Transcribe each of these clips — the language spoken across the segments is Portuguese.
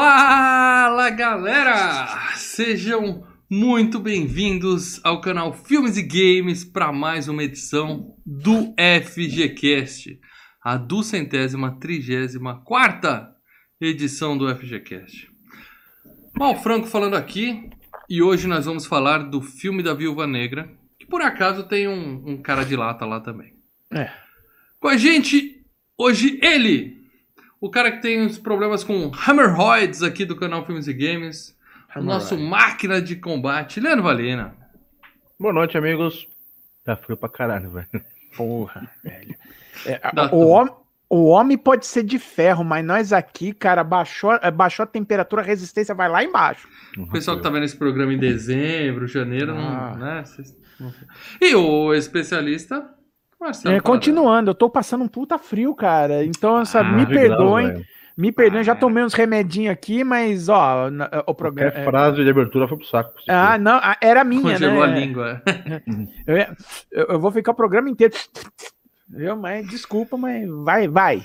Fala galera! Sejam muito bem-vindos ao canal Filmes e Games para mais uma edição do FGCast, a duzentésima, trigésima quarta edição do FGCast. Mal Franco falando aqui e hoje nós vamos falar do filme da Viúva Negra, que por acaso tem um, um cara de lata lá também. É. Com a gente hoje ele, o cara que tem os problemas com Hammerheads aqui do canal Filmes e Games, o nosso máquina de combate, Leandro Valena. Boa noite, amigos. Tá frio pra caralho, velho. Porra, velho. É, o, homem, o homem pode ser de ferro, mas nós aqui, cara, baixou, eh, baixou a temperatura, a resistência vai lá embaixo. O pessoal que tá vendo esse programa em dezembro, janeiro, Ah. não, né? Não- E o especialista, Marcelo. É, continuando, eu tô passando um puta frio, cara. Então, sabe, Ah, me perdoem, me perdoem, já Ah, tomei uns remedinhos aqui, mas, ó, na- o programa. Qualquer frase de abertura foi pro saco. Ah, não, ah, era minha, Congelou né? a língua. Eu- eu vou ficar o programa inteiro. Viu? Mas desculpa, mas vai, vai.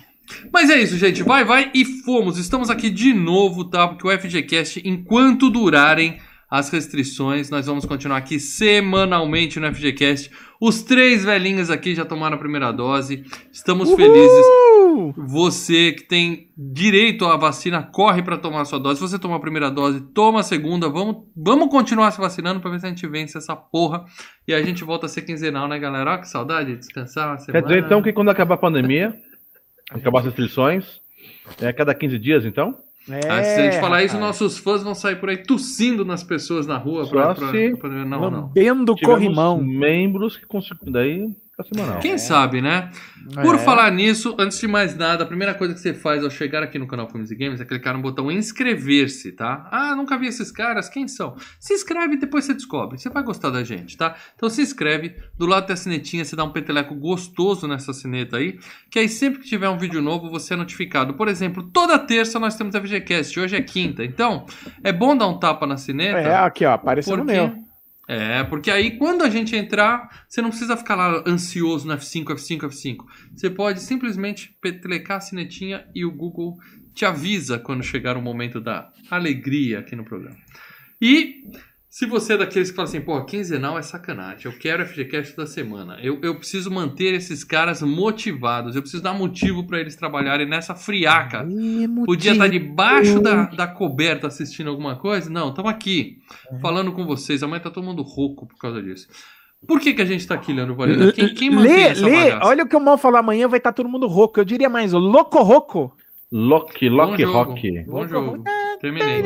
Mas é isso, gente. Vai, vai e fomos. Estamos aqui de novo, tá? Porque o FGCast, enquanto durarem as restrições, nós vamos continuar aqui semanalmente no FGCast. Os três velhinhos aqui já tomaram a primeira dose. Estamos felizes. Uh! Você que tem direito à vacina, corre para tomar a sua dose. Se você tomar a primeira dose, toma a segunda. Vamos, vamos continuar se vacinando para ver se a gente vence essa porra. E a gente volta a ser quinzenal, né, galera? Ó, que saudade de descansar uma Quer dizer, então, que quando acabar a pandemia, acabar as restrições, é a cada 15 dias, então? Ah, se a gente falar isso, nossos fãs vão sair por aí tossindo nas pessoas na rua. Só Pra, pra, se- pra- não, não. Lambendo Tivemos corrimão. membros que conseguiram. Daí, semanal. Quem sabe, né? Por É. falar nisso, antes de mais nada, a primeira coisa que você faz ao chegar aqui no canal Filmes e Games é clicar no botão inscrever-se, tá? Ah, nunca vi esses caras, quem são? Se inscreve e depois você descobre. Você vai gostar da gente, tá? Então se inscreve, do lado da sinetinha você dá um peteleco gostoso nessa sineta aí, que aí sempre que tiver um vídeo novo você é notificado. Por exemplo, toda terça nós temos a VGCast, hoje é quinta. Então, é bom dar um tapa na sineta. É, aqui, ó, apareceu no Porque- meu. É, porque aí quando a gente entrar, você não precisa ficar lá ansioso no F5, F5, F5. Você pode simplesmente petlecar a sinetinha e o Google te avisa quando chegar o momento da alegria aqui no programa. E se você é daqueles que fala assim, pô, quinzenal é sacanagem, eu quero FGCast da semana. Eu, eu preciso manter esses caras motivados, eu preciso dar motivo para eles trabalharem nessa friaca. Podia estar debaixo da, da coberta assistindo alguma coisa? Não, estamos aqui falando com vocês. Amanhã tá todo mundo rouco por causa disso. Por que, que a gente tá aqui, Leandro Valena? Quem, quem mantém lê, essa lê, bagaça? olha o que o mal falar amanhã, vai estar todo mundo rouco. Eu diria mais, louco rouco. Loki, Bom Loki jogo, Rock. Bom jogo. Terminei.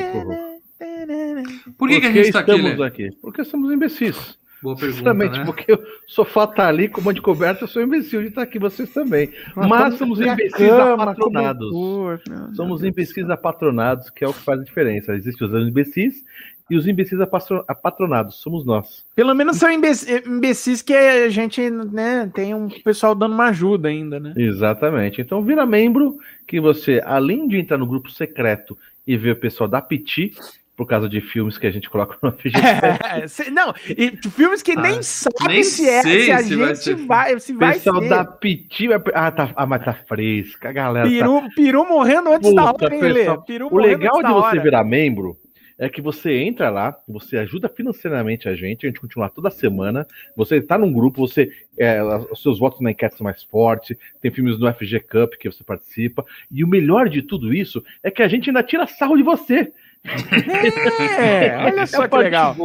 Por Por que, que a gente tá aqui, estamos Lê? aqui? Porque somos imbecis. Boa pergunta, Justamente né? porque o sofá tá ali com uma de coberta, eu sou imbecil de estar aqui, vocês também. Mas somos Minha imbecis cama, apatronados. não, Somos não. imbecis apatronados, que é o que faz a diferença. Existem os imbecis e os imbecis apatronados, somos nós. Pelo menos são imbecis, imbecis que a gente, né, tem um pessoal dando uma ajuda ainda, né? Exatamente. Então vira membro que você, além de entrar no grupo secreto e ver o pessoal da Piti, por causa de filmes que a gente coloca no FGC, É, não, e filmes que Ah, nem sabe nem se é, se a se vai gente ser vai, se vai pessoal ser. da Piti vai. Ah, tá, ah, mas tá fresca, a galera. tá- Peru, peru morrendo antes da Puta, hora, hein, Lê? Peru O legal de da você hora. virar membro é que você entra lá, você ajuda financeiramente a gente, a gente continuar toda semana. Você tá num grupo, você é, os seus votos na enquete são mais fortes, tem filmes do FG Cup que você participa. E o melhor de tudo isso é que a gente ainda tira sarro de você. É, olha É só que legal.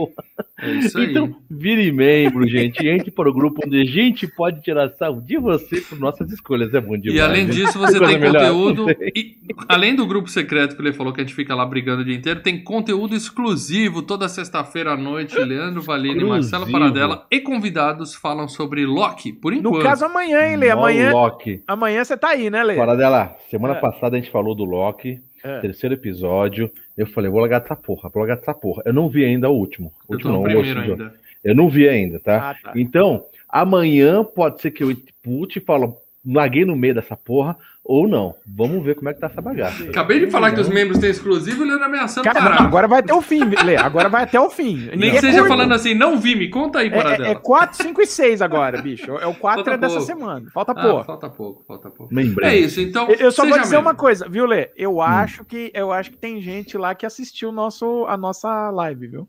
É isso aí. Então, vire membro, gente. Entre para o grupo onde a gente pode tirar sarro de você por nossas escolhas. É bom demais. E além né? disso, você tem conteúdo. E, além do grupo secreto que ele falou que a gente fica lá brigando o dia inteiro, tem conteúdo exclusivo toda sexta-feira à noite. Leandro Valini e Marcelo. Paradela e convidados falam sobre Loki, por enquanto. No caso, amanhã, hein, Lê? Amanhã, Loki. amanhã você tá aí, né, Lê? Fora dela, semana É. passada a gente falou do Loki, É. terceiro episódio. Eu falei, vou largar essa porra, vou largar essa porra. Eu não vi ainda o último. O último no não, o ainda. Eu não vi ainda, tá? Ah, tá. Então, amanhã pode ser que eu pute e falo, larguei no meio dessa porra, ou não. Vamos ver como é que tá essa bagaça. Acabei de falar que os membros têm exclusivo e o Leandro ameaçando Cara, parar. agora vai até o fim, Lê. Agora vai até o fim. Nem que É seja curto. falando assim, não vi, me conta aí, É, Paradela. é, é 4, 5 e 6 agora, bicho. É o 4 Falta é dessa pouco. semana. Falta Ah, pouco. falta pouco, falta pouco. É isso, então. Eu- Eu só vou dizer membro. uma coisa, viu, Lê? Hum. Eu acho que eu acho que tem gente lá que assistiu o nosso, a nossa live, viu?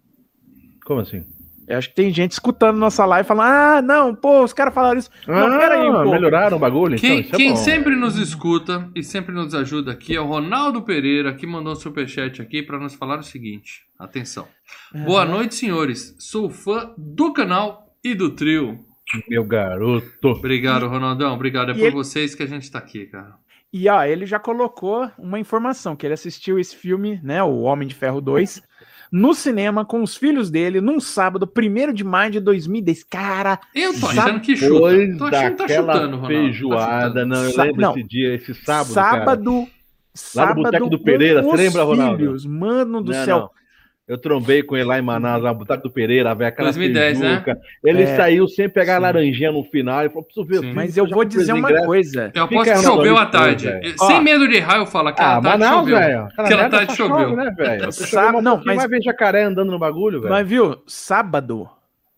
Como assim? Eu acho que tem gente escutando nossa live falando: ah, não, pô, os caras falaram isso. Não, ah, peraí um pouco. melhoraram o bagulho? Quem, então, isso é quem bom. sempre nos escuta e sempre nos ajuda aqui é o Ronaldo Pereira, que mandou um superchat aqui para nos falar o seguinte. Atenção. Boa noite, senhores. Sou fã do canal e do trio. Meu garoto. Obrigado, Ronaldão. Obrigado. É E por ele- vocês que a gente tá aqui, cara. E ó, ele já colocou uma informação: que ele assistiu esse filme, né? O Homem de Ferro 2, no cinema com os filhos dele, num sábado, 1 de maio de 2010. Cara, Eu tô achando que chuta. Tô achando que tá chutando, Ronaldo. feijoada, Tá não, eu lembro não. esse dia, esse sábado, cara. sábado. Sábado, Boteco do Pereira, você lembra, Ronaldo? filhos, Mano do Não, céu. não. Eu trombei com ele lá em Manaus, lá no Boteco do Pereira, velho, aquela 2010, né? feijuca. Ele É. saiu sem pegar a laranjinha no final. Ele falou, preciso ver. Sim. Mas eu vou dizer uma ingressos. coisa. Eu aposto que choveu à tarde. velho. Ó. Sem medo de errar, eu falo. Aquela Ah, tarde Manaus, choveu. velho. Aquela tarde choveu. chove, né, velho? Não, não, mas- vai ver jacaré andando no bagulho, velho. Mas viu, sábado,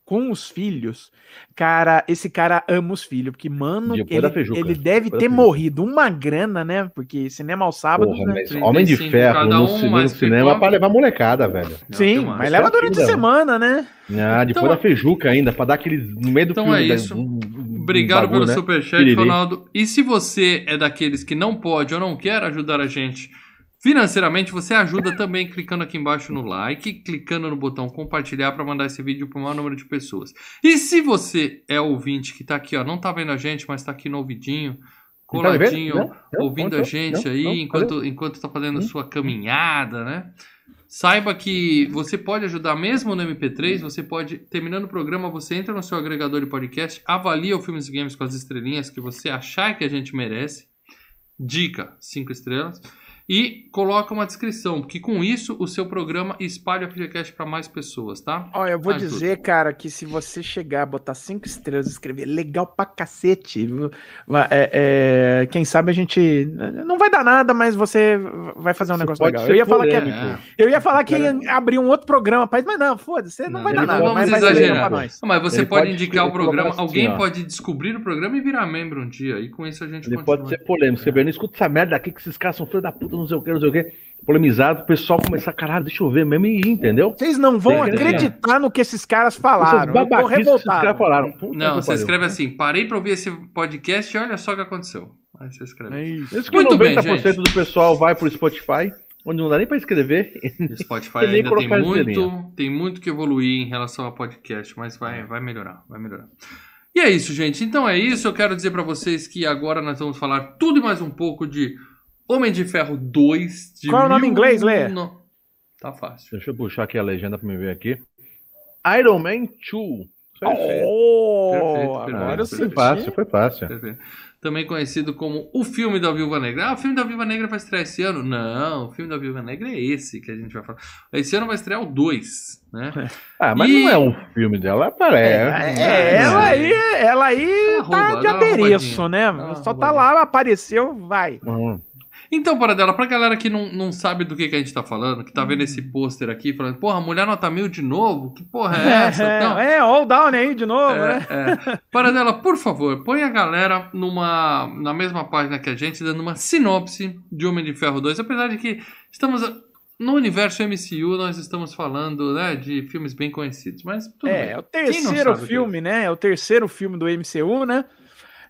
com os filhos, cara, esse cara ama os filhos, porque, mano, da ele, ele deve Depois da ter morrido uma grana, né? Porque cinema aos sábados, Porra, né? mas 35 Homem de Ferro no, um, cinema, no cinema pipoca. pra levar molecada, velho. Não, Sim, mas leva durante a Não. semana, né? Ah, depois Então- da feijuca ainda, pra dar aquele. No meio do Então filme. é né, isso. um Obrigado bagulho, pelo né? superchat. Ronaldo. E se você é daqueles que não pode ou não quer ajudar a gente financeiramente, você ajuda também clicando aqui embaixo no like, clicando no botão compartilhar para mandar esse vídeo para o maior número de pessoas. E se você é ouvinte que tá aqui, ó, não tá vendo a gente, mas tá aqui no ouvidinho, tá coladinho, Não? Não? ouvindo Não? a gente aí, enquanto, enquanto tá fazendo a Hum? sua caminhada, né? Saiba que você pode ajudar mesmo no MP3, você pode, terminando o programa, você entra no seu agregador de podcast, avalia o Filmes e Games com as estrelinhas que você achar que a gente merece. Dica, cinco estrelas. E coloca uma descrição, porque com isso o seu programa espalha o FGCast para mais pessoas, tá? Ó, eu vou Ajuda. dizer, cara, que se você chegar, botar cinco estrelas e escrever legal pra cacete, é, é, quem sabe a gente. Não vai dar nada, mas você vai fazer um Isso negócio pode legal. ser Eu ia falar que é. Eu ia falar que ia abrir um outro programa, mas mas não, foda-se, não, Não, vai dar não nada. vamos mas exagerar. pra nós. Mas você pode pode indicar o programa, assim, alguém ó. pode descobrir o programa e virar membro um dia, e com isso a gente Ele continua. pode ser polêmico. Você vê, não escuta essa merda aqui que esses caras são filhos da puta, não sei o que, não sei o que. Polemizado, o pessoal começar, caralho, deixa eu ver mesmo e ir, entendeu? Vocês não vão Tem que- acreditar no que esses caras falaram. Eu tô que esses revoltado. caras falaram. Puta Não, você pariu. escreve assim, parei pra ouvir esse podcast e olha só o que aconteceu. Aí você escreve. É isso. Isso que Muito bem, 90% do pessoal vai pro Spotify, onde não dá nem pra escrever. Spotify ainda tem muito, tem muito que evoluir em relação ao podcast, mas vai, vai melhorar, vai melhorar. E é isso, gente. Então é isso. Eu quero dizer pra vocês que agora nós vamos falar tudo e mais um pouco de Homem de Ferro 2. De Qual é o nome em inglês, Lê? no- Tá fácil. Deixa eu puxar aqui a legenda pra me ver aqui. Iron Man 2. Isso aí. Oh, Perfeito, agora perfeito. eu foi senti. fácil, foi fácil. Perfeito. Também conhecido como o filme da Viúva Negra. Ah, o filme da Viúva Negra vai estrear esse ano? Não, o filme da Viúva Negra é esse que a gente vai falar. Esse ano vai estrear o 2, né? Ah, mas E- não é um filme dela, parece. É, ela aí, ela aí Dá uma tá rouba, de adereço, roubadinha. né? Uma Só tá lá, apareceu, vai. Hum. Então, para dela, pra galera que não, não sabe do que, que a gente tá falando, que tá vendo esse pôster aqui, falando, porra, mulher nota mil de novo? Que porra é essa? É, Então, é, all down aí de novo, né? É, é. Para dela, por favor, põe a galera numa, na mesma página que a gente, dando uma sinopse de Homem de Ferro 2, apesar de que estamos no universo MCU, nós estamos falando né, de filmes bem conhecidos, mas tudo É, bem. é o terceiro que filme, né? É o terceiro filme do MCU, né?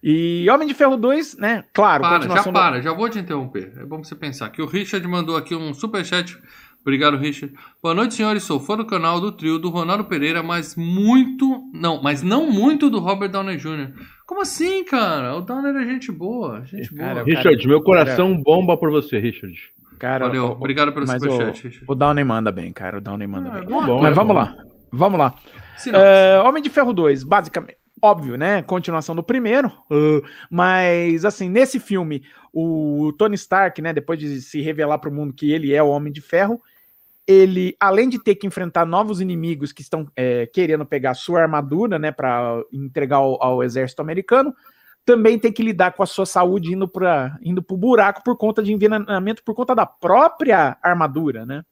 E Homem de Ferro 2, né? Claro, Para, já continuação do- para, já vou te interromper. É bom você pensar que o Richard mandou aqui um superchat. Obrigado, Richard. Boa noite, senhores. Sou fã do canal do trio do Ronaldo Pereira, mas muito. Não, mas não muito do Robert Downey Jr. Como assim, cara? O Downey é gente boa. Gente Cara, boa. Richard, meu coração bomba por você, Richard. Cara, Valeu, o- obrigado pelo superchat, o, Richard. o Downey manda bem, cara. O Downey manda Ah, bem. bom, bom, Mas é vamos bom. lá. Vamos lá. É, Homem de Ferro 2, basicamente, óbvio, né? Continuação do primeiro. uh, mas, assim, nesse filme, o Tony Stark, né? Depois de se revelar para o mundo que ele é o Homem de Ferro, ele, além de ter que enfrentar novos inimigos que estão é, querendo pegar sua armadura, né? Para entregar ao, ao exército americano, também tem que lidar com a sua saúde indo para indo pro buraco por conta de envenenamento por conta da própria armadura, né?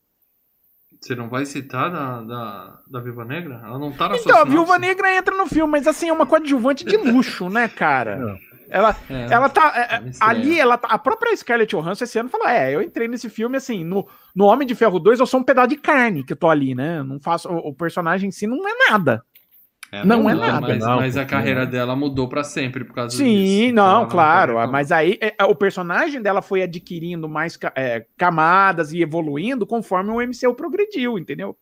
Você não vai citar da, da, da Viúva Negra? Ela não tá na Então, a Viúva? Negra entra no filme, mas assim, é uma coadjuvante de luxo, né, cara? Não. Ela, É, ela tá. é, é, estranha. ali, ela tá. A própria Scarlett Johansson esse ano falou: é, eu entrei nesse filme assim, no, no Homem de Ferro 2, eu sou um pedaço de carne que eu tô ali, né? Não faço. O, o personagem em si não é nada. É, não é nada. Mas, Não, mas a carreira dela mudou pra sempre por causa Sim, disso. não, Ela claro. pode Mas aí é, é, o personagem dela foi adquirindo mais ca- é, camadas e evoluindo conforme o MCU progrediu, entendeu?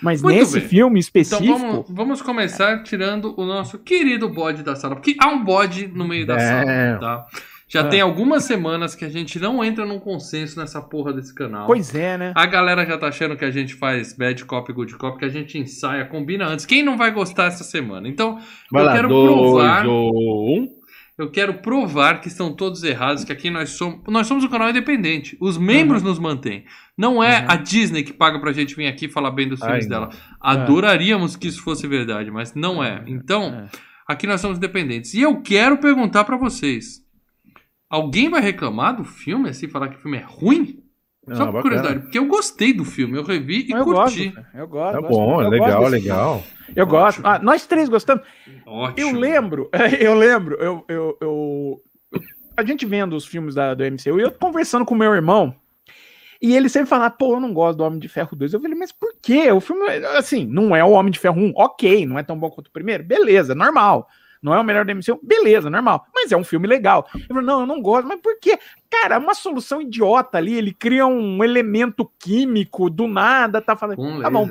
Mas Muito nesse bem. filme Então específico. vamos, vamos começar tirando o nosso querido bode da sala. Porque há um bode no meio da É. sala, tá? Já É. tem algumas semanas que a gente não entra num consenso nessa porra desse canal. Pois é, né? A galera já tá achando que a gente faz bad copy, good copy, que a gente ensaia, combina antes. Quem não vai gostar essa semana? Então, Vai eu lá, quero dois provar. um. Eu quero provar que estão todos errados, que aqui nós somos. Nós somos um canal independente. Os membros nos mantêm. Não é Uhum. a Disney que paga pra gente vir aqui falar bem dos Ai, filmes dela. Adoraríamos que isso fosse verdade, mas não é. Então, É. aqui nós somos independentes. E eu quero perguntar pra vocês: alguém vai reclamar do filme assim, falar que o filme é ruim? Não, Só por bacana. curiosidade, porque eu gostei do filme, eu revi e eu gosto. curti. cara, Eu gosto. Tá gosto, bom, é eu legal, gosto legal. filme. Eu gosto. Ah, nós três gostamos. Ótimo. Eu lembro, eu lembro, eu, eu, eu- a gente vendo os filmes da, do MCU e eu conversando com meu irmão, e ele sempre falava, pô, eu não gosto do Homem de Ferro 2. Eu falei, mas por quê? O filme, assim, não é o Homem de Ferro 1, ok, não é tão bom quanto o primeiro, beleza, normal. Não é o melhor do MCU, beleza, normal. Mas é um filme legal. Ele falou, não, eu não gosto, mas por quê? Cara, é uma solução idiota ali, ele cria um elemento químico do nada, tá falando. Tá bom.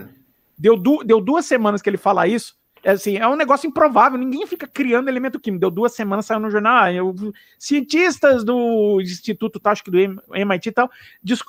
Deu, du- deu duas semanas que ele fala isso. É assim, é um negócio improvável. Ninguém fica criando elemento químico. Deu duas semanas, saiu no jornal. Ah, eu- cientistas do Instituto, tá, acho que do MIT e tal,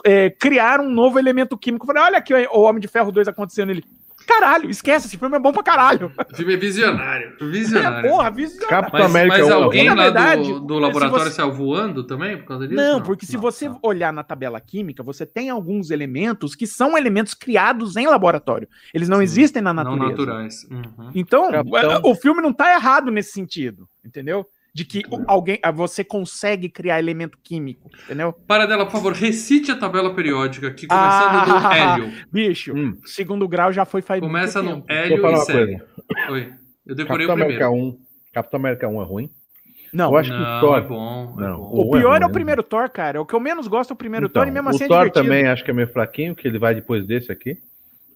é, criaram um novo elemento químico. Eu Falei, olha aqui o Homem de Ferro 2 acontecendo ele. Caralho, esquece, esse filme é bom pra caralho. O filme é visionário. É, Visionário. porra, visionário. Capitão Mas, América mas é alguém lá verdade, do, do se laboratório você- saiu voando também por causa disso? Não, porque se não, você não. olhar na tabela química, você tem alguns elementos que são elementos criados em laboratório. Eles não Sim, existem na Não natureza. naturais. Uhum. Então, Capitão- o filme não tá errado nesse sentido, entendeu? De que o- alguém, ah, você consegue criar elemento químico, entendeu? Para dela, por favor, recite a tabela periódica aqui, começando do Ah, hélio. Bicho, Hum. segundo grau já foi faz Começa no tempo. hélio e segue. coisa. Oi. Eu decorei Capitão o primeiro. América 1. Capitão América 1 é ruim? Não, Eu acho que Não, o Thor. é bom. é Não. bom. o é pior é, ruim, o né? primeiro Thor, cara. O que eu menos gosto é o primeiro Então, Thor e mesmo assim o é Thor divertido. também acho que é meio fraquinho, que ele vai depois desse aqui.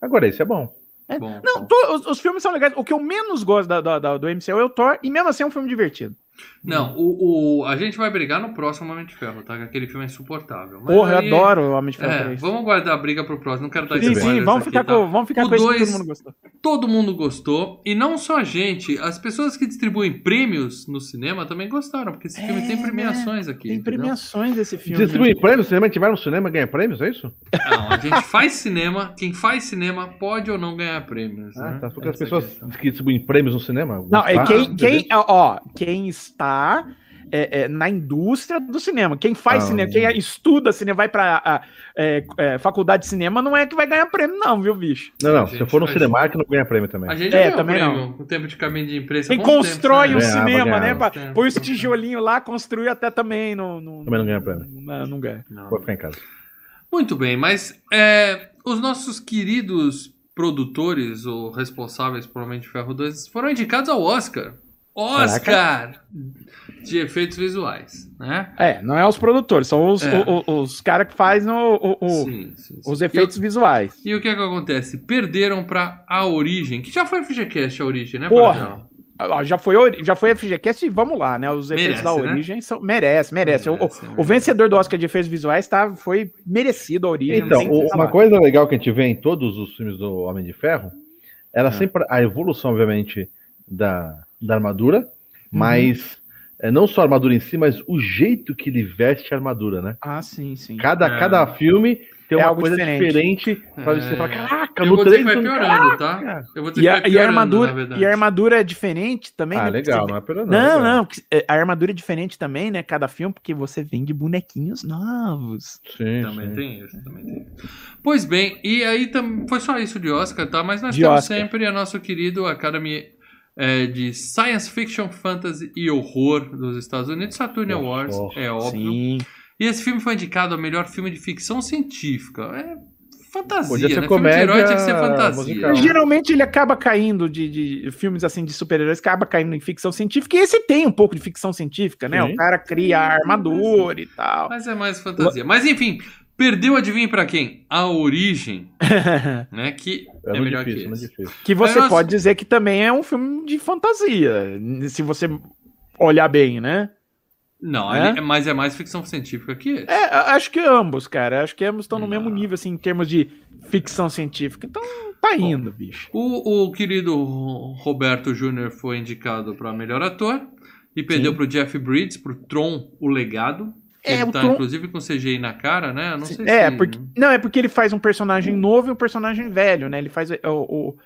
Agora esse é bom. bom, Não, bom. to- os, os filmes são legais. O que eu menos gosto da- da- da- do MCU é o Thor, e mesmo assim é um filme divertido. Não, o, o- a gente vai brigar no próximo Homem de Ferro, tá? Que aquele filme é insuportável. Mas Porra, aí- eu adoro o Homem de Ferro É, 3. vamos guardar a briga pro próximo. Não quero dar Sim, spoilers sim, vamos aqui, ficar, tá? com, vamos ficar O com dois- todo mundo gostou. Todo mundo gostou. E não só a gente, as pessoas que distribuem prêmios no cinema também gostaram, porque esse filme É, tem premiações aqui. Tem entendeu? premiações esse filme. Distribui né? prêmios? Cinema, tiver no cinema ganha prêmios, é isso? Não, a gente faz cinema. Quem faz cinema pode ou não ganhar prêmios. Ah, né? tá. Porque as Essa é a pessoas questão. que distribuem prêmios no cinema. Não, é quem, quem, ó, quem está é, é, na indústria do cinema. Quem faz Ah, cinema, quem estuda cinema, vai pra a, é, é, faculdade de cinema, não é que vai ganhar prêmio, não, viu, bicho? Não, não. Gente, Se eu for no mas- Cinemark, não ganha prêmio também. A gente É, ganhou também prêmio com o tempo de caminho de imprensa. Quem constrói tempo, o né? Ganhava, cinema, né? pra- Põe os tijolinhos lá, construiu até também. No, no- Também não ganha prêmio. Não, não ganha. Não. Vou ficar em casa. Muito bem, mas é, os nossos queridos produtores ou responsáveis de Ferro 2 foram indicados ao Oscar. Oscar de efeitos visuais, né? É, não é os produtores, são os, É. o- o- os caras que fazem o- o- o- Sim, sim, sim. os efeitos visuais. E, o- e o que é que acontece? Perderam pra A Origem, que já foi FGCast a Origem, né? Porra! Paradela? Ó, Já foi, já foi FGCast e vamos lá, né? Os efeitos Merece, da né? origem são. Merece, merece. O- Merece, o, merece. o vencedor do Oscar de efeitos visuais tá, foi merecido a origem. Então, uma coisa legal que a gente vê em todos os filmes do Homem de Ferro era É. sempre a evolução, obviamente, da, da armadura, Uhum. mas é, não só a armadura em si, mas o jeito que ele veste a armadura, né? Ah, sim, sim. Cada, É. cada filme tem É uma algo coisa diferente. diferente, pra É. você falar, caraca, Eu no vou dizer que vai piorando, tá? Eu vou dizer E que a, vai e a piorando, armadura, e a armadura é diferente também, Ah, né? legal, Porque não é você- Não, legal. não, que- é, a armadura é diferente também, né? Cada filme, porque você vende bonequinhos novos. Sim, Também sim. tem isso, também tem. Pois bem, e aí tam... foi só isso de Oscar, tá? Mas nós De temos Oscar. sempre a nosso querido Academy é, de Science Fiction, Fantasy e Horror dos Estados Unidos, Saturn Nossa. Awards, é óbvio. Sim. E esse filme foi indicado ao melhor filme de ficção científica. É fantasia, Podia ser né? Filme de herói comédia tinha que ser fantasia. musical. Geralmente ele acaba caindo de, de filmes assim de super-heróis, acaba caindo em ficção científica, e esse tem um pouco de ficção científica, né? Sim. O cara cria armadura e tal. Mas é mais fantasia. Mas enfim, perdeu, adivinha pra quem? A Origem, né? Que É, é, melhor difícil, que esse. difícil. Que você Mas- pode dizer que também é um filme de fantasia, se você olhar bem, né? Não, É? ele- mas é mais ficção científica que esse. É, acho que ambos, cara. Acho que ambos estão no Não. mesmo nível, assim, em termos de ficção científica. Então, tá indo, bicho. O, o querido Roberto Júnior foi indicado para melhor ator e perdeu Sim. pro Jeff Bridges, pro Tron, o legado. É, Ele tá, Tron- inclusive, com CGI na cara, né? Não sei É, se... porque. Não, é porque ele faz um personagem novo e um personagem velho, né? Ele faz o. o-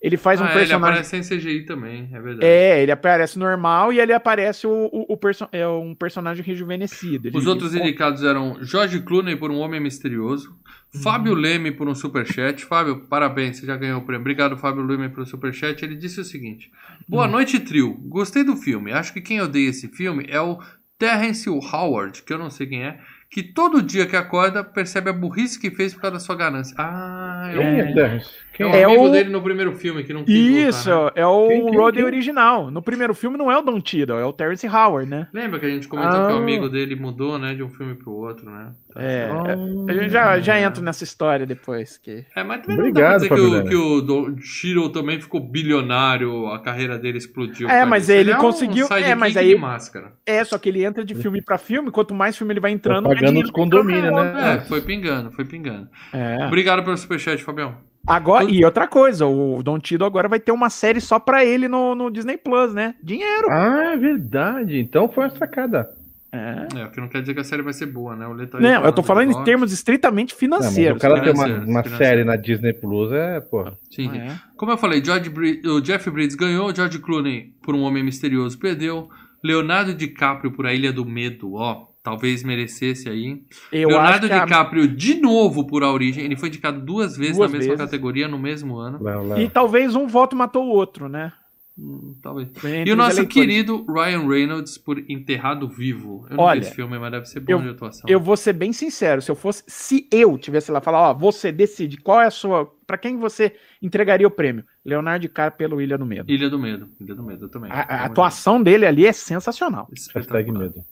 ele faz um ah, é, ele personagem. aparece sem CGI também, é verdade. É, ele aparece normal e ele aparece o, o, o perso- é um personagem rejuvenescido. Ele- Os outros ele- indicados eram George Clooney por Um Homem Misterioso, Uhum. Fábio Leme por um Superchat. Fábio, parabéns, você já ganhou o prêmio. Obrigado, Fábio Leme, pelo Superchat. Ele disse o seguinte: Boa Uhum. noite, trio. Gostei do filme. Acho que quem odeia esse filme é o Terrence Howard, que eu não sei quem é, que todo dia que acorda percebe a burrice que fez por causa da sua ganância. Ah, é, Quem o é, Terrence? É Quem o É amigo o- dele no primeiro filme que não quis Isso, voltar, né? é o Quem, quem, Rodney quem? original. No primeiro filme não é o Don Cheadle, é o Terrence Howard, né? Lembra que a gente comentou que o Ah. amigo dele mudou, né, de um filme pro outro, né? Tá É, certo. A gente já, já entra nessa história depois. Que... É, mas também Obrigado, não dá pra dizer que o, que o Don Cheadle também ficou bilionário, a carreira dele explodiu. É, mas disso. ele é um conseguiu- é, sidekick mas de aí- máscara. É, só que ele entra de filme pra filme, quanto mais filme ele vai Tá entrando, mais pagando os condomínios, né? É, foi pingando, foi pingando. É. Obrigado pelo superchat, Fabião. Agora, e outra coisa, o Don Tido agora vai ter uma série só pra ele no, no Disney Plus, né? Dinheiro. Ah, é verdade. Então foi uma sacada. É. É, o que não quer dizer que a série vai ser boa, né? O Lê tá aí Não, eu tô falando em termos estritamente Não, financeiros. o cara ter uma, uma série na Disney Plus é, porra. Sim. É. Como eu falei, George Bri- o Jeff Bridges ganhou, George Clooney por Um Homem Misterioso perdeu, Leonardo DiCaprio por A Ilha do Medo, ó, talvez merecesse aí. Eu Leonardo acho que a- DiCaprio de novo por A Origem, ele foi indicado duas vezes Duas na mesma vezes. categoria no mesmo ano. Léo, Léo. E talvez um voto matou o outro, né? Hum, talvez. Entre E o os nosso eleitores. querido Ryan Reynolds por Enterrado Vivo. Eu não Olha, vi esse filme, mas deve ser bom eu- de atuação. Eu vou ser bem sincero, se eu fosse, se eu tivesse lá falar, ó, você decide qual é a sua, Pra quem você entregaria o prêmio? Leonardo DiCaprio pelo Ilha do Medo. Ilha do Medo. Ilha do Medo eu também. A, a Muito atuação dele ali é sensacional. Hashtag medo.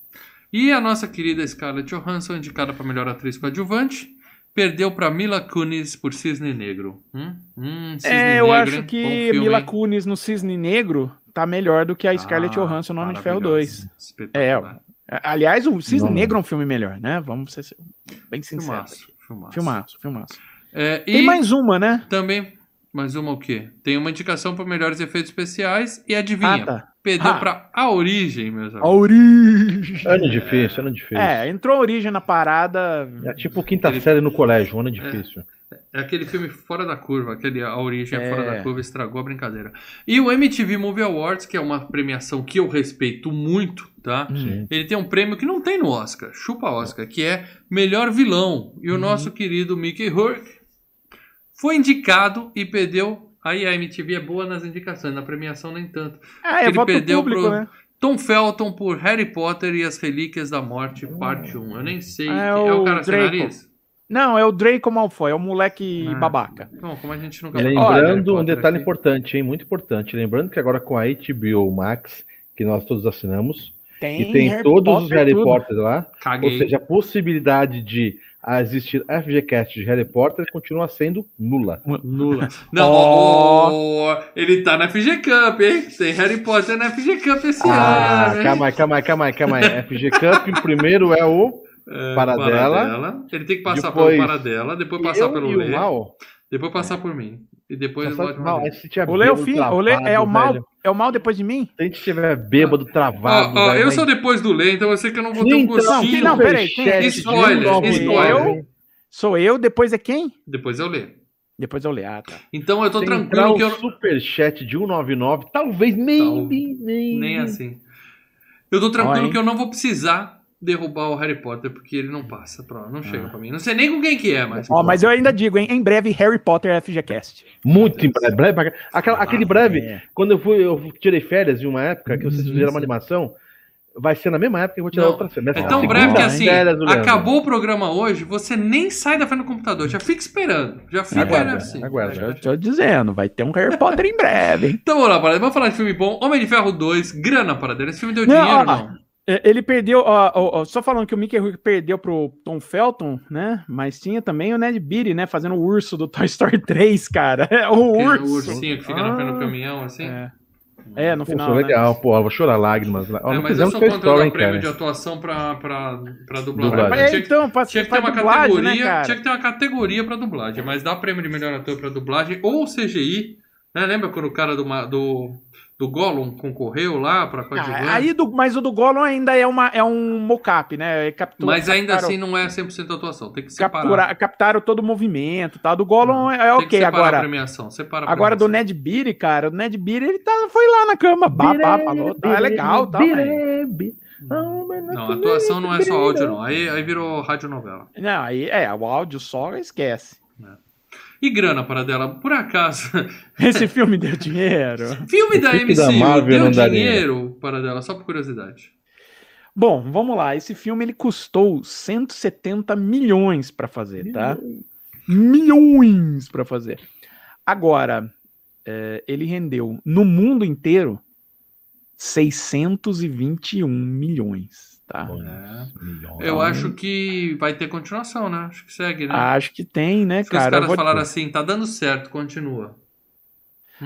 E a nossa querida Scarlett Johansson, indicada para melhor atriz coadjuvante, perdeu para Mila Kunis por Cisne Negro. Hum? Hum, Cisne É, eu Negro, acho que filme, Mila hein? Kunis no Cisne Negro tá melhor do que a Scarlett Ah, Johansson no Homem de Ferro maravilhosa. 2. Espetacular. Aliás, o Cisne Não. Negro é um filme melhor, né? Vamos ser bem sinceros. Filmaço, filmaço. Filmaço, filmaço. É, e Tem mais uma, né? também, mais uma o quê? Tem uma indicação para melhores efeitos especiais e adivinha, Ah, tá. Perdeu Ah. para A Origem, meus A amigos. origem. Ano difícil, ano difícil. É, É, entrou a origem na parada. tipo quinta série no colégio, um ano difícil. É aquele filme fora da curva, aquele A Origem é. É. fora da curva, estragou a brincadeira. E o MTV Movie Awards, que é uma premiação que eu respeito muito, tá? Sim. Ele tem um prêmio que não tem no Oscar, chupa Oscar, que é melhor vilão. E o Uhum. nosso querido Mickey Rourke foi indicado e perdeu. Aí a MTV é boa nas indicações, na premiação nem tanto. Ah, é Ele voto perdeu público, pro- né? Tom Felton por Harry Potter e as Relíquias da Morte, parte 1. Eu nem sei. Ah, é é o o cara sem Draco. nariz? Não, é o Draco Malfoy, é o moleque Ah. babaca. Bom, como a gente nunca Harry lembrando um detalhe aqui. importante, hein? Muito importante. Lembrando que agora com a HBO Max, que nós todos assinamos, Tem, e tem Harry todos os Potter, Harry tudo. Potter lá, Caguei. ou seja, a possibilidade de existir FGCast de Harry Potter continua sendo nula. Nula. Não, ó, ó, ele tá na FG Cup, hein? Tem Harry Potter na FG Cup esse Ah, ano, calma aí, calma aí, calma aí, calma aí. FG Cup, o primeiro é o É, Paradela. Ele tem que passar Depois- pelo Paradela, depois passar eu pelo Lê, o Mal. depois passar por mim. E depois eu volto O Lê é o fim, o Lê é o mal, velho. É o mal depois de mim? Se a gente tiver bêbado, travado. Ó, ó, velho, eu vai- sou depois do Lê, então eu sei que eu não vou ter um Então, gostinho. não, peraí, quem- superchat de Spoiler, 1,99. spoiler. Sou eu, depois é quem? Depois eu Lê. Depois eu leio, ah, tá. Então eu tô entrar tranquilo que eu... superchat de 199, talvez, maybe, maybe. Nem assim. Eu tô tranquilo que eu não vou precisar derrubar o Harry Potter, porque ele não passa, pra, não chega pra mim. Não sei nem com quem que é, mas. Ó, mas eu ainda digo, hein? Em breve, Harry Potter FGCast. Muito em breve. breve aquela- aquele breve, É. quando eu fui, eu tirei férias de uma época que vocês Uhum. fizeram uma animação, vai ser na mesma época que eu vou tirar Não, outra férias. É tão segunda breve que assim, acabou o programa hoje, você nem sai da frente do computador, já fica esperando. Já fica Aguarda, assim. aguarda. Eu tô dizendo, vai ter um Harry Potter em breve, hein? Então vamos lá, Parada. Vamos falar de filme bom. Homem de Ferro 2, grana, Paradeira. Esse filme deu Não, dinheiro, ó, não? É, Ele perdeu, ó, ó, ó, só falando que o Mickey Rourke perdeu pro Tom Felton, né? Mas tinha também o Ned Beatty, né? Fazendo o urso do Toy Story 3, cara. É, o Aquele urso. ursinho que fica na frente do Ah, caminhão, assim. É, é no Pô, final. foi né? legal, pô, eu vou chorar lágrimas. Ó, É, não mas eu sou contra dar hein, prêmio cara. de atuação pra, pra, pra dublagem. Dublagem. Mas, Tinha, que- então, pra, tinha que ter pra uma dublagem, categoria, né, tinha que ter uma categoria pra dublagem, mas dá prêmio de melhor ator pra dublagem ou CGI. Né? Lembra quando o cara do, do, do Gollum concorreu lá pra coadjuvante? Ah, aí do, mas o do Gollum ainda é, uma, é um mocap, né? É captura, mas ainda captaram- assim não é 100% atuação, tem que separar. captura, captaram todo o movimento, tá? Do Gollum é, é Tem que ok. separar a Agora, premiação. Separa a agora do. Ned Beatty, cara, o Ned Beatty, ele tá, foi lá na cama, bá, bá, falou, tá, é legal, tá. Não, atuação não é só áudio, não. Aí, aí virou radionovela. Não, aí é, o áudio só esquece. E grana para dela, por acaso. Esse filme deu dinheiro. Filme O da filme MCU da Marvel deu dinheiro para dela, só por curiosidade. Bom, vamos lá. Esse filme ele custou 170 milhões pra fazer, tá? Milhões pra fazer. Agora, é, ele rendeu no mundo inteiro 621 milhões, tá? É. Eu acho que vai ter continuação, né? Acho que segue, né? Acho que tem, né, Acho que os cara? Eu caras vou- falaram assim, tá dando certo, continua.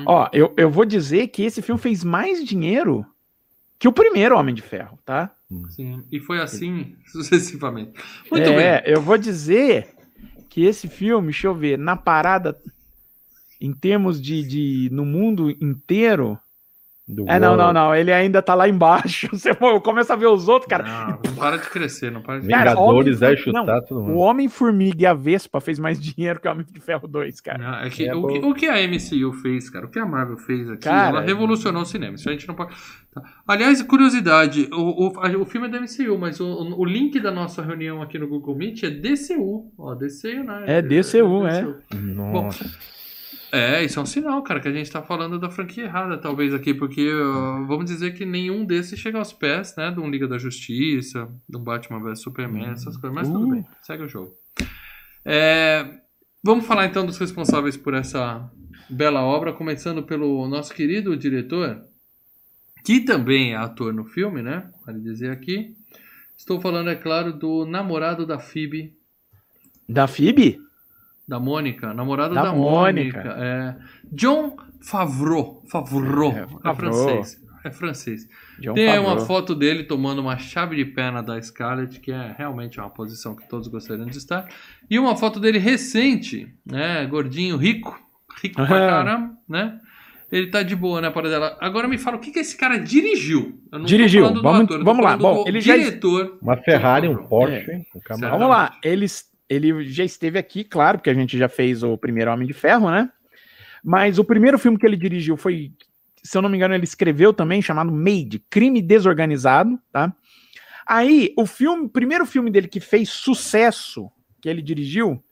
Ó, eu, eu vou dizer que esse filme fez mais dinheiro que o primeiro Homem de Ferro, tá? Sim, e foi assim sucessivamente. Muito é, bem. eu vou dizer que esse filme, deixa eu ver, na parada, em termos de, de no mundo inteiro. Do É, não, não, não. Ele ainda tá lá embaixo. Você começa a ver os outros, cara. Não, não para de crescer, não para de Cara, Vingadores Homem- é chutar todo O mundo. Homem-Formiga e a Vespa fez mais dinheiro que o Homem de Ferro 2, cara. Não, é que, É o, que, bom. o que a MCU fez, cara, o que a Marvel fez aqui, Cara, ela revolucionou o cinema. Isso a gente não pode. Tá. Aliás, curiosidade: o, o, a- o filme é da MCU, mas o, o link da nossa reunião aqui no Google Meet é DCU. Ó, DCU, né? É DCU, é. Nossa. É, isso é um sinal, cara, que a gente tá falando da franquia errada, talvez, aqui, porque uh, vamos dizer que nenhum desses chega aos pés, né? De um Liga da Justiça, de um Batman vs Superman, essas coisas, mas tudo Uh. bem, segue o jogo. É, vamos falar então dos responsáveis por essa bela obra, começando pelo nosso querido diretor, que também é ator no filme, né? Vale dizer aqui. Estou falando, é claro, do namorado da Phoebe, Da FIB? Da Mônica, namorado Da da, Mônica. Mônica. É. John Favreau. Favreau. É, É, Favreau. francês. É francês. John Tem aí uma Favreau. foto dele tomando uma chave de pena da Scarlett, que é realmente uma posição que todos gostariam de estar. E uma foto dele recente, né? Gordinho, rico. Rico pra caramba, né? Ele tá de boa, né, para dela. Agora me fala, o que, que esse cara dirigiu? Dirigiu. Vamos- ator, vamos lá. Bom, ele já- diretor. Uma Ferrari, um Favreau. Porsche, É. hein? Um. Vamos lá. Ele, ele já esteve aqui, claro, porque a gente já fez o primeiro Homem de Ferro, né? Mas o primeiro filme que ele dirigiu foi, se eu não me engano, ele escreveu também, chamado Made, Crime Desorganizado, tá? Aí, o filme, primeiro filme dele que fez sucesso, que ele dirigiu,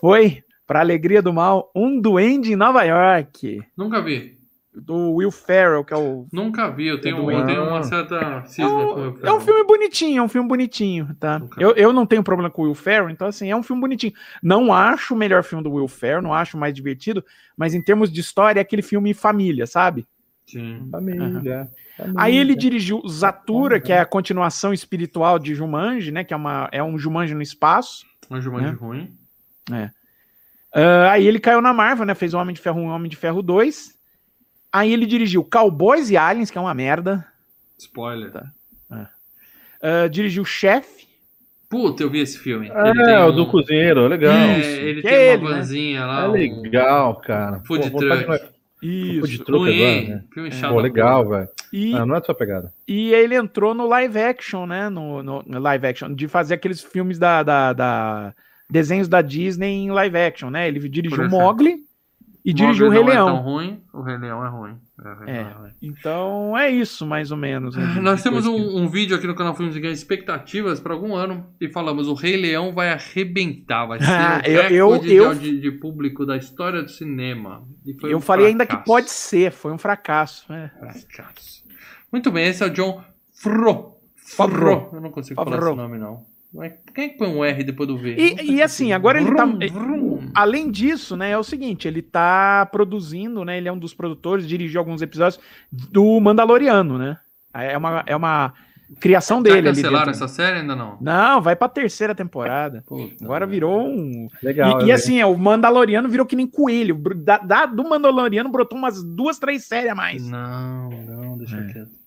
foi, para alegria do mal, Um Duende em Nova York, Nunca vi. Do Will Ferrell, que é o Nunca vi, eu tenho, do eu tenho uma certa É cisma com o um, é um filme bonitinho, é um filme bonitinho, tá? Eu, eu não tenho problema com o Will Ferrell, então assim, é um filme bonitinho. Não acho o melhor filme do Will Ferrell, não acho o mais divertido, mas em termos de história é aquele filme família, sabe? Sim. Família. família. Aí ele dirigiu Zatura, que é a continuação espiritual de Jumanji, né? Que é, uma, é um Jumanji no espaço. Uma Jumanji É. ruim. Ah, aí ele caiu na Marvel, né? Fez o Homem de Ferro 1 e Homem de Ferro 2. Aí ele dirigiu Cowboys e Aliens, que é uma merda. Spoiler. Tá. Ah, dirigiu Chef. Puta, eu vi esse filme. É, o do cozinheiro, legal. É, Isso, ele que tem é uma ele, né? vanzinha lá. É um- legal, cara. Food Pô, truck. Isso. Food truck agora, né? filme chato. Pô, legal, velho. E, Ah, não é sua pegada. e ele entrou no live action, né? No, no- no live action, de fazer aqueles filmes da, da, da- desenhos da Disney em live action, né? Ele dirigiu. Mogli, E dirigiu o Rei Leão. É tão ruim, o Rei Leão é ruim. É, É. É ruim. Então é isso, mais ou menos. né, de- Nós de temos coisa que- um, um vídeo aqui no canal Filmes e Ganhos Expectativas para algum ano e falamos o Rei Leão vai arrebentar, vai ser Ah, o eu- eu- eu- de, de público da história do cinema. Eu um falei ainda que fracasso. pode ser, foi um fracasso. é. Fracasso. Muito bem, esse é o John Fro. Favreau. Eu não consigo falar esse nome, não. Quem é que põe um R depois do V? E- e assim, agora ele tá- Vrum, vrum. Além disso, né, é o seguinte, ele tá produzindo, né, ele é um dos produtores, dirigiu alguns episódios do Mandaloriano, né? É uma, é uma criação Já dele ali cancelaram dentro. essa série ainda não? Não, vai pra terceira temporada. Puta Agora merda. virou um... Legal. e, e né? assim, é, o Mandaloriano virou que nem coelho. Da, da- do Mandaloriano brotou umas duas, três séries a mais. Não, não, deixa É. quieto.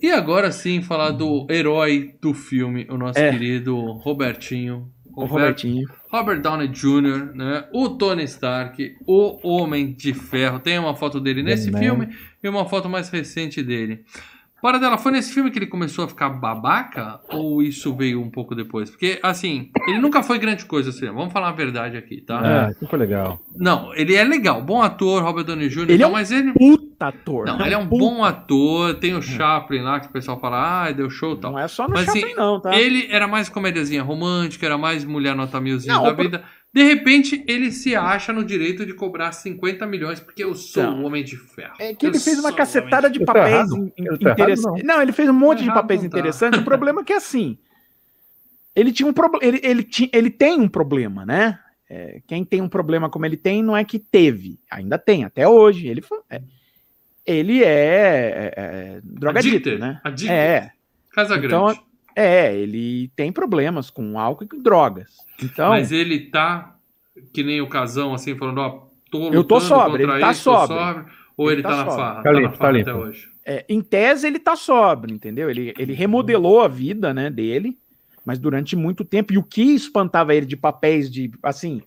E agora sim, falar do herói do filme, o nosso É. querido Robertinho. O Robert, Robertinho. Robert Downey Jr., né? O Tony Stark, o Homem de Ferro. Tem uma foto dele nesse filme e uma foto mais recente dele. Para dela, foi nesse filme que ele começou a ficar babaca? Ou isso veio um pouco depois? Porque, assim, ele nunca foi grande coisa assim. Vamos falar a verdade aqui, tá? Ah, isso foi legal. Não, ele é legal. Bom ator, Robert Downey Jr. Ele tal, é um mas ele. Puta ator. Não, ele é um Puta. bom ator. Tem o Chaplin lá que o pessoal fala, ah, deu show e tal. Não é só no Mas, Chaplin, assim, não, tá? Ele era mais comédiazinha romântica, era mais mulher nota milzinho Não, da o pro- vida. De repente, ele se acha no direito de cobrar 50 milhões porque eu sou Não. o Homem de Ferro. É que ele Eu fez uma cacetada de papéis interessantes. não. Não, ele fez um monte Tá de papéis tá. interessantes. O problema é que assim. Ele tinha um problema. Ele, ele, ti- ele tem um problema, né? É, quem tem um problema como ele tem, não é que teve. Ainda tem, até hoje. Ele, foi- é, ele é, é, é drogadito, né? addicted. É, Casa Então, Grande. É, ele tem problemas com álcool e com drogas. Então, Mas ele tá que nem o casão, assim, falando, ó, tô Eu tô sóbrio, contra ele tá isso, tô sóbrio. Ou ele, Ele tá, tá na sóbrio. farra? Tá Tá, na limpo, farra tá até limpo. hoje. É, em tese ele tá sóbrio, entendeu? Ele, ele remodelou a vida, né, dele, mas durante muito tempo. E o que espantava ele de papéis de, assim,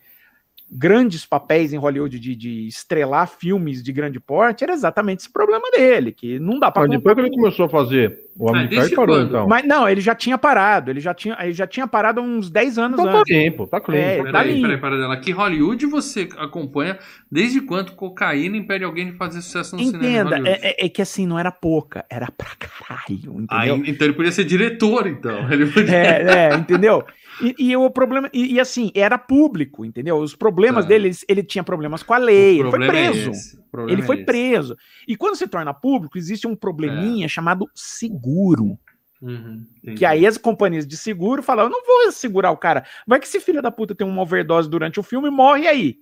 grandes papéis em Hollywood de, de estrelar filmes de grande porte era exatamente esse problema dele, que não dá pra Mas depois que ele começou a fazer o Homem Ah, de Ferro, desde ele parou, quando? então. Mas não, ele já tinha parado, ele já tinha, ele já tinha parado há uns 10 anos Então tá antes. limpo, tá clean. É, tá tá. Peraí, limpo. peraí, peraí, dela. Que Hollywood você acompanha? Desde quanto cocaína impede alguém de fazer sucesso no cinema? em Entenda, é, é- é que assim, não era pouca, era pra caralho, Ah, entendeu? então ele podia ser diretor, então. Ele podia... É, é, entendeu? E, e o problema, e, e assim, era público, entendeu? Os problemas Tá. dele, ele, tinha problemas com a lei, ele foi é preso. problema ele é foi preso. E quando se torna público, existe um probleminha chamado seguro. Uhum. Que aí as companhias de seguro falam: eu não vou segurar o cara. Vai que esse filho da puta tem uma overdose durante o filme e morre aí.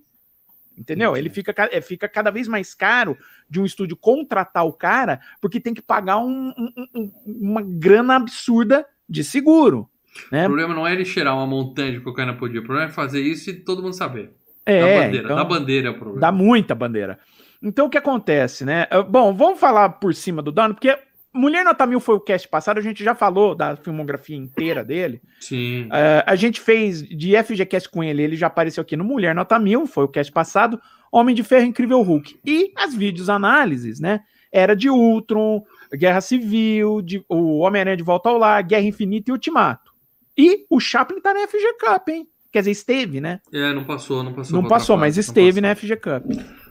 Entendeu? Entendi. Ele fica, ca- é, fica cada vez mais caro de um estúdio contratar o cara, porque tem que pagar um- um- um- uma grana absurda de seguro. Né? O problema não é ele cheirar uma montanha de cocaína por dia. O problema é fazer isso e todo mundo saber. É, da bandeira. então- Da bandeira é o problema. Dá muita bandeira. Então o que acontece, né? Ah, Bom, vamos falar por cima do Dano, porque Mulher Nota Mil foi o cast passado, a gente já falou da filmografia inteira dele. Sim. Ah, a gente fez de FGCast com ele, ele já apareceu aqui no Mulher Nota Mil, foi o cast passado. Homem de Ferro, Incrível Hulk. E as vídeos análises, né? Era de Ultron, Guerra Civil, de, o Homem-Aranha de Volta ao Lar, Guerra Infinita e Ultimato. E o Chaplin tá na FG Cup, hein? Quer dizer, esteve, né? É, não passou, não passou. Não passou, mas não esteve passou. na FG Cup.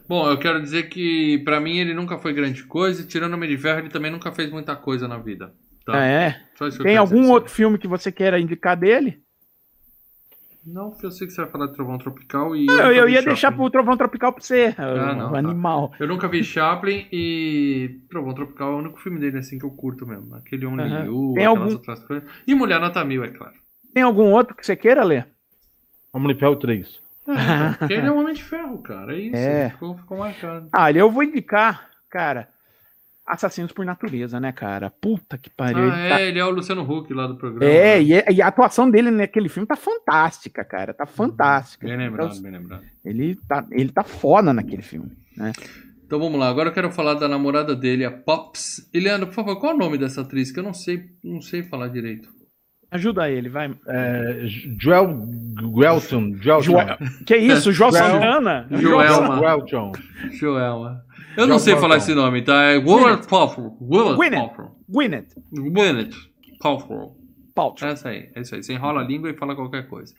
Bom, eu quero dizer que pra mim ele nunca foi grande coisa. e Tirando o Homem de Ferro, ele também nunca fez muita coisa na vida. Tá? Ah, é. Eu Tem algum outro filme que você queira indicar dele? Não, porque eu sei que você vai falar de Trovão Tropical e. Eu, nunca eu vi ia Chaplin. deixar pro Trovão Tropical pra você, Ah, não, tá. animal. Eu nunca vi Chaplin e Trovão Tropical é o único filme dele assim que eu curto mesmo. Aquele Homem Aham. Liu, Tem aquelas algum- outras coisas. E Mulher Nota Mil, é claro. Tem algum outro que você queira ler? Homem de Ferro 3. É, porque ele é um Homem de Ferro, cara. É isso. É. Ficou, ficou marcado. Ah, eu vou indicar, cara, Assassinos por Natureza, né, cara? Puta que pariu. ele Ah, tá- é, ele é o Luciano Huck lá do programa. É, né? e, é- e a atuação dele naquele filme tá fantástica, cara. Tá fantástica. Bem lembrado, Então, bem lembrado. ele, tá, ele tá foda naquele filme, né? Então vamos lá, agora eu quero falar da namorada dele, a Pops. E Leandro, por favor, qual é o nome dessa atriz? Que eu não sei, não sei falar direito. Ajuda ele, vai. É, Joel Guelton. Joel Joel- Que isso, João Joel- Santana? Joelma. Guelton. Joelma. Eu não Joel sei falar esse nome, tá? É Willard Paltrow. Willard Gwyneth. Paltrow. Gwyneth Gwyneth Paltrow. Paltrow. Essa aí, é isso aí. Você enrola a língua e fala qualquer coisa.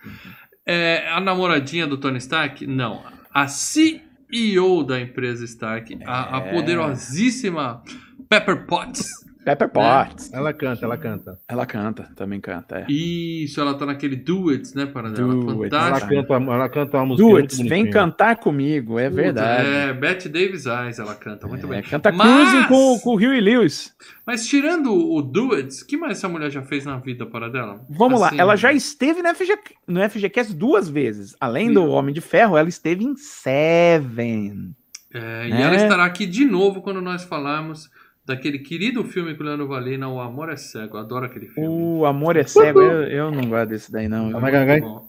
É, a namoradinha do Tony Stark? Não. A CEO da empresa Stark, a, a É. poderosíssima Pepper Potts. Pepper Potts. Ela canta, ela canta. Ela canta, também canta. É. Isso, ela tá naquele Duets, né, para dela. Do It, Ela Fantástico. canta, ela canta uma música Duets, vem bonitinha. cantar comigo, é verdade. É, Bette Davis Eyes, ela canta muito É, bem. canta Mas- Cruising com, com o Huey Lewis. Mas tirando o Duets, o que mais essa mulher já fez na vida para dela? Vamos Assim, lá, ela já esteve no, FG, no FGCast duas vezes. Além do Homem de Ferro, ela esteve em Seven. É, e É. ela estará aqui de novo quando nós falarmos daquele querido filme com o Leandro Valina, O Amor é Cego. Eu adoro aquele filme. O Amor é Cego, eu, eu não gosto desse daí, não.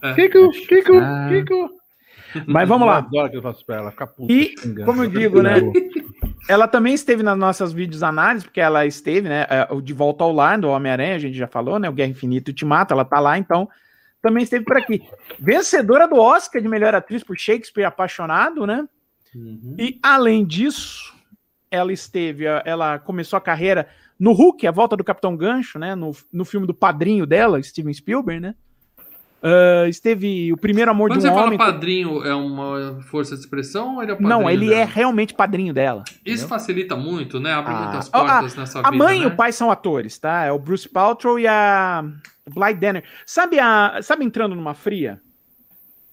É. Kiko, Kiko, Ah. Kiko. Mas vamos Eu lá. adoro que eu faço pra ela, ficar puta. E, xingando. como eu digo, né? Ela também esteve nas nossas vídeos análises, porque ela esteve, né? é, O De Volta ao Lar, do Homem-Aranha, a gente já falou, né? O Guerra Infinita e Ultimato, ela tá lá, então também esteve por aqui. Vencedora do Oscar de melhor atriz por Shakespeare Apaixonado, né? Uhum. E além disso, ela esteve, a- ela começou a carreira no Hulk, a volta do Capitão Gancho, né? No, no filme do padrinho dela, Steven Spielberg, né? Ah, esteve o primeiro amor Quando de um você fala homem. padrinho, é uma força de expressão ou ele é padrinho Não, ele é dela? realmente padrinho dela. Isso facilita muito, né? Abre Ah, muitas portas nessa A vida, mãe né? e o pai são atores, tá? É o Bruce Paltrow e a Blythe Danner. Sabe a, sabe entrando numa fria?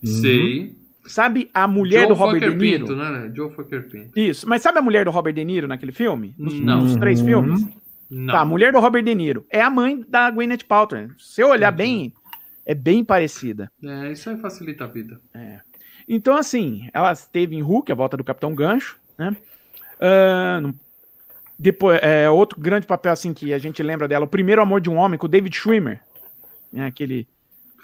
Sei. Sabe a mulher Joe do Robert Fucker De Niro? Pinto, né? Joe Fucker Pinto. Isso. Mas sabe a mulher do Robert De Niro naquele filme? Nos, Não. nos três Uhum. filmes? Não. Tá, a mulher do Robert De Niro é a mãe da Gwyneth Paltrow. Se eu olhar bem, é bem parecida. É, isso aí facilita a vida. Então, assim, ela esteve em Hulk, a volta do Capitão Gancho, né? No- depois, é, outro grande papel, assim, que a gente lembra dela, o primeiro amor de um homem, com o David Schwimmer, né? Aquele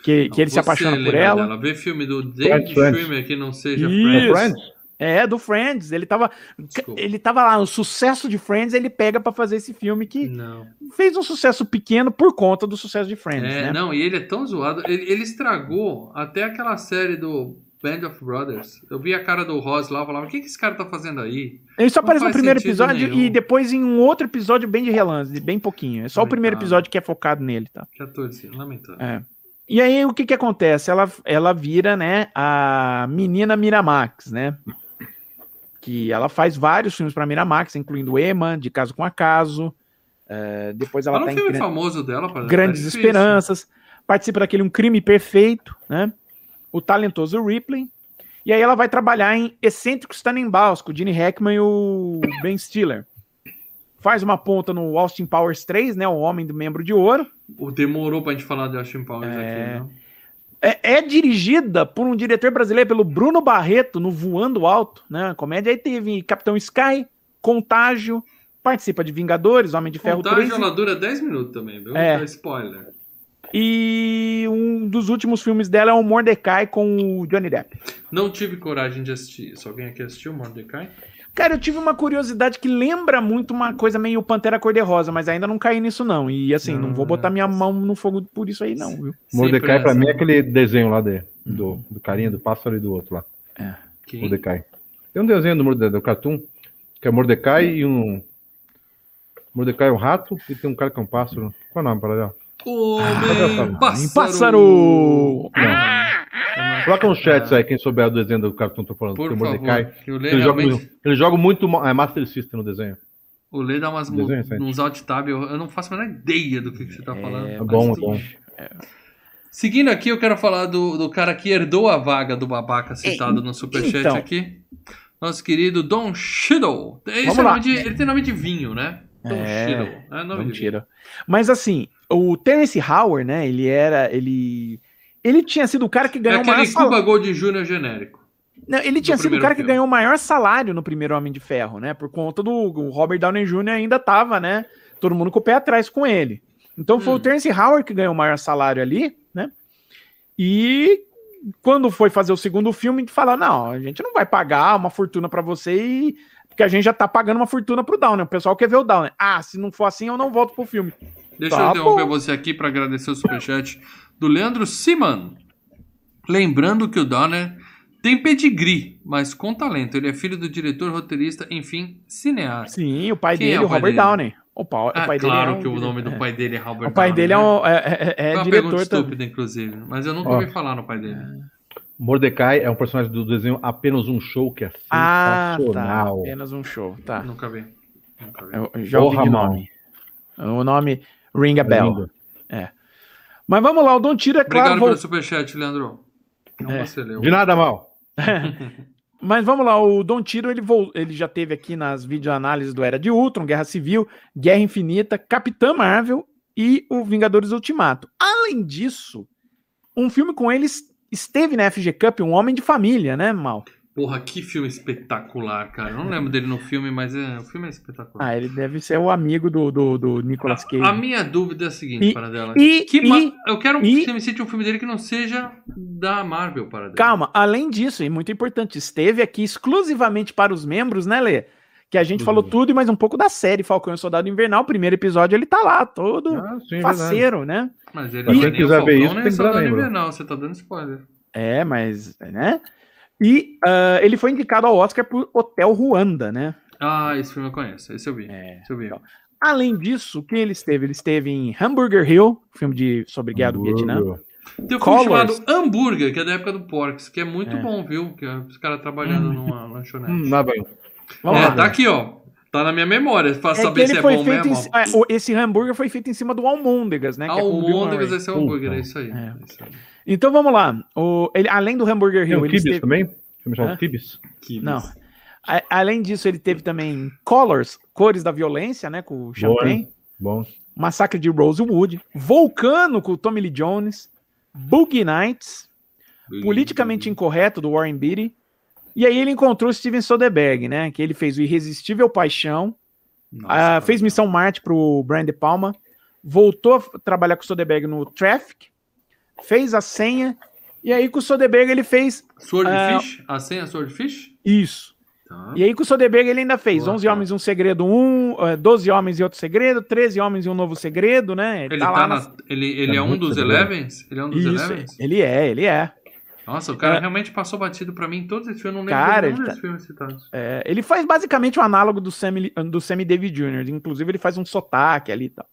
que, que ele se apaixona por ela. Dela. Vê filme do David. Schwimmer que não seja Isso. Friends. Friends? É, do Friends. Ele tava, Desculpa. ele tava lá, o sucesso de Friends, ele pega pra fazer esse filme que Não. fez um sucesso pequeno por conta do sucesso de Friends, É, né? não, e ele é tão zoado. Ele, ele estragou até aquela série do Band of Brothers. Eu vi a cara do Ross lá e falava: o que, que esse cara tá fazendo aí? Ele só Não aparece no primeiro episódio nenhum. e depois em um outro episódio bem de relance, bem pouquinho. É só o primeiro episódio que é focado nele, tá? Que ator esse, lamentável. É. E aí o que que acontece? Ela, ela vira, né, a menina Miramax, né? Que ela faz vários filmes para Miramax, incluindo Emma, De Caso com Acaso. É, depois ela Fala tá um filme Gran- famoso dela. Pra, Grandes difícil. Esperanças. Participa daquele Um Crime Perfeito, né? O talentoso Ripley. E aí ela vai trabalhar em Excêntricos Tannenbaums, com o Gene Hackman e o Ben Stiller. Faz uma ponta no Austin Powers 3, né? O Homem do Membro de Ouro. Demorou pra gente falar de Austin Powers É. aqui, né? É, é dirigida por um diretor brasileiro, pelo Bruno Barreto, no Voando Alto, né? A comédia aí teve Capitão Sky, Contágio, participa de Vingadores, Homem de Ferro Contagem 3 ela dura 10 minutos também, viu? É. É. Spoiler. e um dos últimos filmes dela é o Mordecai com o Johnny Depp. Não tive coragem de assistir. Se alguém aqui assistiu Mordecai? Cara, eu tive uma curiosidade que lembra muito uma coisa meio Pantera Cor-de-Rosa, mas ainda não caí nisso não. E assim, não vou botar minha mão no fogo por isso aí não, viu? Mordecai, pra mim, é aquele desenho lá de, do, do carinha, do pássaro e do outro lá. Quem? Mordecai. Tem um desenho do, Morde- do Cartoon, que é Mordecai e um. Mordecai é um rato e tem um cara que é um pássaro. Qual é o nome para ela? Homem pássaro. Pássaro! Coloca no chat aí, quem souber do desenho do Cartoon, tô falando. Por o favor. Mordecai. que o Lê Ele joga, realmente... muito- ele joga muito é, Master System no desenho. O Lê dá umas Desenho, uns alt tab. Eu, eu não faço a menor ideia do que, que você tá falando. É bom, é bom. bem. Seguindo aqui, eu quero falar do, do cara que herdou a vaga do babaca citado no Superchat então. aqui. Nosso querido Don Shiddle. Vamos é de- ele tem nome de vinho, né? Don É, Shiddle. É nome Não de vinho. Mas assim, o Terence Howard, né? Ele era. Ele. Ele tinha sido o cara que É ganhou o maior aquele salário. Cuba Gold Jr. genérico. Não, ele tinha do sido o cara que filme. ganhou o maior salário no primeiro Homem de Ferro, né? Por conta do Robert Downey Jr. ainda tava, né? Todo mundo com o pé atrás com ele. Então foi Hum. o Terence Howard que ganhou o maior salário ali, né? E quando foi fazer o segundo filme, fala: não, a gente não vai pagar uma fortuna pra você e. Porque a gente já tá pagando uma fortuna pro Downey. O pessoal quer ver o Downey. Ah, se não for assim, eu não volto pro filme. Deixa Tá eu interromper bom. você aqui para agradecer o superchat do Leandro Siman. Lembrando que o Donner tem pedigree, mas com talento. Ele é filho do diretor, roteirista, enfim, cineasta. Sim, o pai Quem dele, é o o pai Robert dele? Downey. O, pa- o Ah, pai dele claro é um que o nome do é. pai dele é Robert O pai Downey, dele é, né? um, é, é- é Foi uma diretor pergunta também. estúpida, inclusive. Mas eu nunca Ó. ouvi falar no pai dele. Mordecai é um personagem do desenho Apenas um Show, que é Ah, tá. sensacional. Apenas um show. Tá. Nunca vi. Nunca vi. Eu já ouvi mal. nome. O nome Ring a Bell. Lindo. Mas vamos lá, o Don Tiro, é Obrigado claro. pelo vol- superchat, Leandro. Não É. De nada, mal. Mas vamos lá, o Don Tiro, ele, vol- ele já teve aqui nas videoanálises do Era de Ultron, Guerra Civil, Guerra Infinita, Capitã Marvel e o Vingadores Ultimato. Além disso, um filme com eles esteve na FG Cup, Um Homem de Família, né, Mal? Porra, que filme espetacular, cara. Eu não lembro dele no filme, mas é, o filme é espetacular. Ah, ele deve ser o amigo do, do, do Nicolas Cage. A minha dúvida é a seguinte, E- para dela. e- que e- ma- eu quero e- que você me cite um filme dele que não seja da Marvel, para dela. Calma, além disso, e muito importante, esteve aqui exclusivamente para os membros, né, Lê? Que a gente Uhum. falou tudo e mais um pouco da série Falcão e o Soldado Invernal. O primeiro episódio ele tá lá, todo Ah, sim, é verdade. faceiro, né? Mas ele Pra não é quem quiser ver Falcão, isso, tem que Soldado. Invernal, você tá dando spoiler. É, mas, né? E ah, ele foi indicado ao Oscar por Hotel Ruanda, né? Ah, esse filme eu conheço, esse eu vi. É. Esse eu vi. Além disso, o que ele esteve? Ele esteve em Hamburger Hill, filme de sobre guerra do Vietnã. Tem um filme Colors. chamado Hambúrguer, que é da época do Porks, que é muito É. bom, viu? Que é os caras trabalhando numa lanchonete. Hum, nada bem. Vamos é, lá. tá aqui, ó. Tá na minha memória, pra É que saber se ele é foi bom feito em, mesmo. ci- é, o- esse hambúrguer foi feito em cima do Almôndegas, né? é o Almôndegas, esse é o hambúrguer, é isso aí. É. É isso aí. Então vamos lá. O, ele, além do Hamburger Tem Hill, o ele Kibis esteve, também? Filme Hã? chamado Kibis? Não. a- além disso, ele teve também Colors, Cores da Violência, né? Com o Champagne. Bom. Massacre de Rosewood. Vulcano com o Tommy Lee Jones. Boogie Nights. Politicamente Incorreto, do Warren Beatty. E aí ele encontrou Steven Soderbergh, né? Que ele fez o Irresistível Paixão. Nossa, ah, fez Missão Marte pro Brian De Palma. Voltou a trabalhar com o Soderbergh no Traffic. Fez a senha. E aí com o Soderbergh ele fez Swordfish? A senha Swordfish? isso. Tá. E aí com o Soderbergh ele ainda fez Boa, 11 cara. Homens e um Segredo, um, eh, 12 Homens e outro segredo, 13 Homens e um novo segredo, né? Ele, tá tá lá na- nas- ele, ele É é, um dos. Elevens? Ele é um dos Isso, Elevens? ele é, ele é. Nossa, o cara É. realmente passou batido pra mim em todos esses filmes. Eu não lembro Cara, de ele desses filmes citados. É, ele faz basicamente o análogo do Sammy, do Sammy Davis Jr., inclusive ele faz um sotaque ali e tal.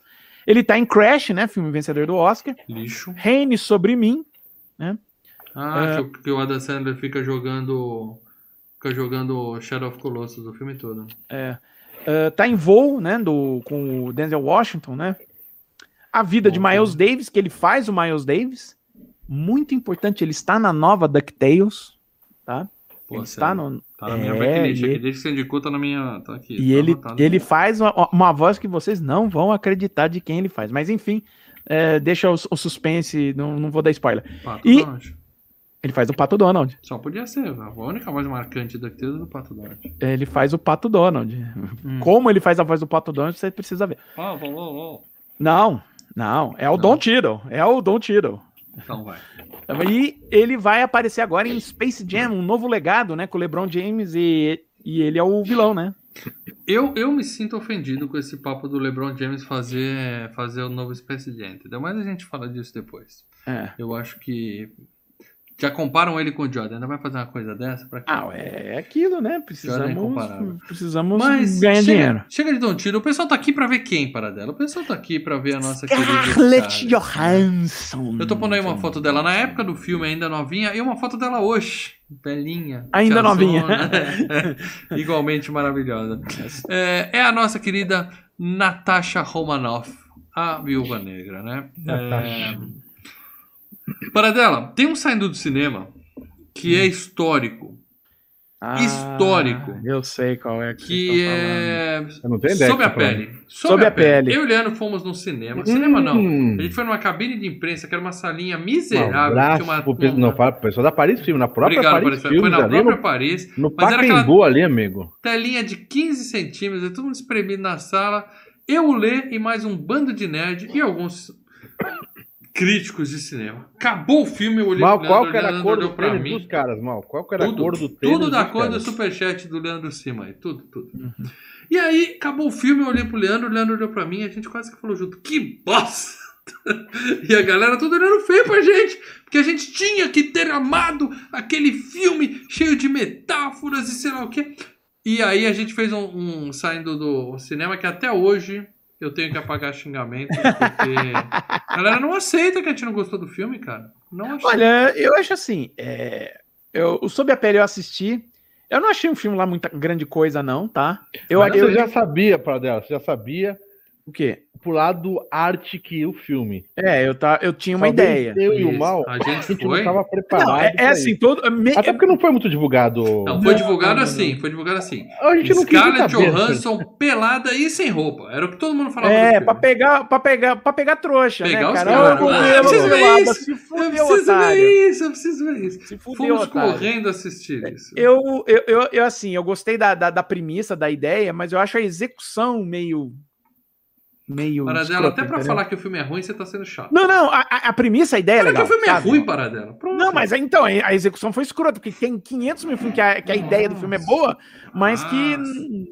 Ele tá em Crash, né? Filme vencedor do Oscar. Lixo. Reine sobre mim. Ah, É. que, o- Adam Sandler fica jogando. Fica jogando Shadow of Colossus o filme todo. É, Ah, tá em voo, né? Do, com o Denzel Washington, né? A vida de Bom Miles Davis, que ele faz o Miles Davis. Muito importante, ele está na nova DuckTales, tá? Pô, ele está sério. no, Tá na minha É, blacklist e aqui. ele- Desde que você indicou, tá na minha. Tá aqui. E tá ele, anotado. ele faz uma, uma voz que vocês não vão acreditar de quem ele faz. Mas enfim, é, deixa o, o suspense, não, não vou dar spoiler. Pato e- Donald. Ele faz o Pato Donald. Só podia ser. A única voz marcante daquele é do Pato Donald. Ele faz o Pato Donald. Hum. Como ele faz a voz do Pato Donald, você precisa ver. Ah, vou, vou. Não, não, é o Não. Don Tiddle. É o Don Tiddle. Então vai. E ele vai aparecer agora em Space Jam, um novo legado, né? Com o LeBron James e, e ele é o vilão, né? Eu, eu me sinto ofendido com esse papo do LeBron James fazer, fazer o novo Space Jam, entendeu? Mas a gente fala disso depois. É. Eu acho que. Já comparam ele com o Jordan. Ainda vai fazer uma coisa dessa? Pra quê? Ah, é aquilo, né? É Precisamos, precisamos Mas ganhar chega, dinheiro. chega de Don Tiro. O pessoal tá aqui pra ver quem, para dela? O pessoal tá aqui pra ver a nossa querida. Scarlett Scarlett. Johansson. Eu tô pondo aí uma foto dela na época do filme, ainda novinha, e uma foto dela hoje, belinha. Ainda novinha. Igualmente maravilhosa. É, é a nossa querida Natasha Romanoff, a viúva negra, né? É... Para dela, tem um saindo do cinema que é histórico, Ah, Histórico. Eu sei qual é que, que é Eu não tenho ideia Sob a tá pele. Sob a pele. Eu e o Leandro fomos no cinema. Cinema não. Hum. A gente foi numa cabine de imprensa, que era uma salinha Um miserável. abraço tinha uma- pro pessoal- uma- não, fala pro pessoal da Paris Filme, na própria Obrigado, Paris Paris. Filmes, Foi na ali própria no, Paris. no mas era aquela Pacaembu ali, amigo. telinha de 15 centímetros, todo mundo espremido na sala. Eu, o Lê e mais um bando de nerd e alguns críticos de cinema. Acabou o filme, eu olhei Mal, pro qual Leandro, que era a Leandro cor do pra mim. dos caras, Mal? Qual que era a Tudo, cor do tênis tudo da cor do caras? superchat do Leandro Cima aí, tudo, tudo. E aí, acabou o filme, eu olhei pro Leandro, o Leandro olhou pra mim, a gente quase que falou junto, que bosta! E a galera toda olhando feio pra gente, porque a gente tinha que ter amado aquele filme cheio de metáforas e sei lá o quê. E aí a gente fez um, um saindo do cinema que até hoje eu tenho que apagar xingamentos, porque a galera não aceita que a gente não gostou do filme, cara. Não achei. Olha, eu acho assim, é, eu, o Sob a Pele eu assisti, eu não achei um filme lá muita grande coisa não, tá? Eu, Mas eu você já sabia, Pradela, você já sabia O quê? pro lado arte que o filme. É, eu, tá, eu tinha uma Talvez ideia. Eu e o. Mal, A a gente gente não estava preparado. Não, é, é assim, todo... me- Até porque não foi muito divulgado. Não, foi divulgado não, não, assim, foi divulgado assim. A gente não Scarlett Johansson pelada e sem roupa. Era o que todo mundo falava. É, pra pegar, pra pegar, pra pegar trouxa, Pegar né, os cara? Ah, modelo, eu preciso ver isso. Se Eu fudeu, preciso otário. ver isso, eu preciso ver isso. Se fudeu, Fomos otário. correndo assistir isso. Eu, eu, eu, eu, assim, eu gostei da, da, da premissa, da ideia, mas eu acho a execução meio. Meio. Paradela, escrota, até pra entendeu? falar que o filme é ruim, você tá sendo chato. Não, não, a, a- premissa, a ideia é Fala que legal. o filme sabe? é ruim, Paradela. Pronto. Não, mas então, a execução foi escrota, porque tem 500 mil filmes que a, que a ideia do filme é boa, mas que n-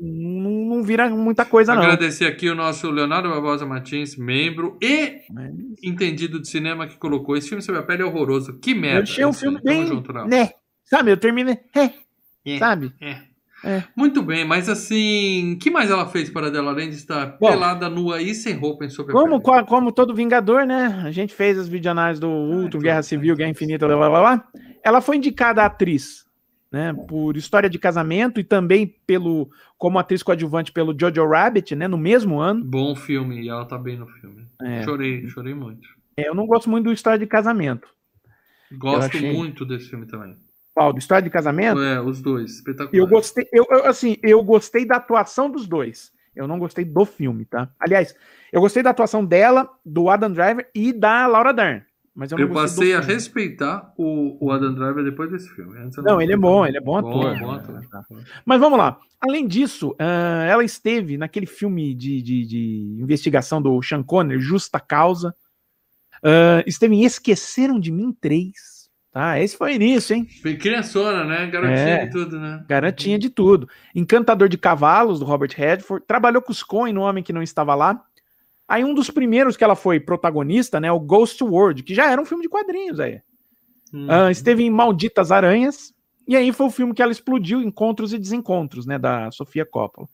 não vira muita coisa, não. Agradecer aqui o nosso Leonardo Barbosa Martins, membro e Mas entendido de cinema que colocou. Esse filme sobre a pele é horroroso. Que merda. Eu achei um filme bem. né? Sabe, eu terminei. É, É. sabe? É. É. Muito bem, mas assim, que mais ela fez para dela, além de estar Bom, pelada, nua e sem roupa em sobre a Como, pele? como todo Vingador, né? A gente fez as videoanálises do Ultron, então, Guerra Civil, Guerra Infinita, blá, blá, blá, blá. Ela foi indicada atriz, né? Por História de Casamento e também pelo como atriz coadjuvante pelo Jojo Rabbit, né? No mesmo ano. Bom filme, e ela tá bem no filme. É. Chorei, chorei muito. É, Eu não gosto muito do História de Casamento. Gosto achei- muito desse filme também. Do História de Casamento? É, os dois, espetacular. Eu gostei, eu, eu, assim, eu gostei da atuação dos dois. Eu não gostei do filme, tá? Aliás, eu gostei da atuação dela, do Adam Driver e da Laura Dern. Mas eu não Eu passei a respeitar o, o Adam Driver depois desse filme. Eu Não, ele é bom, ele é bom Bom, ator. bom ator. Mas vamos lá. Além disso, ah, ela esteve naquele filme de, de, de investigação do Sean Connery, Justa Causa. Ah, esteve em Esqueceram de Mim 3. Tá? Esse foi o início, hein? Foi Criançona, né? Garotinha É. e tudo, né? Garantinha de tudo. Encantador de Cavalos, do Robert Redford. Trabalhou com os Coen no Homem que Não Estava Lá. Aí um dos primeiros que ela foi protagonista, né? O Ghost World, que já era um filme de quadrinhos aí. Hum. Ah, esteve em Malditas Aranhas. E aí foi o filme que ela explodiu, Encontros e Desencontros, né? Da Sofia Coppola.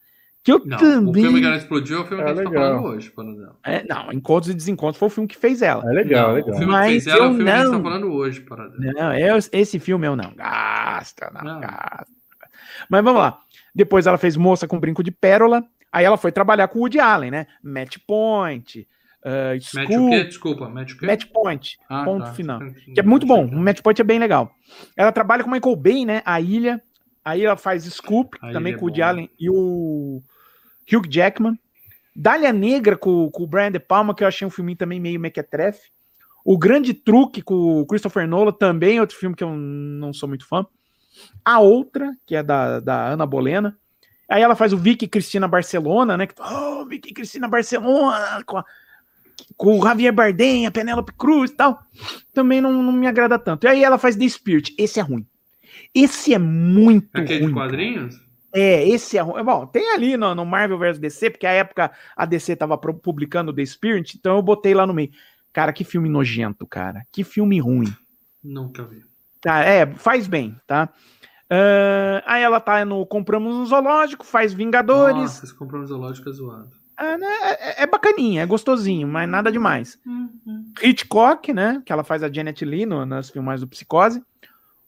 Que eu Não, também. o filme que ela explodiu é o filme que É a gente tá legal. falando hoje, Paradela. É, não, Encontros e Desencontros foi o filme que fez ela. É legal, Não, legal. O filme Mas que fez ela é o filme que a gente tá não- falando hoje, Paradela. Não, eu- esse filme eu não. Gasta, não, Não. gasta. Mas vamos lá. Depois ela fez Moça com Brinco de Pérola. Aí ela foi trabalhar com o Woody Allen, né? Match Point, uh, Mete o quê? Desculpa, mete o quê? Match Point, Ah, ponto tá. final. que é muito bom. O Match Point é bem legal. Ela trabalha com o Michael Bay, né? A Ilha. Aí ela faz Scoop, A também Ilha é com o Woody. Allen e o Hugh Jackman. Dália Negra com, com o Brian De Palma, que eu achei um filminho também meio mequetrefe. O Grande Truque com o Christopher Nolan, também outro filme que eu não sou muito fã. A Outra, que é da, da Ana Bolena. Aí ela faz o Vicky Cristina Barcelona, né? que- Oh, Vicky Cristina Barcelona, com, a- com o Javier Bardem, a Penélope Cruz e tal. Também não, não me agrada tanto. E aí ela faz The Spirit. Esse é ruim. Esse é muito Aquele ruim. de quadrinhos? É, esse é ruim. Bom, tem ali no, no Marvel vs DC, porque a época a DC tava publicando The Spirit, então eu botei lá no meio. Cara, que filme nojento, cara. Que filme ruim. Nunca vi. Tá, é, faz bem, tá? Ah, aí ela tá no Compramos um Zoológico, faz Vingadores. Nossa, esse compromisso zoológico é zoado. Ah, né, é, é bacaninha, é gostosinho, mas nada demais. Hum, hum. Hitchcock, né? Que ela faz a Janet Lee no- nas filmagens do Psicose.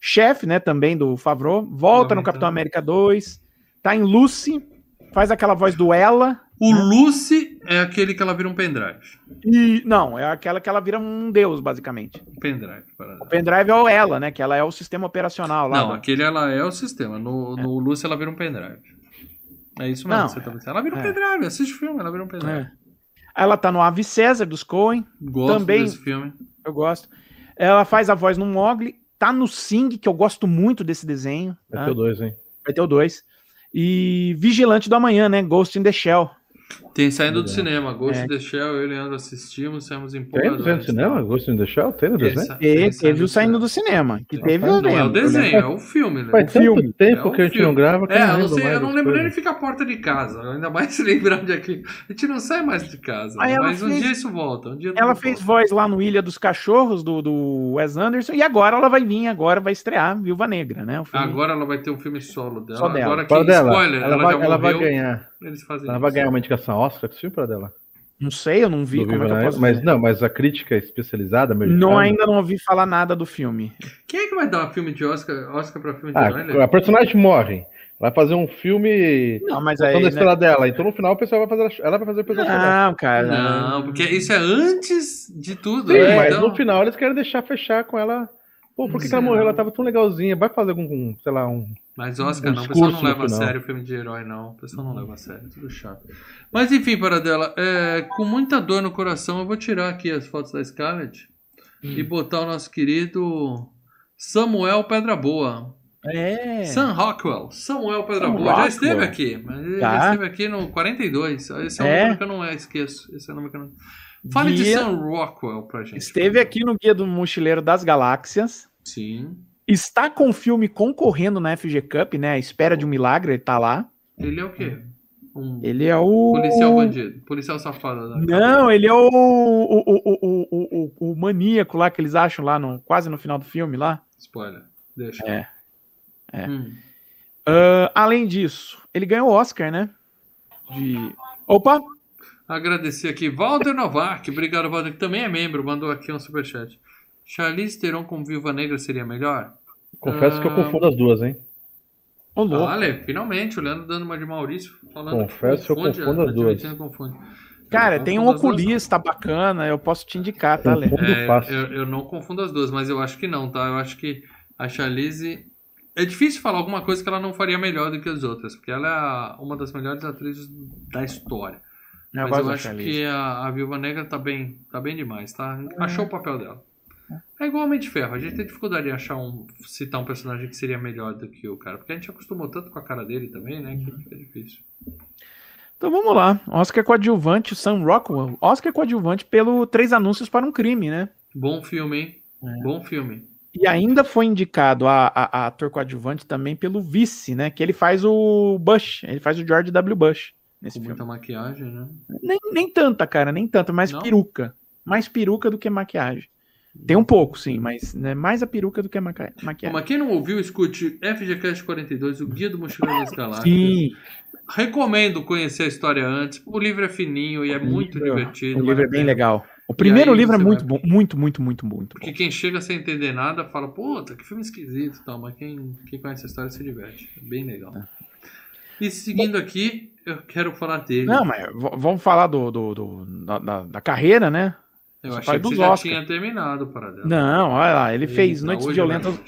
Chefe, né? Também do Favreau. Volta no Lamentável. Capitão América 2. Tá em Lucy. Faz aquela voz do Ella. O Lucy é aquele que ela vira um pendrive. E. Não, é aquela que ela vira um deus, basicamente. Um pendrive. Paradela. O pendrive é o ela, né? Que ela é o sistema operacional lá. Não, da- aquele ela é o sistema. No, no Lucy ela vira um pendrive. É isso mesmo Não, que você tá pensando. Ela vira um é. pendrive, assiste o filme, ela vira um pendrive. É. Ela tá no Ave César dos Coen. Gosto Também- desse filme. Eu gosto. Ela faz a voz no Mogli. Tá no Sing, que eu gosto muito desse desenho. Vai tá? ter o dois, hein? Vai ter o 2. E Vigilante do Amanhã, né? Ghost in the Shell. Tem saindo do cinema. Ghost É. in the Shell, eu e o Leandro assistimos, saímos Tem empolgados. no cinema? Ghost in the Shell? Tem no desenho? E teve o saindo do cinema. Que Não, teve não eu Não é o lembro, desenho, né? é o filme, né? Faz tanto filme. tempo É um que a gente filme. não grava É, eu não lembro sei, eu não lembro nem onde fica a porta de casa. Ainda mais se lembrar onde é que. A gente não sai mais de casa. Aí mas um fez- dia isso volta. Um dia Ela fez volta. voz lá no Ilha dos Cachorros, do, do Wes Anderson, e agora ela vai vir, agora vai estrear Viúva Negra, né? O filme. Agora ela vai ter um filme solo dela. Só dela. Agora que dela, spoiler, ela, vai, ela ganhar. Eles fazem Ela vai ganhar uma indicação Oscar filme para dela. Não sei, eu não vi do como é que eu posso Mas ver. não, mas a crítica especializada, americana, Não, ainda não ouvi falar nada do filme. Quem é que vai dar um filme de Oscar, Oscar pra filme de Ah, a personagem morre. Vai fazer um filme Não, mas aí. a Né? história dela. Então no final o pessoal vai fazer. Ela vai fazer o pessoal. Não, cara. Não, porque isso é antes de tudo. Sim, né? mas Então- no final eles querem deixar fechar com ela. Pô, por que, que ela morreu? Ela tava tão legalzinha. Vai fazer algum, um, sei lá, um. Mas Oscar Um não, o pessoal não leva a sério o filme de herói, não. O pessoal não leva a sério, tudo chato. Mas enfim, Paradela, é, com muita dor no coração, eu vou tirar aqui as fotos da Scarlett e botar o nosso querido Samuel Pedra Boa. É. Sam Rockwell. Samuel Pedra Sam Boa. Já Rockwell. esteve aqui, mas Tá. já esteve aqui no 42. Esse é um É? número que eu não esqueço. Esse é o número que eu não... Fale de Guia- Sam Rockwell pra gente. Esteve aqui no Guia do Mochileiro das Galáxias. Sim. Está com o filme concorrendo na FG Cup, né? A espera de um milagre, ele tá lá. Ele é o quê? Um Ele é o. policial bandido. Policial safado. né? Não, ele é o, o, o, o, o, maníaco lá que eles acham lá, no, quase no final do filme lá. Spoiler. Deixa. É. É. Hum. Ah, além disso, ele ganhou o Oscar, né? De. Opa! Agradecer aqui, Walter Novak. Obrigado, Walter, que também é membro. Mandou aqui um superchat. Charlize Theron com Viúva Negra seria melhor? Confesso que eu Ah. confundo as duas, hein? Ô, louco. Olha, finalmente, o Leandro dando uma de Maurício. Falando Confesso que eu confundo as duas. admitindo que confunde. Cara, Eu tem um as duas, oculista bacana, eu posso te indicar, tá, Lê? Confundo É, eu, eu não confundo as duas, mas eu acho que não, tá? Eu acho que a Charlize. É difícil falar alguma coisa que ela não faria melhor do que as outras, porque ela é uma das melhores atrizes da história. Eu Mas eu acho Charlize. que a, a Viúva Negra tá bem, tá bem demais, tá? Achou o papel dela. É igual Homem de Ferro. A gente tem dificuldade em achar um, citar um personagem que seria melhor do que o cara. Porque a gente acostumou tanto com a cara dele também, né? Que fica difícil. Então vamos lá. Oscar coadjuvante, Sam Rockwell. Oscar coadjuvante pelo Três Anúncios para um Crime, né? Bom filme, hein? É. Bom filme. E ainda foi indicado a, a- a ator coadjuvante também pelo Vice, né? Que ele faz o Bush, ele faz o George W. Bush nesse Com filme. muita maquiagem, né? Nem, nem tanta, cara, nem tanta, mais Não? peruca. Mais peruca do que maquiagem. Tem um pouco, sim, mas né, mais a peruca do que a Bom, maquiagem. mas quem não ouviu, escute FGCast 42, o Guia do Mochileiro das Galáxias. Sim, Recomendo conhecer a história antes. O livro é fininho e é muito livro- divertido. o livro é bem legal. O primeiro livro é muito vai- bom, muito, muito, muito, muito Porque bom. quem chega sem entender nada fala, puta, que filme esquisito e tal, mas quem, quem conhece a história se diverte. É bem legal. E seguindo aqui, eu quero falar dele. Não, mas vamos falar do, do- do- da, da- da carreira, né? Eu só achei que já Oscar. tinha terminado para dela. Não, olha lá, ele fez Noites Violentas. vai.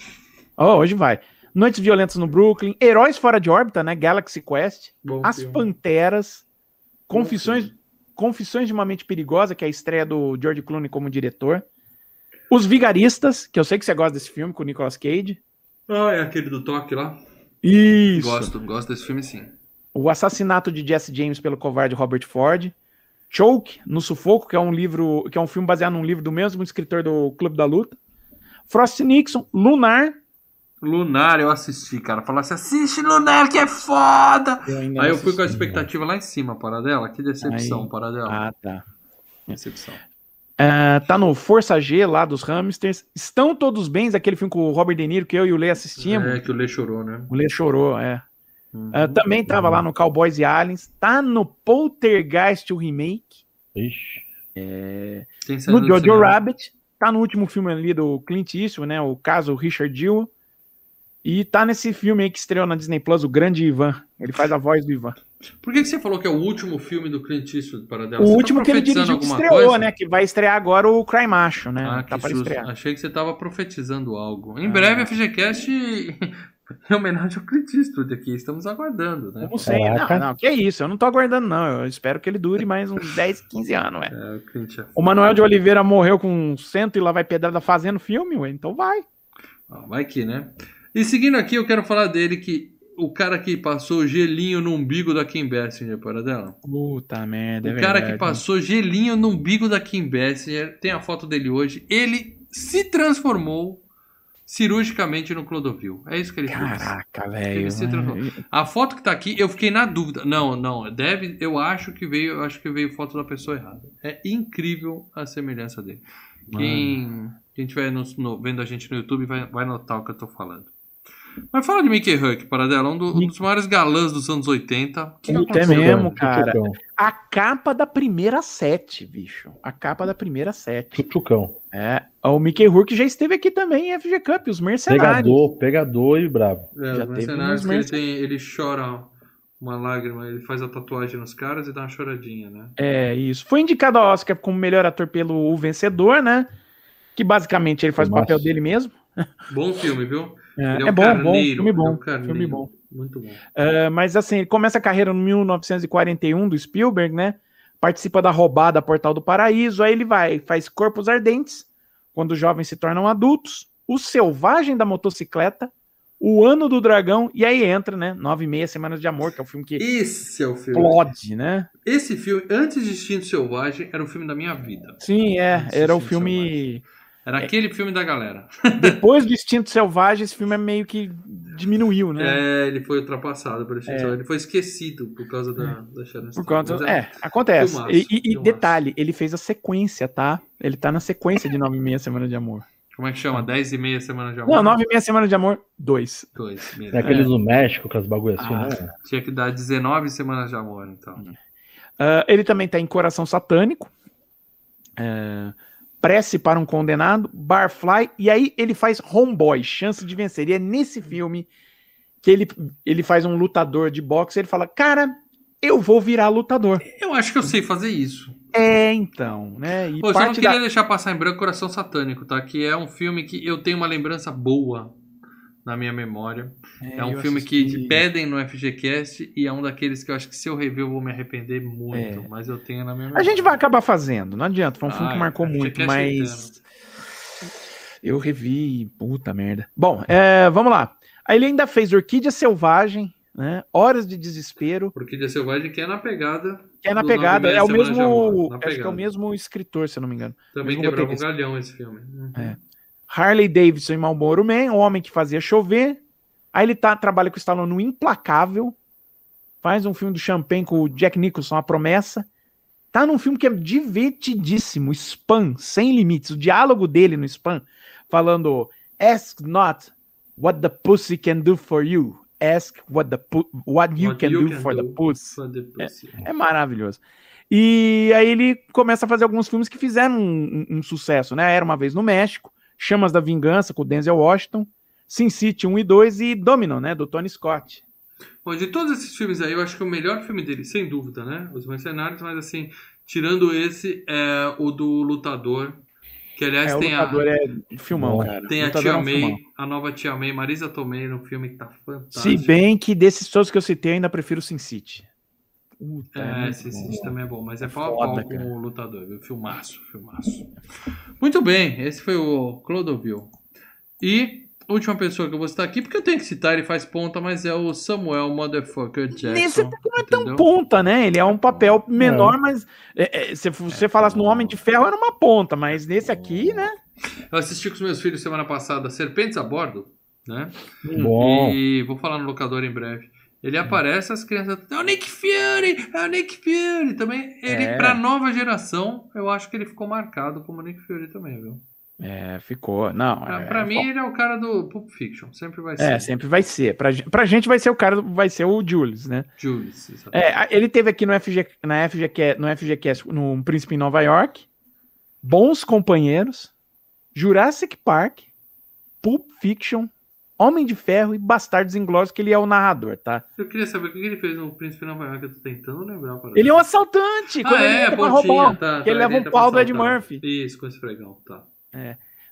Oh, hoje vai. Noites Violentas no Brooklyn, Heróis Fora de Órbita, né? Galaxy Quest, Bom As filme. Panteras, Confissões. Confissões de uma Mente Perigosa, que é a estreia do George Clooney como diretor. Os Vigaristas, que eu sei que você gosta desse filme com o Nicolas Cage. Ah, é aquele do toque lá? Isso. Gosto, gosto desse filme sim. O Assassinato de Jesse James pelo covarde Robert Ford. Choke, no Sufoco, que é um livro, que é um filme baseado num livro do mesmo escritor do Clube da Luta. Frost Nixon, Lunar. Lunar eu assisti, cara. Falasse, assiste Lunar que é foda! Eu Aí eu fui com a assisti. expectativa lá em cima, para dela. Que decepção, Aí. para dela. Ah, tá. Decepção. Ah, tá no Força G lá dos Hamsters. Estão todos bens, aquele filme com o Robert De Niro que eu e o Lê assistimos. É que o Lê chorou, né? O Lê chorou, é. Uhum. Ah, também tava lá no Cowboys e Aliens. Tá no Poltergeist, o remake. Ixi. Tem saído No do Jojo. Rabbit. Tá no último filme ali do Clint Eastwood, né? O caso Richard Dill. E tá nesse filme aí que estreou na Disney Plus, o Grande Ivan. Ele faz a voz do Ivan. Por que, que você falou que é o último filme do Clint Eastwood para dela? O Você tá último que ele dirigiu que estreou, coisa? né? Que vai estrear agora o Cry Macho, né? Ah, tá que para estrear. Achei que você estava profetizando algo. Em Ah. breve, a FGCast em homenagem ao Clint Eastwood aqui. Estamos aguardando, né? Não sei, não, não, que isso, eu não tô aguardando, não. Eu espero que ele dure mais uns 10, 15 anos, ué. É, o Clint é... O Manuel de Oliveira morreu com cento e lá vai pedrada fazendo filme, ué, então vai. Ah, vai que, né? E seguindo aqui, eu quero falar dele que o cara que passou gelinho no umbigo da Kim Basinger, para dela. Puta merda, é O cara verdade. que passou gelinho no umbigo da Kim Basinger, tem a foto dele hoje, ele se transformou cirurgicamente no Clodovil. É isso que ele fez. Caraca, velho. A foto que tá aqui, eu fiquei na dúvida. Não, não, deve, eu acho que veio, eu acho que veio foto da pessoa errada. É incrível a semelhança dele. Quem, quem tiver no- no- vendo a gente no YouTube vai, vai notar o que eu tô falando. Mas fala de Mickey Huck, Paradela, um, do- um dos maiores galãs dos anos 80. O que, é aconteceu? mesmo, cara. A capa da primeira sete, bicho. A capa da primeira sete. Chucão. É, o Mickey Rourke já esteve aqui também em FG Cup, os mercenários. Pegador, pegador e bravo. É, Já os teve mercenários que ele, tem, ele chora uma lágrima, ele faz a tatuagem nos caras e dá uma choradinha, né? É, isso. Foi indicado ao Oscar como melhor ator pelo O Vencedor, né? Que basicamente ele faz o papel dele mesmo. Bom filme, viu? É, é um bom, bom, filme ele é bom, um filme bom. Muito bom. É, mas assim, ele começa a carreira no 1941 do Spielberg, né? Participa da roubada Portal do Paraíso, aí ele vai, faz Corpos Ardentes, quando os jovens se tornam adultos, O Selvagem da Motocicleta, O Ano do Dragão, e aí entra, né? Nove e meia Semanas de Amor, que é o filme que Esse é o filme. explode, né? Esse filme, antes de Instinto Selvagem, era o filme da minha vida. Sim, é, era o filme... Era aquele filme da galera. Depois do Instinto Selvagem, esse filme é meio que diminuiu, né? É, ele foi ultrapassado por Instinto É. Selvagem. Ele foi esquecido por causa da, da Sharon Por conta. Mas É, acontece. filmaço, E, e- filmaço. detalhe, ele fez a sequência, tá? Ele tá na sequência de Nove e meia Semana de Amor. Como é que chama? 10 e meia semana de amor? Não, Nove e meia Semana de Amor, dois. Dois, mesmo. É aqueles do México, com as bagulho assim, Ah. né? Tinha que dar 19 semanas de amor, então. Ah, ele também tá em Coração Satânico. ah, Prece para um Condenado, Barfly, e aí ele faz Homeboy, Chance de Vencer. E é nesse filme que ele, ele faz um lutador de boxe. Ele fala, cara, eu vou virar lutador. Eu acho que eu sei fazer isso. É, então, né? E Pô, eu só não queria da... deixar passar em branco Coração Satânico, tá? Que é um filme que eu tenho uma lembrança boa na minha memória. É, um eu filme que assisti. te pedem no FGCast e é um daqueles que eu acho que se eu rever eu vou me arrepender muito, É. mas eu tenho na minha memória. A gente vai acabar fazendo, não adianta. Foi um filme Ah, que marcou acho muito, que é mas. Eu revi, puta merda. Bom, é, vamos lá. Aí ele ainda fez Orquídea Selvagem, né? Horas de Desespero, Porque de Selvagem que é na pegada. que é na pegada. É o mesmo. Acho que é o mesmo escritor, se eu não me engano. Também quebrava um galhão esse filme. Uhum. É. Harley Davidson e Marlboro Man, o homem que fazia chover. Aí ele tá, trabalha com o Stallone no Implacável. Faz um filme do Champagne com o Jack Nicholson, A Promessa. Tá num filme que é divertidíssimo, Spam, Sem Limites. O diálogo dele no Spam, falando Ask not what the pussy can do for you. Ask what, the what you What can you do can for the do pussy. for the pussy. É maravilhoso. E aí ele começa a fazer alguns filmes que fizeram um, um- um sucesso, né? Era uma vez no México, Chamas da Vingança com o Denzel Washington, Sin City 1 e 2 e Domino, né? Do Tony Scott. Bom, de todos esses filmes aí, eu acho que o melhor filme dele, sem dúvida, né? Os Mercenários, mas assim, tirando esse, é o do Lutador. Que aliás É, o tem Lutador a, é filmão, cara. tem a Lutador Tia é um May, filmão. a nova Tia May, Marisa Tomei, no filme que tá fantástico. Se bem que desses todos que eu citei, eu ainda prefiro Sin City. Puta, É, muito esse, esse também é bom, mas é pau a Foda, com o Lutador, viu? Filmaço, filmaço. Muito bem, esse foi o Clodovil. E a última pessoa que eu vou citar aqui, porque eu tenho que citar, ele faz ponta, mas é o Samuel Motherfucker Jackson. Nesse até não é tão entendeu? ponta, né? Ele é um papel menor, mas é, é, se você falasse no Homem de Ferro, era uma ponta, mas nesse aqui, né? Eu assisti com os meus filhos semana passada Serpentes a Bordo, né? Bom. E vou falar no locador em breve. Ele aparece, as crianças. É o Nick Fury! É o Nick Fury! Também, ele, É. pra nova geração, eu acho que ele ficou marcado como Nick Fury também, viu? É, ficou. Não, Pra, é, pra mim, ele é o cara do Pulp Fiction. Sempre vai ser. É, sempre vai ser. Pra, pra gente vai ser o cara, vai ser o Julius, né? Julius. exatamente. É, ele teve aqui no FG, na FGQ, no FGCast, no Príncipe em Nova York, Bons Companheiros, Jurassic Park, Pulp Fiction, Homem de Ferro e Bastardos Inglórios, que ele é o narrador, tá? Eu queria saber o que ele fez no Príncipe Nova York. Eu tô tentando lembrar. Para Ele é um assaltante, ah, quando ele é, pra pontinha. roubar, Tá, que ele tá, leva um pau do Ed. Murphy. Isso, com esfregão, tá.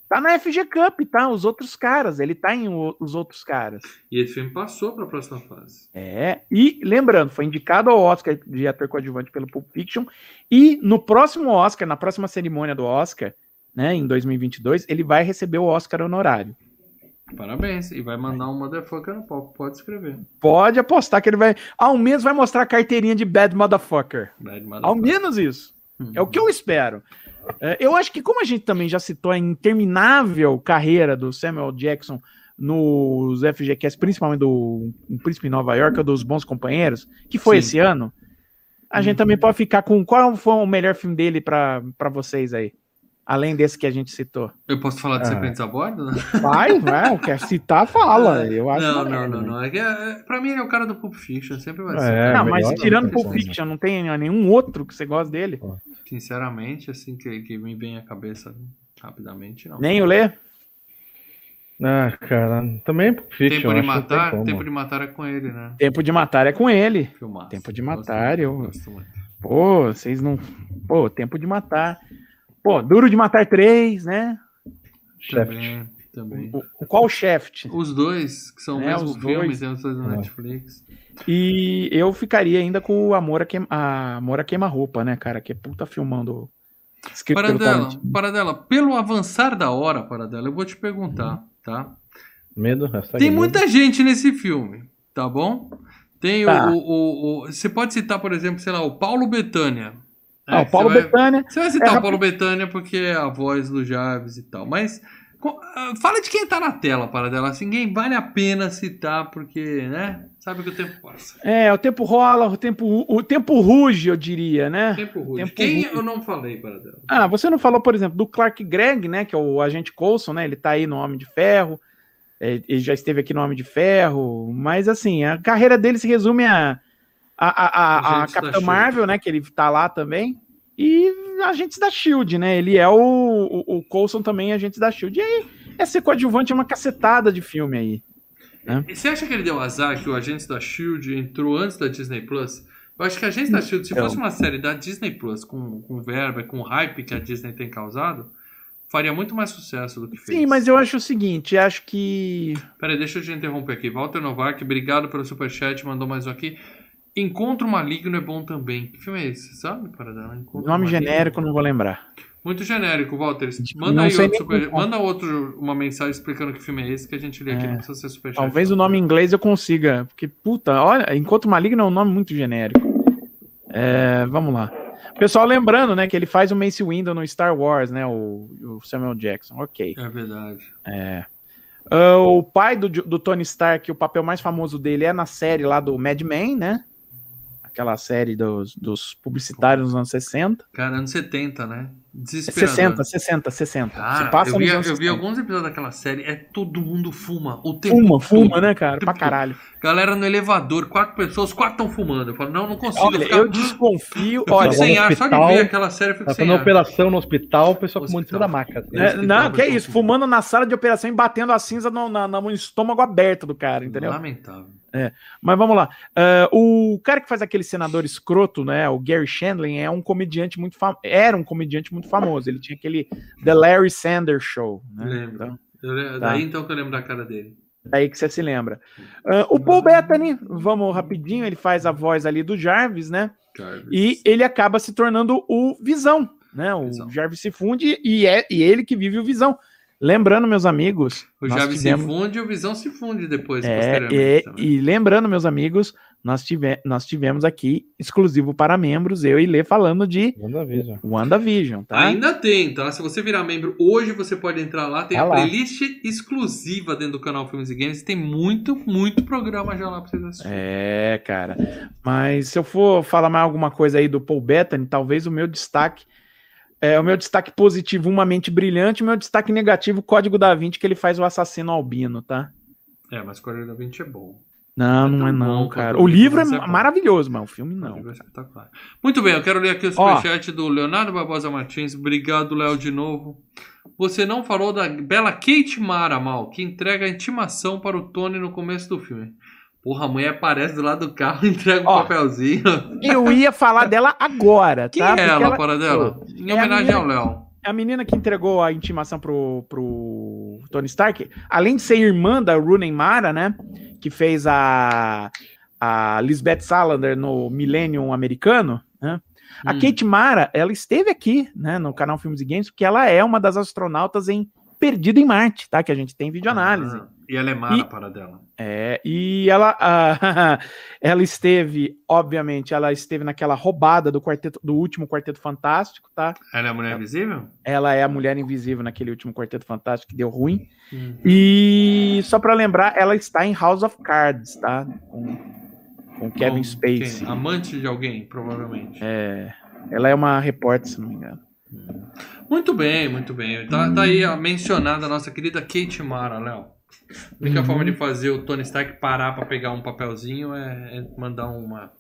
Tá na FG Cup, tá? Os outros caras, ele tá em o- os outros caras. E esse filme passou pra próxima fase. É, e lembrando, foi indicado ao Oscar de ator coadjuvante pelo Pulp Fiction, e no próximo Oscar, na próxima cerimônia do Oscar, né, em 2022, ele vai receber o Oscar honorário. Parabéns. E vai mandar um motherfucker no palco. Pode escrever. Pode apostar que ele vai, ao menos vai mostrar a carteirinha de bad motherfucker. Bad Ao motherfucker. menos isso. É o que eu espero. É, eu acho que como a gente também já citou a interminável carreira do Samuel Jackson nos FGQs, principalmente do um Príncipe em Nova York, ou dos Bons Companheiros, que foi Sim. esse ano, a gente também pode ficar com qual foi o melhor filme dele pra vocês aí? Além desse que a gente citou. Eu posso falar de Ah. Serpentes a Bordo? né? Vai, vai, quer citar, fala. Eu acho Não, não, é, não, né? não. É que, é, pra mim ele é o cara do Pulp Fiction, sempre vai É, ser. Não, mas tirando Pulp não. Fiction, não tem nenhum outro que você gosta dele? Sinceramente, assim, que, que me vem à cabeça rapidamente, não. Nem o Lê? Ah, cara, também é Pulp Fiction. Tempo de tem matar, como. tempo de matar é com ele, né? Tempo de Matar é com ele. Filmaço. Tempo de Gosto Matar, muito, eu- gosto muito. Pô, vocês não. Pô, Tempo de Matar. Pô, Duro de Matar 3, né? Shaft. Também. O, o- qual o Shaft? Os dois, que são É, mesmo os filme, dois. dois no É. Netflix. E eu ficaria ainda com o Amor a, Queima, a Amor a Queima-Roupa, né, cara? Que é puta filmando. Paradela. Paradela, pelo avançar da hora, Paradela, eu vou te perguntar, tá? Medo, hashtag Tem medo. muita gente nesse filme, tá bom? Tem Tá. o, o, o- Você pode citar, por exemplo, sei lá, o Paulo Betânia. Ah, É, o Paulo você vai- Betânia. Você vai citar É o. Paulo Betânia porque é a voz do Jarvis e tal, mas ah, fala de quem tá na tela, Paradela. Assim, ninguém vale a pena citar porque, né? Sabe que o tempo passa. É, o tempo rola, o tempo, o tempo ruge, eu diria, né? O tempo ruge. Tempo Quem ruge. eu não falei, Paradela? Ah, você não falou, por exemplo, do Clark Gregg, né? Que é o agente Coulson, né? Ele tá aí no Homem de Ferro. é, Ele já esteve aqui no Homem de Ferro. Mas, assim, a carreira dele se resume a, a, a, a, a Capitã. Marvel, né? Que ele tá lá também. E Agentes da Shield, né? Ele é o, o, o Coulson também, Agentes da Shield. E aí, é ser coadjuvante é uma cacetada de filme aí. E você acha que ele deu azar que o Agentes da Shield entrou antes da Disney Plus? Eu acho que a Agentes da Shield, se Então. fosse uma série da Disney Plus, com, com verba, e com hype que a Disney tem causado, faria muito mais sucesso do que fez. Sim, mas eu acho o seguinte, acho que. Peraí, deixa eu te interromper aqui. Walter Novak, obrigado pelo superchat, mandou mais um aqui. Encontro Maligno é bom também. Que filme é esse? Sabe, Paradela? Encontro Nome Maligno. genérico, não vou lembrar. Muito genérico, Walter. Manda aí outro, super... Manda outro uma mensagem explicando que filme é esse que a gente lê aqui. É. Não precisa ser superchat. Talvez o nome em inglês eu consiga. Porque, puta, olha, Enquanto Maligno é um nome muito genérico. É, vamos lá. Pessoal, lembrando, né, que ele faz o Mace Windu no Star Wars, né, o, o Samuel Jackson. Ok. É verdade. É. Ah, o pai do, do Tony Stark, o papel mais famoso dele é na série lá do Mad Men, né? Aquela série dos, dos publicitários nos anos 60. Cara, anos 70, né? Desesperador. 60, 60, 60. Cara, Se passa eu vi, eu vi 60. alguns episódios daquela série, é todo mundo fuma. O tempo Fuma, todo. fuma, né, cara? Pra caralho. Galera no elevador, quatro pessoas, quatro estão fumando. Eu falo, não, não consigo. Olha, ficar... eu desconfio. Eu Olha, sem ar, só de hospital, ver aquela série eu fico Tá sem ar. operação no hospital, o pessoal um monte em cima Hospital. da maca. É, É, hospital, não, que é isso, fumando. fumando na sala de operação e batendo a cinza no, na- no estômago aberto do cara, entendeu? Lamentável. Mas vamos lá. Ah, o cara que faz aquele senador escroto, né? O Gary Shandling é um comediante muito famoso. Era um comediante muito famoso. Ele tinha aquele The Larry Sanders Show. Né? Lembro. Então, Eu Tá. Daí então que eu lembro da cara dele. daí que você se lembra. Ah, o Paul Bettany, vamos rapidinho, ele faz a voz ali do Jarvis, né? Jarvis. E ele acaba se tornando o Visão, né? O Visão. Jarvis se funde e é e ele que vive o Visão. Lembrando, meus amigos, O Jarvis tivemos- se funde e o Visão se funde depois, É, e, e lembrando, meus amigos, nós, tive, nós tivemos aqui exclusivo para membros, eu e Lê falando de WandaVision. WandaVision, tá? Ainda tem, tá? Se você virar membro hoje, você pode entrar lá. Tem Tá a lá. playlist exclusiva dentro do canal Filmes e Games. Tem muito, muito programa já lá pra vocês assistirem. É, cara. Mas se eu for falar mais alguma coisa aí do Paul Bettany, talvez o meu destaque é o meu destaque positivo, uma mente brilhante, o meu destaque negativo, Código da Vinci, que ele faz o assassino albino, tá? É, mas Código da Vinci é bom. Não, É não é não, cara. O livro é é maravilhoso, mas o filme não. Código é espetacular. Muito bem, eu quero ler aqui o superchat do Leonardo Barbosa Martins. Obrigado, Léo, de novo. Você não falou da bela Kate Mara, Mal, que entrega a intimação para o Tony no começo do filme. Porra, a mulher aparece do lado do carro e entrega um Ó. papelzinho. Eu ia falar dela agora, Quem tá? é Porque ela, ela- para dela? Em É homenagem menina- ao Léo. a menina que entregou a intimação pro, pro Tony Stark, além de ser irmã da Rooney Mara, né? Que fez a, a Lisbeth Salander no Millennium americano, né? A Hum. Kate Mara, ela esteve aqui, né, no canal Filmes e Games, porque ela é uma das astronautas em Perdido em Marte, tá? Que a gente tem videoanálise. Ah, e ela é Mara, E- para dela. É, e ela, ah, ela esteve, obviamente, ela esteve naquela roubada do quarteto, do último Quarteto Fantástico, tá? Ela é a mulher invisível? Ela é a mulher invisível naquele último Quarteto Fantástico que deu ruim. Hum. E só pra lembrar, ela está em House of Cards, tá? Com, com Kevin Spacey. quem? Amante de alguém, provavelmente. É, ela é uma repórter, se não me engano. Muito bem, muito bem. Tá, tá aí mencionada a nossa querida Kate Mara, Léo. A única Uhum. forma de fazer o Tony Stark parar pra pegar um papelzinho é, é mandar uma,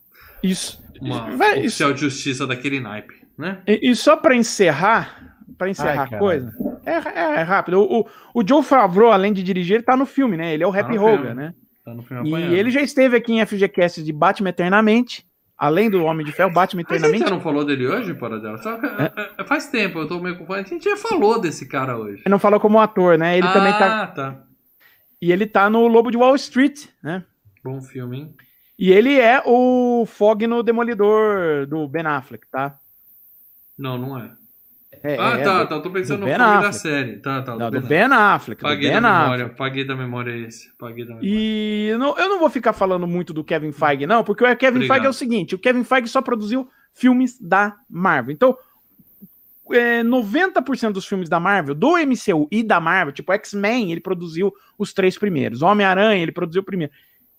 Isso. uma Vai, isso- oficial de justiça daquele naipe, né? E, e só pra encerrar, para encerrar Ai, a coisa, é, é- é rápido. O, o, o Joe Favreau, além de dirigir, ele tá no filme, né? Ele é o Tá Happy Hogan, né? Tá no filme E apanhando. ele já esteve aqui em FGCast de Batman Eternamente, além do Homem de Ferro, Batman Mas a gente Eternamente. já não falou dele hoje, Paradela? Só que, é, é, faz tempo, eu tô meio confuso. A gente já falou desse cara hoje. Ele não falou como ator, né? Ele ah, também tá. tá. E ele tá no Lobo de Wall Street, né? Bom filme, hein? E ele é o Fog no Demolidor do Ben Affleck, tá? Não, não é. É, ah, é, tá, do- tá. Tô pensando do no Ben filme da Affleck. série. Tá, tá. Não, do Ben Ben Affleck. Paguei Ben da Affleck. memória, paguei da memória esse. Paguei da memória. E eu não, eu não vou ficar falando muito do Kevin Feige, não, porque o Kevin Obrigado. Feige é o seguinte: o Kevin Feige só produziu filmes da Marvel. Então, é, 90% dos filmes da Marvel, do MCU e da Marvel, tipo X-Men, ele produziu os três primeiros. Homem-Aranha, ele produziu o primeiro.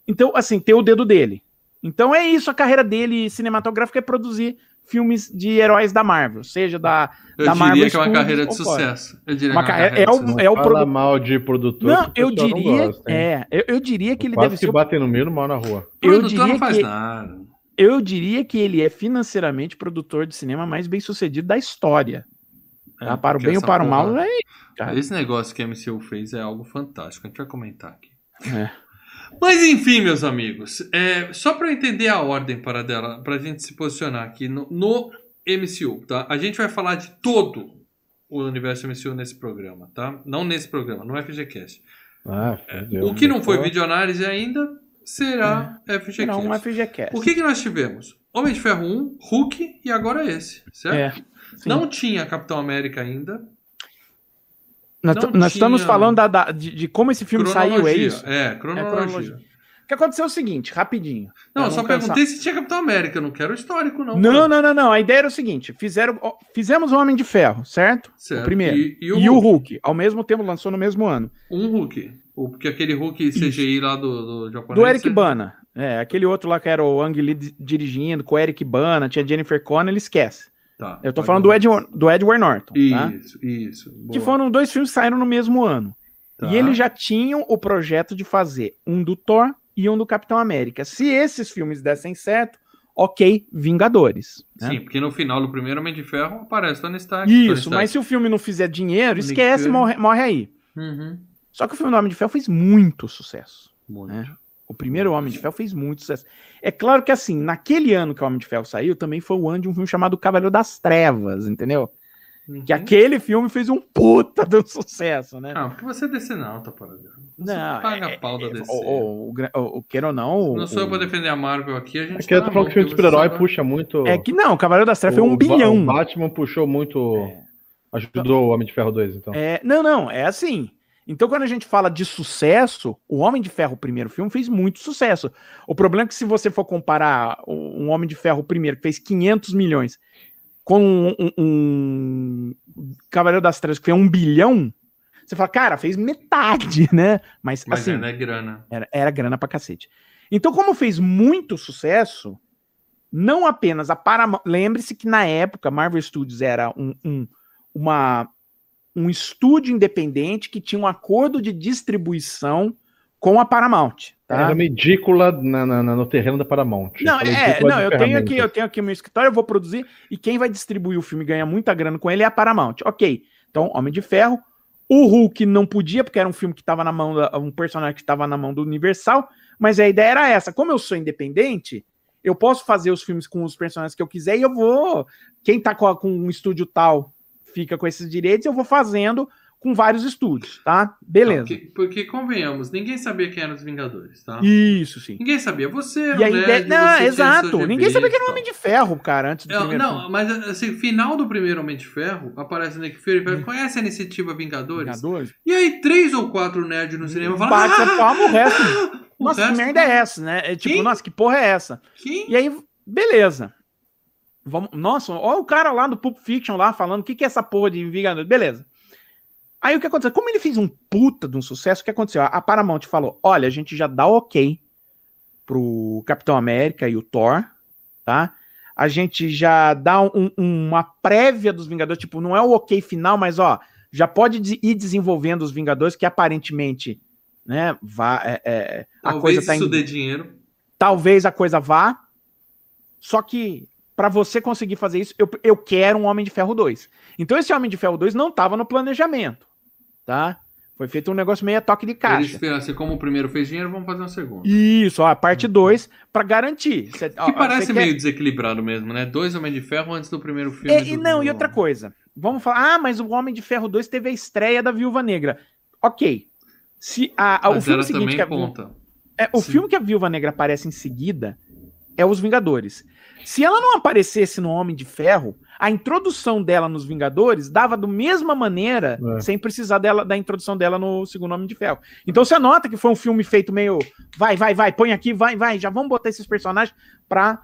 Então, assim, tem o dedo dele. Então é isso, a carreira dele cinematográfica é produzir filmes de heróis da Marvel, seja da. Eu da diria Marvel que é uma carreira de sucesso. Eu diria Uma que é uma carreira- carreira é de o- é o produ- mal de produtor. Não, o eu pessoal não diria. gosta, é, eu, eu diria que ele Quase deve que ser. o- batem no meio mal na rua. O Eu produtor diria não faz que nada. Eu diria que ele é financeiramente produtor de cinema mais bem sucedido da história. Tá? É, para o bem ou para o mal, é. cara. Esse negócio que a MCU fez é algo fantástico. A gente vai comentar aqui. É. Mas enfim, meus amigos, é, só para entender a ordem para dela, para a gente se posicionar aqui no, no MCU, tá? A gente vai falar de todo o universo MCU nesse programa, tá? Não nesse programa, no FGCast. Ah, fudeu. o que não foi videoanálise ainda será FGCast. Era um FGCast. O que, que nós tivemos? Homem de Ferro 1, Hulk e agora esse, certo? É. Não tinha Capitão América ainda. Nós, nós estamos falando da- da- de, de como esse filme saiu, é isso? É, cronologia. cronologia. O que aconteceu é o seguinte, rapidinho. Não, eu só cansar. perguntei se tinha Capitão América, eu não quero o histórico, não. Não, cara. não, não, não. A ideia era o seguinte: fizeram, fizemos o Homem de Ferro, certo? Certo. O primeiro. E, E, e o, o, Hulk. Hulk. ao mesmo tempo, lançou no mesmo ano. Um Hulk. O- Porque aquele Hulk CGI lá do, do japonês. Do Eric você- Bana. É, aquele outro lá que era o Ang Lee di- dirigindo, com o Eric Bana, tinha Jennifer Connelly, esquece. Tá, Eu tô pode falando do. Edward, do Edward Norton, tá? Isso, isso. Que boa. foram dois filmes que saíram no mesmo ano. Tá. E eles já tinham o projeto de fazer um do Thor e um do Capitão América. Se esses filmes dessem certo, ok, Vingadores. né? Sim, porque no final do primeiro Homem de Ferro aparece Tony Stark. Tony Isso, Stark. mas se o filme não fizer dinheiro, esquece, morre, morre aí. Uhum. Só que o filme do Homem de Ferro fez muito sucesso. Muito. É. O primeiro Homem de Ferro fez muito sucesso. É claro que assim, naquele ano que o Homem de Ferro saiu, também foi o ano de um filme chamado Cavaleiro das Trevas, entendeu? Uhum. Que aquele filme fez um puta do sucesso, né? Ah, porque você é decenalta, para Você Não, paga é- a pau da é- DC. o, o, o, o, o queira ou não. Não o- sou eu o- pra defender a Marvel aqui, a gente Aqui eu tá tô na falando que filme de super-herói puxa muito. É que não, o Cavaleiro das Trevas foi um o bilhão. O Batman puxou muito. Ajudou o Homem de Ferro 2, então. É, não, não, é assim. Então, quando a gente fala de sucesso, o Homem de Ferro, o primeiro filme, fez muito sucesso. O problema é que se você for comparar o- um Homem de Ferro, o primeiro, que fez 500 milhões, com um, um- um Cavaleiro das Trevas, que fez um bilhão, você fala, cara, fez metade, né? Mas, Mas assim, é, né, grana. era, era grana pra cacete. Então, como fez muito sucesso, não apenas a Paramount. Lembre-se que na época, Marvel Studios era um, um, uma, um estúdio independente que tinha um acordo de distribuição com a Paramount. Tá? Era medícula na, na- no terreno da Paramount. Não, falei é, não, eu tenho aqui, eu tenho aqui meu escritório, eu vou produzir, e quem vai distribuir o filme e ganhar muita grana com ele é a Paramount. Ok. Então, Homem de Ferro. O Hulk não podia, porque era um filme que estava na mão, da, um personagem que estava na mão do Universal, mas a ideia era essa. Como eu sou independente, eu posso fazer os filmes com os personagens que eu quiser e eu vou. Quem tá com, com um estúdio tal fica com esses direitos, eu vou fazendo com vários estúdios, tá? Beleza. Porque, porque, convenhamos, ninguém sabia quem eram os Vingadores, tá? Isso, sim. Ninguém sabia. Você era E a um ideia. nerd, Não, exato. Ninguém sabia que era o Homem de Ferro, cara, antes do tal. primeiro Não, filme. mas assim, final do primeiro Homem de Ferro, aparece o Nick Fury e fala, conhece a iniciativa Vingadores? Vingadores. E aí, três ou quatro nerds no cinema falam, Bate a ah, palma, o resto. Nossa, resto- que merda é essa, né? É tipo, Quem? nossa, que porra é essa? Quem? E aí, beleza. Vamos, nossa, olha o cara lá do Pulp Fiction lá falando o que, que é essa porra de Vingadores. Beleza. Aí o que aconteceu? Como ele fez um puta de um sucesso, o que aconteceu? A Paramount falou: olha, a gente já dá ok pro Capitão América e o Thor, tá? a gente já dá um- uma prévia dos Vingadores, tipo, não é o ok final, mas ó, já pode de- ir desenvolvendo os Vingadores, que aparentemente, né, vá, é, é, a Talvez coisa tá isso em, dê dinheiro. talvez a coisa vá, só que para você conseguir fazer isso, eu, eu quero um Homem de Ferro 2. Então esse Homem de Ferro 2 não estava no planejamento, tá? Foi feito um negócio meio a toque de Eles caixa. esperam assim, como o primeiro fez dinheiro, vamos fazer um segundo. Isso, ó, a parte 2 para garantir. Cê- ó, Que parece cê quer- meio desequilibrado mesmo, né? Dois Homens de Ferro antes do primeiro filme. É, do- e não, do- e outra coisa. Vamos falar, ah, mas o Homem de Ferro 2 teve a estreia da Viúva Negra. Ok. Se a, a- o filme seguinte que a, conta. é, o Sim. filme que a Viúva Negra aparece em seguida é Os Vingadores. Se ela não aparecesse no Homem de Ferro, a introdução dela nos Vingadores dava da mesma maneira, É. sem precisar dela, da introdução dela no segundo Homem de Ferro. Então você nota que foi um filme feito meio. Vai, vai, vai, põe aqui, vai, vai, já vamos botar esses personagens pra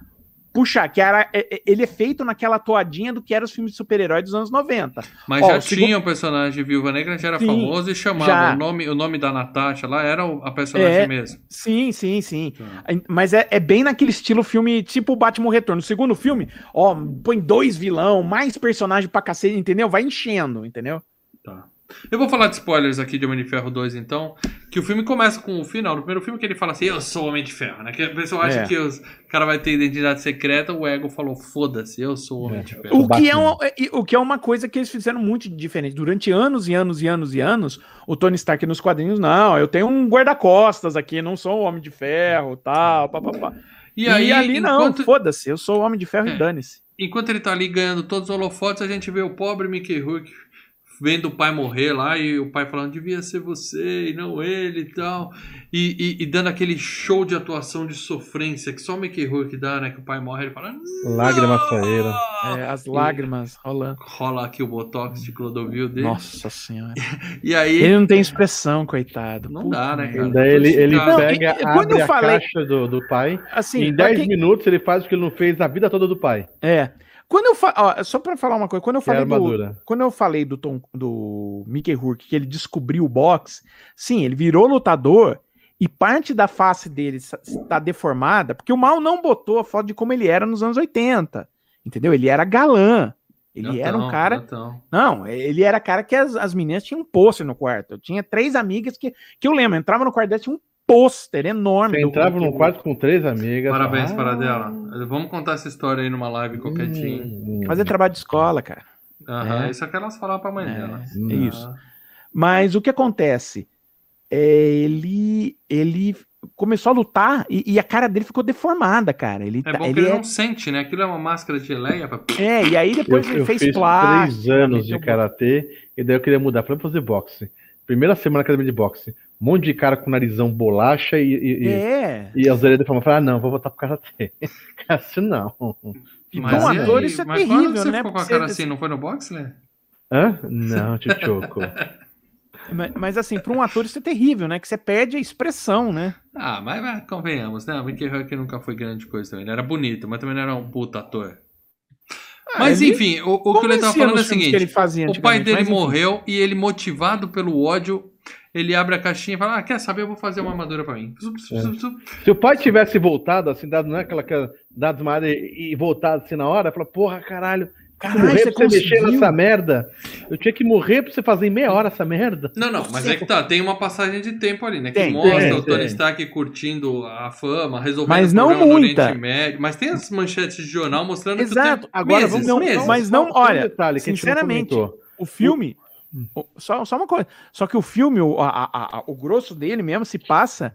puxar. Que era, é- é- ele é feito naquela toadinha do que eram os filmes de super-herói dos anos 90. Mas Ó, já o segundo- tinha o personagem de Viúva Negra, já era Sim, famoso e chamava. já. O nome, o nome da Natasha lá era a personagem É. mesmo. Sim, sim, sim. Tá. Mas é, é bem naquele estilo filme, tipo o Batman Retorno. No segundo filme, ó, põe dois vilão, mais personagem pra cacete, entendeu? Vai enchendo, entendeu? Tá. Eu vou falar de spoilers aqui de Homem de Ferro 2, então. Que o filme começa com o final. No primeiro filme que ele fala assim, eu sou o Homem de Ferro, né? Que a pessoa acha É. que os- o cara vai ter identidade secreta, o ego falou, foda-se, eu sou o Homem É. de Ferro. O que, é uma, e- o que é uma coisa que eles fizeram muito diferente. Durante anos e anos e anos e anos, o Tony Stark nos quadrinhos, não, eu tenho um guarda-costas aqui, não sou o Homem de Ferro, tal, papapá. E, E, aí, ali não, enquanto, foda-se, eu sou o Homem de Ferro É. e dane-se. enquanto ele tá ali ganhando todos os holofotes, a gente vê o pobre Mickey Rourke vendo o pai morrer lá e o pai falando, devia ser você e não ele e tal. E, e- e dando aquele show de atuação de sofrência que só o Mickey Rourke dá, né? Que o pai morre, ele fala... Lágrima saíram. É, as lágrimas rolando. Rola aqui o botox de Clodovil dele. Nossa senhora. E aí. Ele não tem expressão, coitado. Não Puta dá, né, cara? Daí ele, ele Não, pega, e- quando abre eu a falei- caixa do, do pai. Assim, e em pra 10 quem- minutos ele faz o que ele não fez a vida toda do pai. É. Quando eu fa... ó, só pra falar uma coisa, quando eu Que é falei do, quando eu falei do Tom, do Mickey Rourke que ele descobriu o boxe, sim, ele virou lutador e parte da face dele está deformada, porque o mal não botou a foto de como ele era nos anos 80. Entendeu? Ele era galã. Ele era um cara. gatão. Não, ele era cara que as, as meninas tinham um pôster no quarto. Eu tinha três amigas que, que eu lembro, entrava no quarto dela, tinha um pôster enorme. Você do entrava num quarto com três amigas. Parabéns ah, para dela. Vamos contar essa história aí numa live qualquer dia. hum, Fazer trabalho de escola, cara. Aham, É. Isso é que elas falaram pra mãe É, dela. hum. é isso. Mas o que acontece? É, ele, ele começou a lutar e, e a cara dele ficou deformada, cara. Ele, É tá- bom que ele ele é, não sente, né? Aquilo é uma máscara de geleia. Pra... é, e aí Eu, depois ele eu fez fiz plástico. três anos de karatê e daí eu queria mudar. Vou fazer boxe. Primeira semana na academia de boxe. Um monte de cara com narizão bolacha e, e, e- É. e as orelhas ah, não, vou voltar pro karatê. Assim não. E Mas com e ator isso é Mas quando terrível, você né? ficou com a Porque cara você- assim? Não foi no boxe, né? Hã? Não, tchutchuco. Mas, mas assim, para um ator isso é terrível, né? Que você perde a expressão, né? Ah, mas, mas convenhamos, né? O Mickey Rourke nunca foi grande coisa também. Ele era bonito, mas também não era um puta ator. Mas ele enfim, o, o que ele tava convencia falando é o seguinte: fazia o pai dele mas, morreu e ele, motivado pelo ódio, ele abre a caixinha e fala: Ah, quer saber? Eu vou fazer uma armadura pra mim. Zup. Se o pai tivesse voltado, assim, dado, não é aquela, aquela dado desmaiada e, e voltado assim na hora, fala, porra, caralho, Caralho, morrer você pra você mexer nessa merda. Eu tinha que morrer pra você fazer em meia hora essa merda. Não, não, mas é que tá, tem uma passagem de tempo ali, né? Que Tem, mostra tem, o Tony tem. Stark curtindo a fama, resolvendo Mas não muita. Oriente Médio. Mas tem as manchetes de jornal mostrando Exato. que o tempo... Agora meses, vamos não- meses. mas não- Só um olha, detalhe sinceramente. O filme. o- Só, só uma coisa. Só que o filme, o, a- a- a- o grosso dele mesmo se passa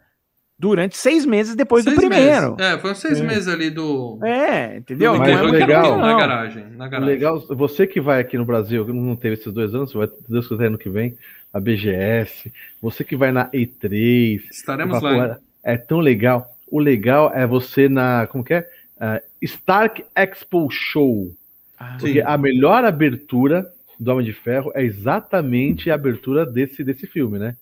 durante seis meses depois Seis do primeiro. Meses. É, foram seis É. meses ali do... É, entendeu? do Mas Mickey o Rourke legal- na garagem. Na garagem. Legal, você que vai aqui no Brasil, que não teve esses dois anos, vai, se Deus quiser, ano que vem, a BGS, você que vai na E3, Estaremos lá. "Pô, É tão legal. O legal é você na. Como que é? Ah, Stark Expo Show. Ah, Sim. Porque a melhor abertura do Homem de Ferro é exatamente a abertura desse, desse filme, né?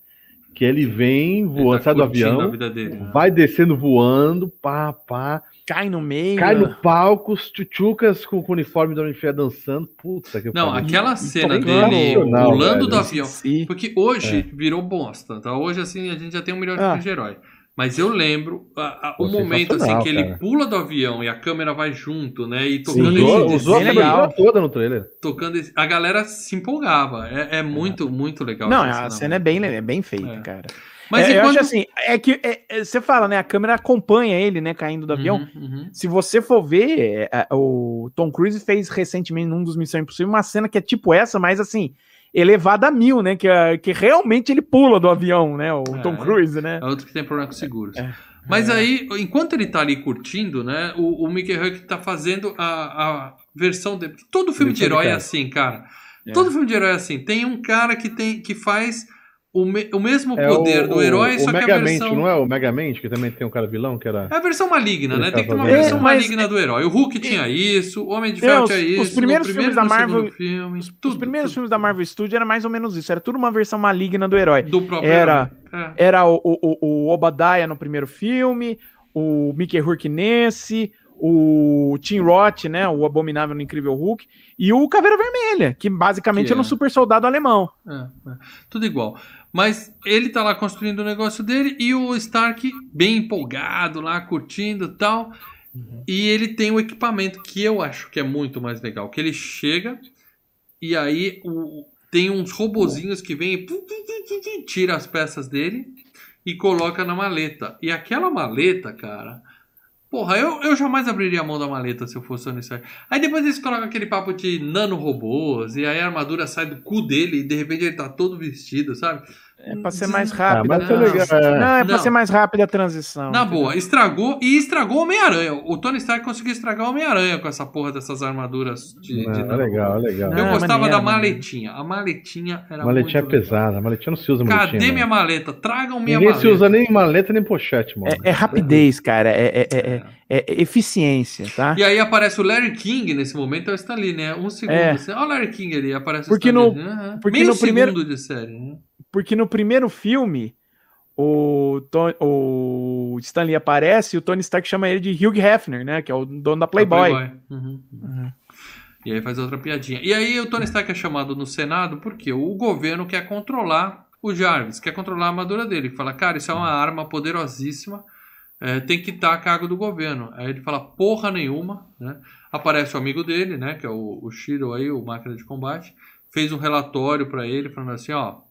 Que ele vem Ele voando, tá sai do avião, vida dele. vai descendo voando, pá, pá, cai no meio. cai no palco, os tchutchucas com, com o uniforme do Homem de Ferro dançando. Puta que Não, pariu. aquela cena Sensacional, dele velho. pulando do avião. Sim. Porque hoje virou bosta, tá? Hoje, assim, a gente já tem um milhão de Ah. filmes de herói. Mas eu lembro a- a- o momento assim que ele cara. pula do avião e a câmera vai junto, né? E Sim. tocando Usou, esse usou a toda no trailer. tocando esse- a galera se empolgava. É, é muito, muito legal. Não, a cena é bem, é bem feita, É. cara. Mas É, eu enquanto... acho assim, é que é, é, você fala, né? A câmera acompanha ele, né? Caindo do avião. Uhum, uhum. Se você for ver, é, é, o Tom Cruise fez recentemente num dos Missão Impossível uma cena que é tipo essa, mas assim, elevada a mil, né? Que, é- que realmente ele pula do avião, né? O É. Tom Cruise, né? É outro que tem problema com seguros. É. Mas aí, enquanto ele tá ali curtindo, né? O, o Mickey Huck tá fazendo a, a versão dele. Todo filme de de herói é assim, cara. É. Todo filme de herói é assim. Tem um cara que, tem, que faz o, me- o mesmo É poder o, do herói, o, só o que a versão. não é o Megamente, que também tem um cara vilão, que era... É a versão maligna, né? Tem que ter uma versão É, maligna do herói. O Hulk tinha isso, o Homem de É, Ferro os- tinha os isso. primeiros no filmes primeiro da Marvel- filme, Os tudo, primeiros tudo. filmes da Marvel Studios era mais ou menos isso. Era tudo uma versão maligna do herói. do próprio Era- herói. É. Era o, o, o- Obadiah no primeiro filme, o Mickey Rourke nesse, o Tim Roth, né? O Abominável no Incrível Hulk, e o Caveira Vermelha, que basicamente Que era um é. super soldado alemão. É, é. Tudo igual. Mas ele tá lá construindo o negócio dele e o Stark bem empolgado lá, curtindo tal. E ele tem o equipamento que eu acho que é muito mais legal. Que ele chega e aí o- tem uns robozinhos que vêm e tira as peças dele e coloca na maleta. E aquela maleta, cara... Porra, eu, eu jamais abriria a mão da maleta se eu fosse o Stark. Aí depois eles colocam aquele papo de nanorobôs, e aí a armadura sai do cu dele e de repente ele tá todo vestido, sabe? É pra ser mais Ah, rápido. mas tá a legal. transição. é. Não, é pra Não. ser mais rápida a transição. Na entendeu? boa, estragou e estragou o Homem-Aranha. O Tony Stark conseguiu estragar o Homem-Aranha com essa porra dessas armaduras de. Não, de é legal, é legal. Eu Ah, gostava maneiro, da maletinha. A maletinha era A maletinha é muito legal. pesada, a maletinha não se usa maletinha. Cadê não. minha maleta? Tragam minha Ninguém maleta. se usa nem maleta nem pochete, mano. É, é rapidez, cara. É, é- é- é- é eficiência, tá? E aí aparece o Larry King nesse momento, é o Stanley, né? Um segundo. É. Assim, Olha o Larry King ali, aparece Porque o Stanley. no- Aham. porque Meio no primeiro- segundo de série, né? Porque no primeiro filme, o, Ton- o Stanley aparece e o Tony Stark chama ele de Hugh Hefner, né? Que é o dono da Playboy. Uhum. Uhum. E aí faz outra piadinha. E aí o Tony Stark é chamado no Senado porque o governo quer controlar o Jarvis, quer controlar a armadura dele. Fala, cara, isso é uma arma poderosíssima, é, tem que estar a cargo do governo. Aí ele fala, porra nenhuma, né? Aparece o amigo dele, né? Que é o, o Shiro aí, o máquina de combate. Fez um relatório pra ele, falando assim, ó...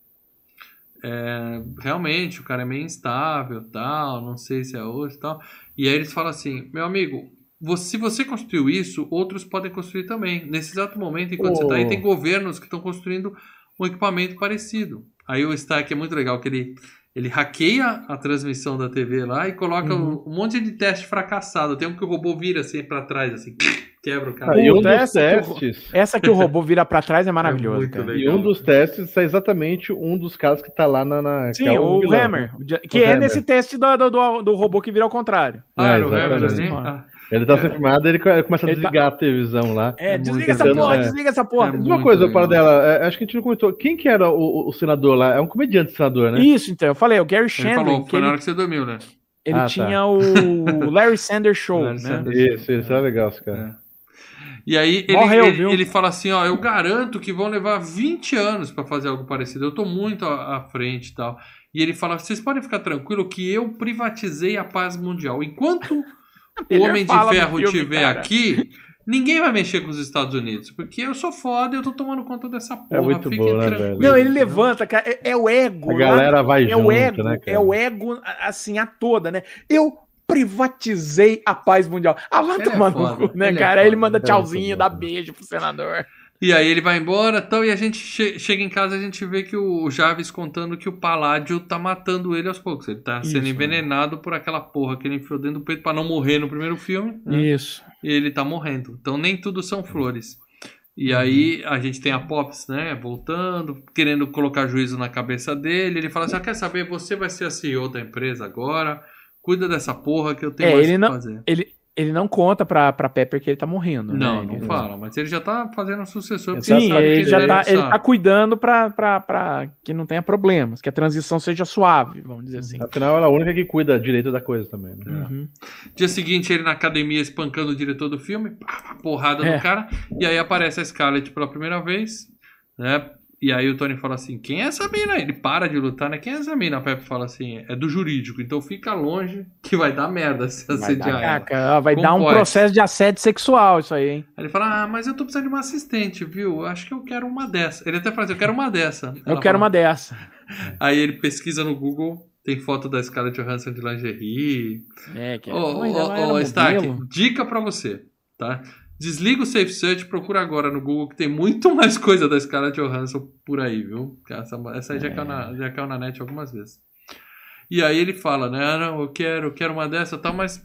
é, realmente, o cara é meio instável, tal, não sei se é hoje tal. E aí eles falam assim, meu amigo, você- se você construiu isso, outros podem construir também. Nesse exato momento, enquanto você está aí, Oh. tem governos que estão construindo um equipamento parecido. Aí o Stark é muito legal, que ele, ele hackeia a transmissão da TV lá e coloca Uhum. um, um monte de teste fracassado. Tem um que o robô vira assim pra trás, assim, quebra o cara. Ah, e um dos essa que eu- testes. Essa que o robô vira pra trás é maravilhoso. muito cara. legal. E um dos testes é exatamente um dos caras que tá lá na. na Sim, que é o. Hammer. o ja- Que O é Hammer. nesse teste do, do, do, robô que vira ao contrário. Ah, É, era o Hammer exatamente. ali? Ah, Ele tá sendo filmado ele co- ele começa a Ele tá- desligar a televisão lá. É, É desliga essa porra, é. desliga essa porra. É uma coisa, legal. para dela, é, acho que a gente não comentou. Quem que era o, o- senador lá? É um comediante senador, né? Isso, então, eu falei, o Gary ele Shandling, falou, que foi na ele, hora que você dormiu, né? ele Ah, tá. tinha o Larry Sanders Show, Larry né? Sanders. Isso, isso é legal, esse cara. E aí ele, Morreu, ele, viu? ele fala assim, ó, eu garanto que vão levar 20 anos pra fazer algo parecido. Eu tô muito à, à frente e tal. E ele fala, vocês podem ficar tranquilo que eu privatizei a paz mundial. Enquanto o Homem de Ferro estiver aqui, ninguém vai mexer com os Estados Unidos, porque eu sou foda e eu tô tomando conta dessa porra. É muito bom, né, velho? Não, ele levanta, cara. É, é o ego. A lá- galera vai é junto, o ego, né, cara? é o ego, assim, a toda, né? Eu privatizei a paz mundial. Ah, é no foda, cu, né, ele é cara? Aí ele foda, manda ele é tchauzinho, dá beijo pro senador. E aí ele vai embora tal, e a gente che- chega em casa e a gente vê que o Jarvis contando que o Paládio tá matando ele aos poucos. Ele tá sendo Isso, envenenado por aquela porra que ele enfiou dentro do peito pra não morrer no primeiro filme. né? Isso. E ele tá morrendo. Então nem tudo são flores. E aí a gente tem a Pops, né, voltando, querendo colocar juízo na cabeça dele. Ele fala assim: ah, quer saber? Você vai ser a CEO da empresa agora. Cuida dessa porra que eu tenho É, mais ele que não- fazer. Ele, ele não conta pra, pra Pepper que ele tá morrendo, Não, né? não ele, fala, mas ele já tá fazendo um sucessor. Sim, sabe que ele já tá, ele tá cuidando pra, pra, pra que não tenha problemas, que a transição seja suave, vamos dizer assim. Afinal, ela é a única que cuida direito da coisa também. Né? Uhum. Dia seguinte, ele na academia espancando o diretor do filme, pá, porrada É. no cara, e aí aparece a Scarlett pela primeira vez, né? E aí o Tony fala assim: quem é essa mina? Ele para de lutar, né? Quem é essa mina? A Pepe fala assim: é do jurídico, então fica longe que vai dar merda se Vai assediar dar, ela. vai Como dar um pode? processo de assédio sexual isso aí, hein? Aí ele fala: ah, mas eu tô precisando de uma assistente, viu? Eu Acho que eu quero uma dessa. Ele até fala assim: eu quero uma dessa. Eu Ela quero fala- uma dessa. Aí ele pesquisa no Google, tem foto da Scarlett Johansson de lingerie. É, que Ô, ô, era ô, ô, Stark, modelo. dica pra você, tá? Desliga o Safe Search, procura agora no Google que tem muito mais coisa da Scarlett Johansson por aí, viu? Essa, essa aí já, caiu na, já caiu na net algumas vezes. E aí ele fala, né? Ah, não, eu quero, eu quero uma dessa e tal, mas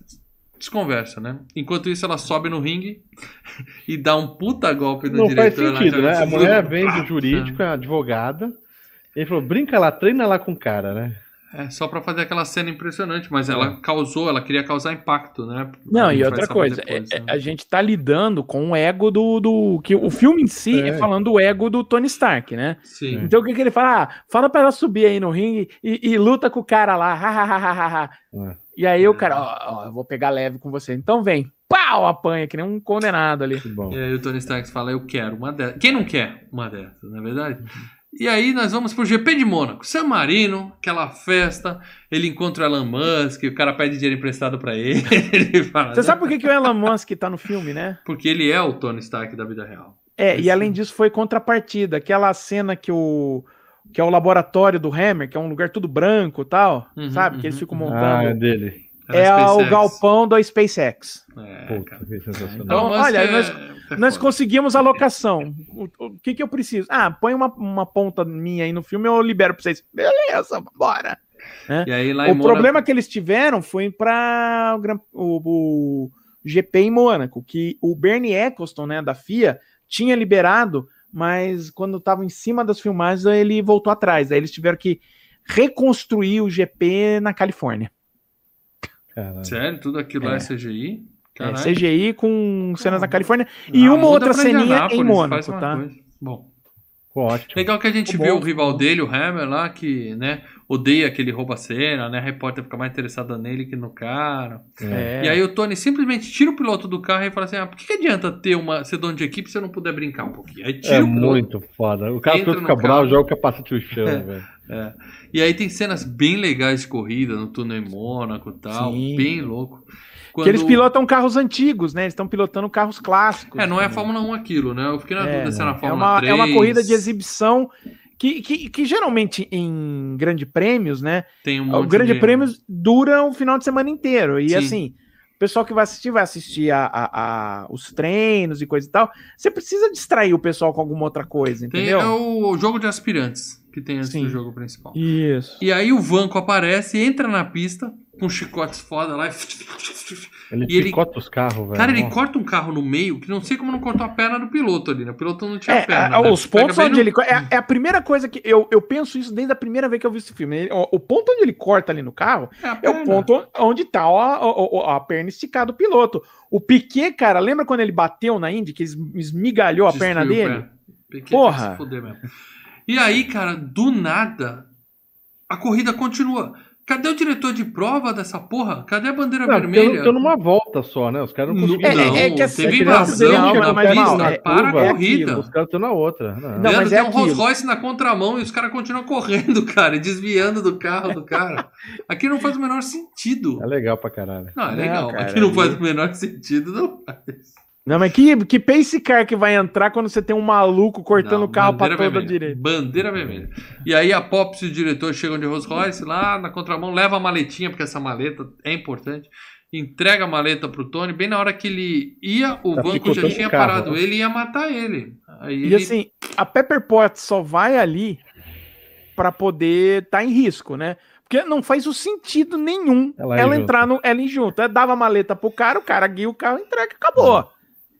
desconversa, né? Enquanto isso, ela sobe no ringue e dá um puta golpe no Não faz diretor. lá, sentido, já- né? A mulher vem do jurídico, é advogada. Ele falou, brinca lá, treina lá com o cara, né? É, só pra fazer aquela cena impressionante, mas ela causou, ela queria causar impacto, né? Não, e outra coisa, depois, é- né? é- a gente tá lidando com o ego do. do que O filme em si é, É. falando do ego do Tony Stark, né? Sim. Então o que, que ele fala? Ah, fala pra ela subir aí no ringue e, e luta com o cara lá. ha, ha, ha, ha, ha, ha. É. E aí o cara, ó, ó, eu vou pegar leve com você. Então vem, pau, apanha, que nem um condenado ali. Que bom. E aí o Tony Stark fala, eu quero uma dessas. Quem não quer uma dessas, não é verdade? E aí nós vamos pro GP de Mônaco. San Marino, aquela festa, ele encontra o Elon Musk, o cara pede dinheiro emprestado pra ele. ele fala, Você sabe por que, que o Elon Musk tá no filme, né? Porque ele é o Tony Stark da vida real. É, e Esse- além disso foi contrapartida. Aquela cena que o. Que é o laboratório do Hammer, que é um lugar tudo branco e tal, Uhum, sabe? Que eles uhum, ficam uhum. Ah, é montando. dele. É o galpão da SpaceX. É, Puta. Então, Musk olha, é- nós- é Nós conseguimos a locação. O, o que, que eu preciso? Ah, põe uma, uma ponta minha aí no filme, eu libero pra vocês. Beleza, bora. E aí lá em o Mônaco- problema que eles tiveram foi para o, o GP em Mônaco, que o Bernie Eccleston, né, da FIA, tinha liberado, mas quando estava em cima das filmagens, ele voltou atrás. Aí eles tiveram que reconstruir o GP na Califórnia. Sério? Tudo aquilo lá é CGI? É, Caralho. CGI com cenas na Califórnia e Ah, uma outra ceninha em Mônaco, tá? coisa. Bom. Ótimo. Legal que a gente vê bom, o rival dele, o Hammer, lá, que, né, odeia aquele rouba-cena, né? A repórter fica mais interessada nele que no cara. É. É. E aí o Tony simplesmente tira o piloto do carro e fala assim: ah, por que, que adianta ter uma ser dono de equipe se eu não puder brincar um pouquinho? Aí tira É o piloto. muito foda. O cara fica bravo, carro. joga o capacete no chão, velho. É. E aí tem cenas bem legais de corrida no túnel em Mônaco e tal, Sim. bem louco. Que eles pilotam carros antigos, né? Eles estão pilotando carros clássicos. É, não é a. Fórmula 1 aquilo, né? Eu fiquei na É, dúvida se era a É Fórmula uma, 3. é uma corrida de exibição que, que, que geralmente em grande prêmios, né? Tem um o grande de... prêmios dura o final de semana inteiro. E Sim. assim, o pessoal que vai assistir, vai assistir a, a- a- os treinos e coisa e tal. Você precisa distrair o pessoal com alguma outra coisa, Tem, entendeu? é o jogo de aspirantes que tem antes Sim. do jogo principal. Isso. E aí o Vanco aparece, entra na pista com chicotes foda lá e... Ele E ele- picota os carros, velho. Cara, ele Nossa. corta um carro no meio, que não sei como não cortou a perna do piloto ali, né? O piloto não tinha É, perna. a- né? os pontos onde no- ele. É, é a primeira coisa que. Eu, eu penso isso desde a primeira vez que eu vi esse filme. Ele- o, o ponto onde ele corta ali no carro É, é o ponto onde tá a, a, a perna esticada do piloto. O Piquet, cara, lembra quando ele bateu na Indy, que es- esmigalhou a Destruiu perna dele? pé. Piquet Porra. E aí, cara, do nada, a corrida continua. Cadê o diretor de prova dessa porra? Cadê a bandeira Não, vermelha? tô numa volta só, né? Os caras não Não, conseguiram. É, é, é que não, assim, teve é que invasão não, na pista, é- para a é corrida. aquilo. Os caras estão na outra. Não, Não, Leandro, mas tem é um Rolls. Royce na contramão e os caras continuam correndo, cara, e desviando do carro do cara. Aqui não faz o menor sentido. É legal pra caralho. Não, é Não, legal. cara, Aqui não faz o menor sentido, não faz. Não, mas que, que pace car que vai entrar quando você tem um maluco cortando Não, o carro pra bandeira toda a vermelha. direita? Bandeira vermelha. E aí a Pops e o diretor chegam de Rolls Royce lá na contramão, leva a maletinha, porque essa maleta é importante. Entrega a maleta pro Tony, bem na hora que ele ia, o Tá banco já tinha carro, parado né? ele e ia matar ele. Aí E ele... assim, a Pepper Potts só vai ali pra poder estar em risco, né? Porque não faz o sentido nenhum Ela ela, ir entrar no ela ir junto. Ela dava a maleta pro cara, o cara guia o carro, entrega, acabou.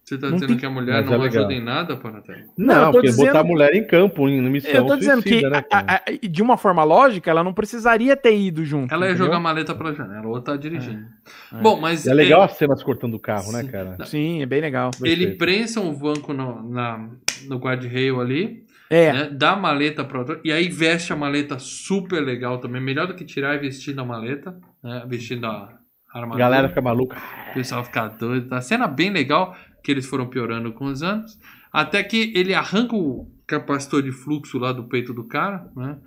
Você tá não dizendo tem- que a mulher Mas não é legal. ajuda em nada, Panatela? Não, Não, porque dizendo- botar a mulher em campo, em missão Eu tô dizendo suicida, que, né, a- a- de uma forma lógica, ela não precisaria ter ido junto. Ela ia entendeu? jogar a maleta pela janela, ou tá dirigindo. É. Bom, mas E é legal as cenas cortando o carro, né, Sim. cara? Sim, é bem legal. ele prensa o banco no, na, no guarda-rail ali, É, né, dá a maleta para outro, e aí veste a maleta super legal também, melhor do que tirar e vestir a maleta, né, vestindo a A armadura. galera fica maluca. O pessoal fica doido. Tá cena bem legal que eles foram piorando com os anos. Até que ele arranca o, capacitor de fluxo lá do peito do cara, né?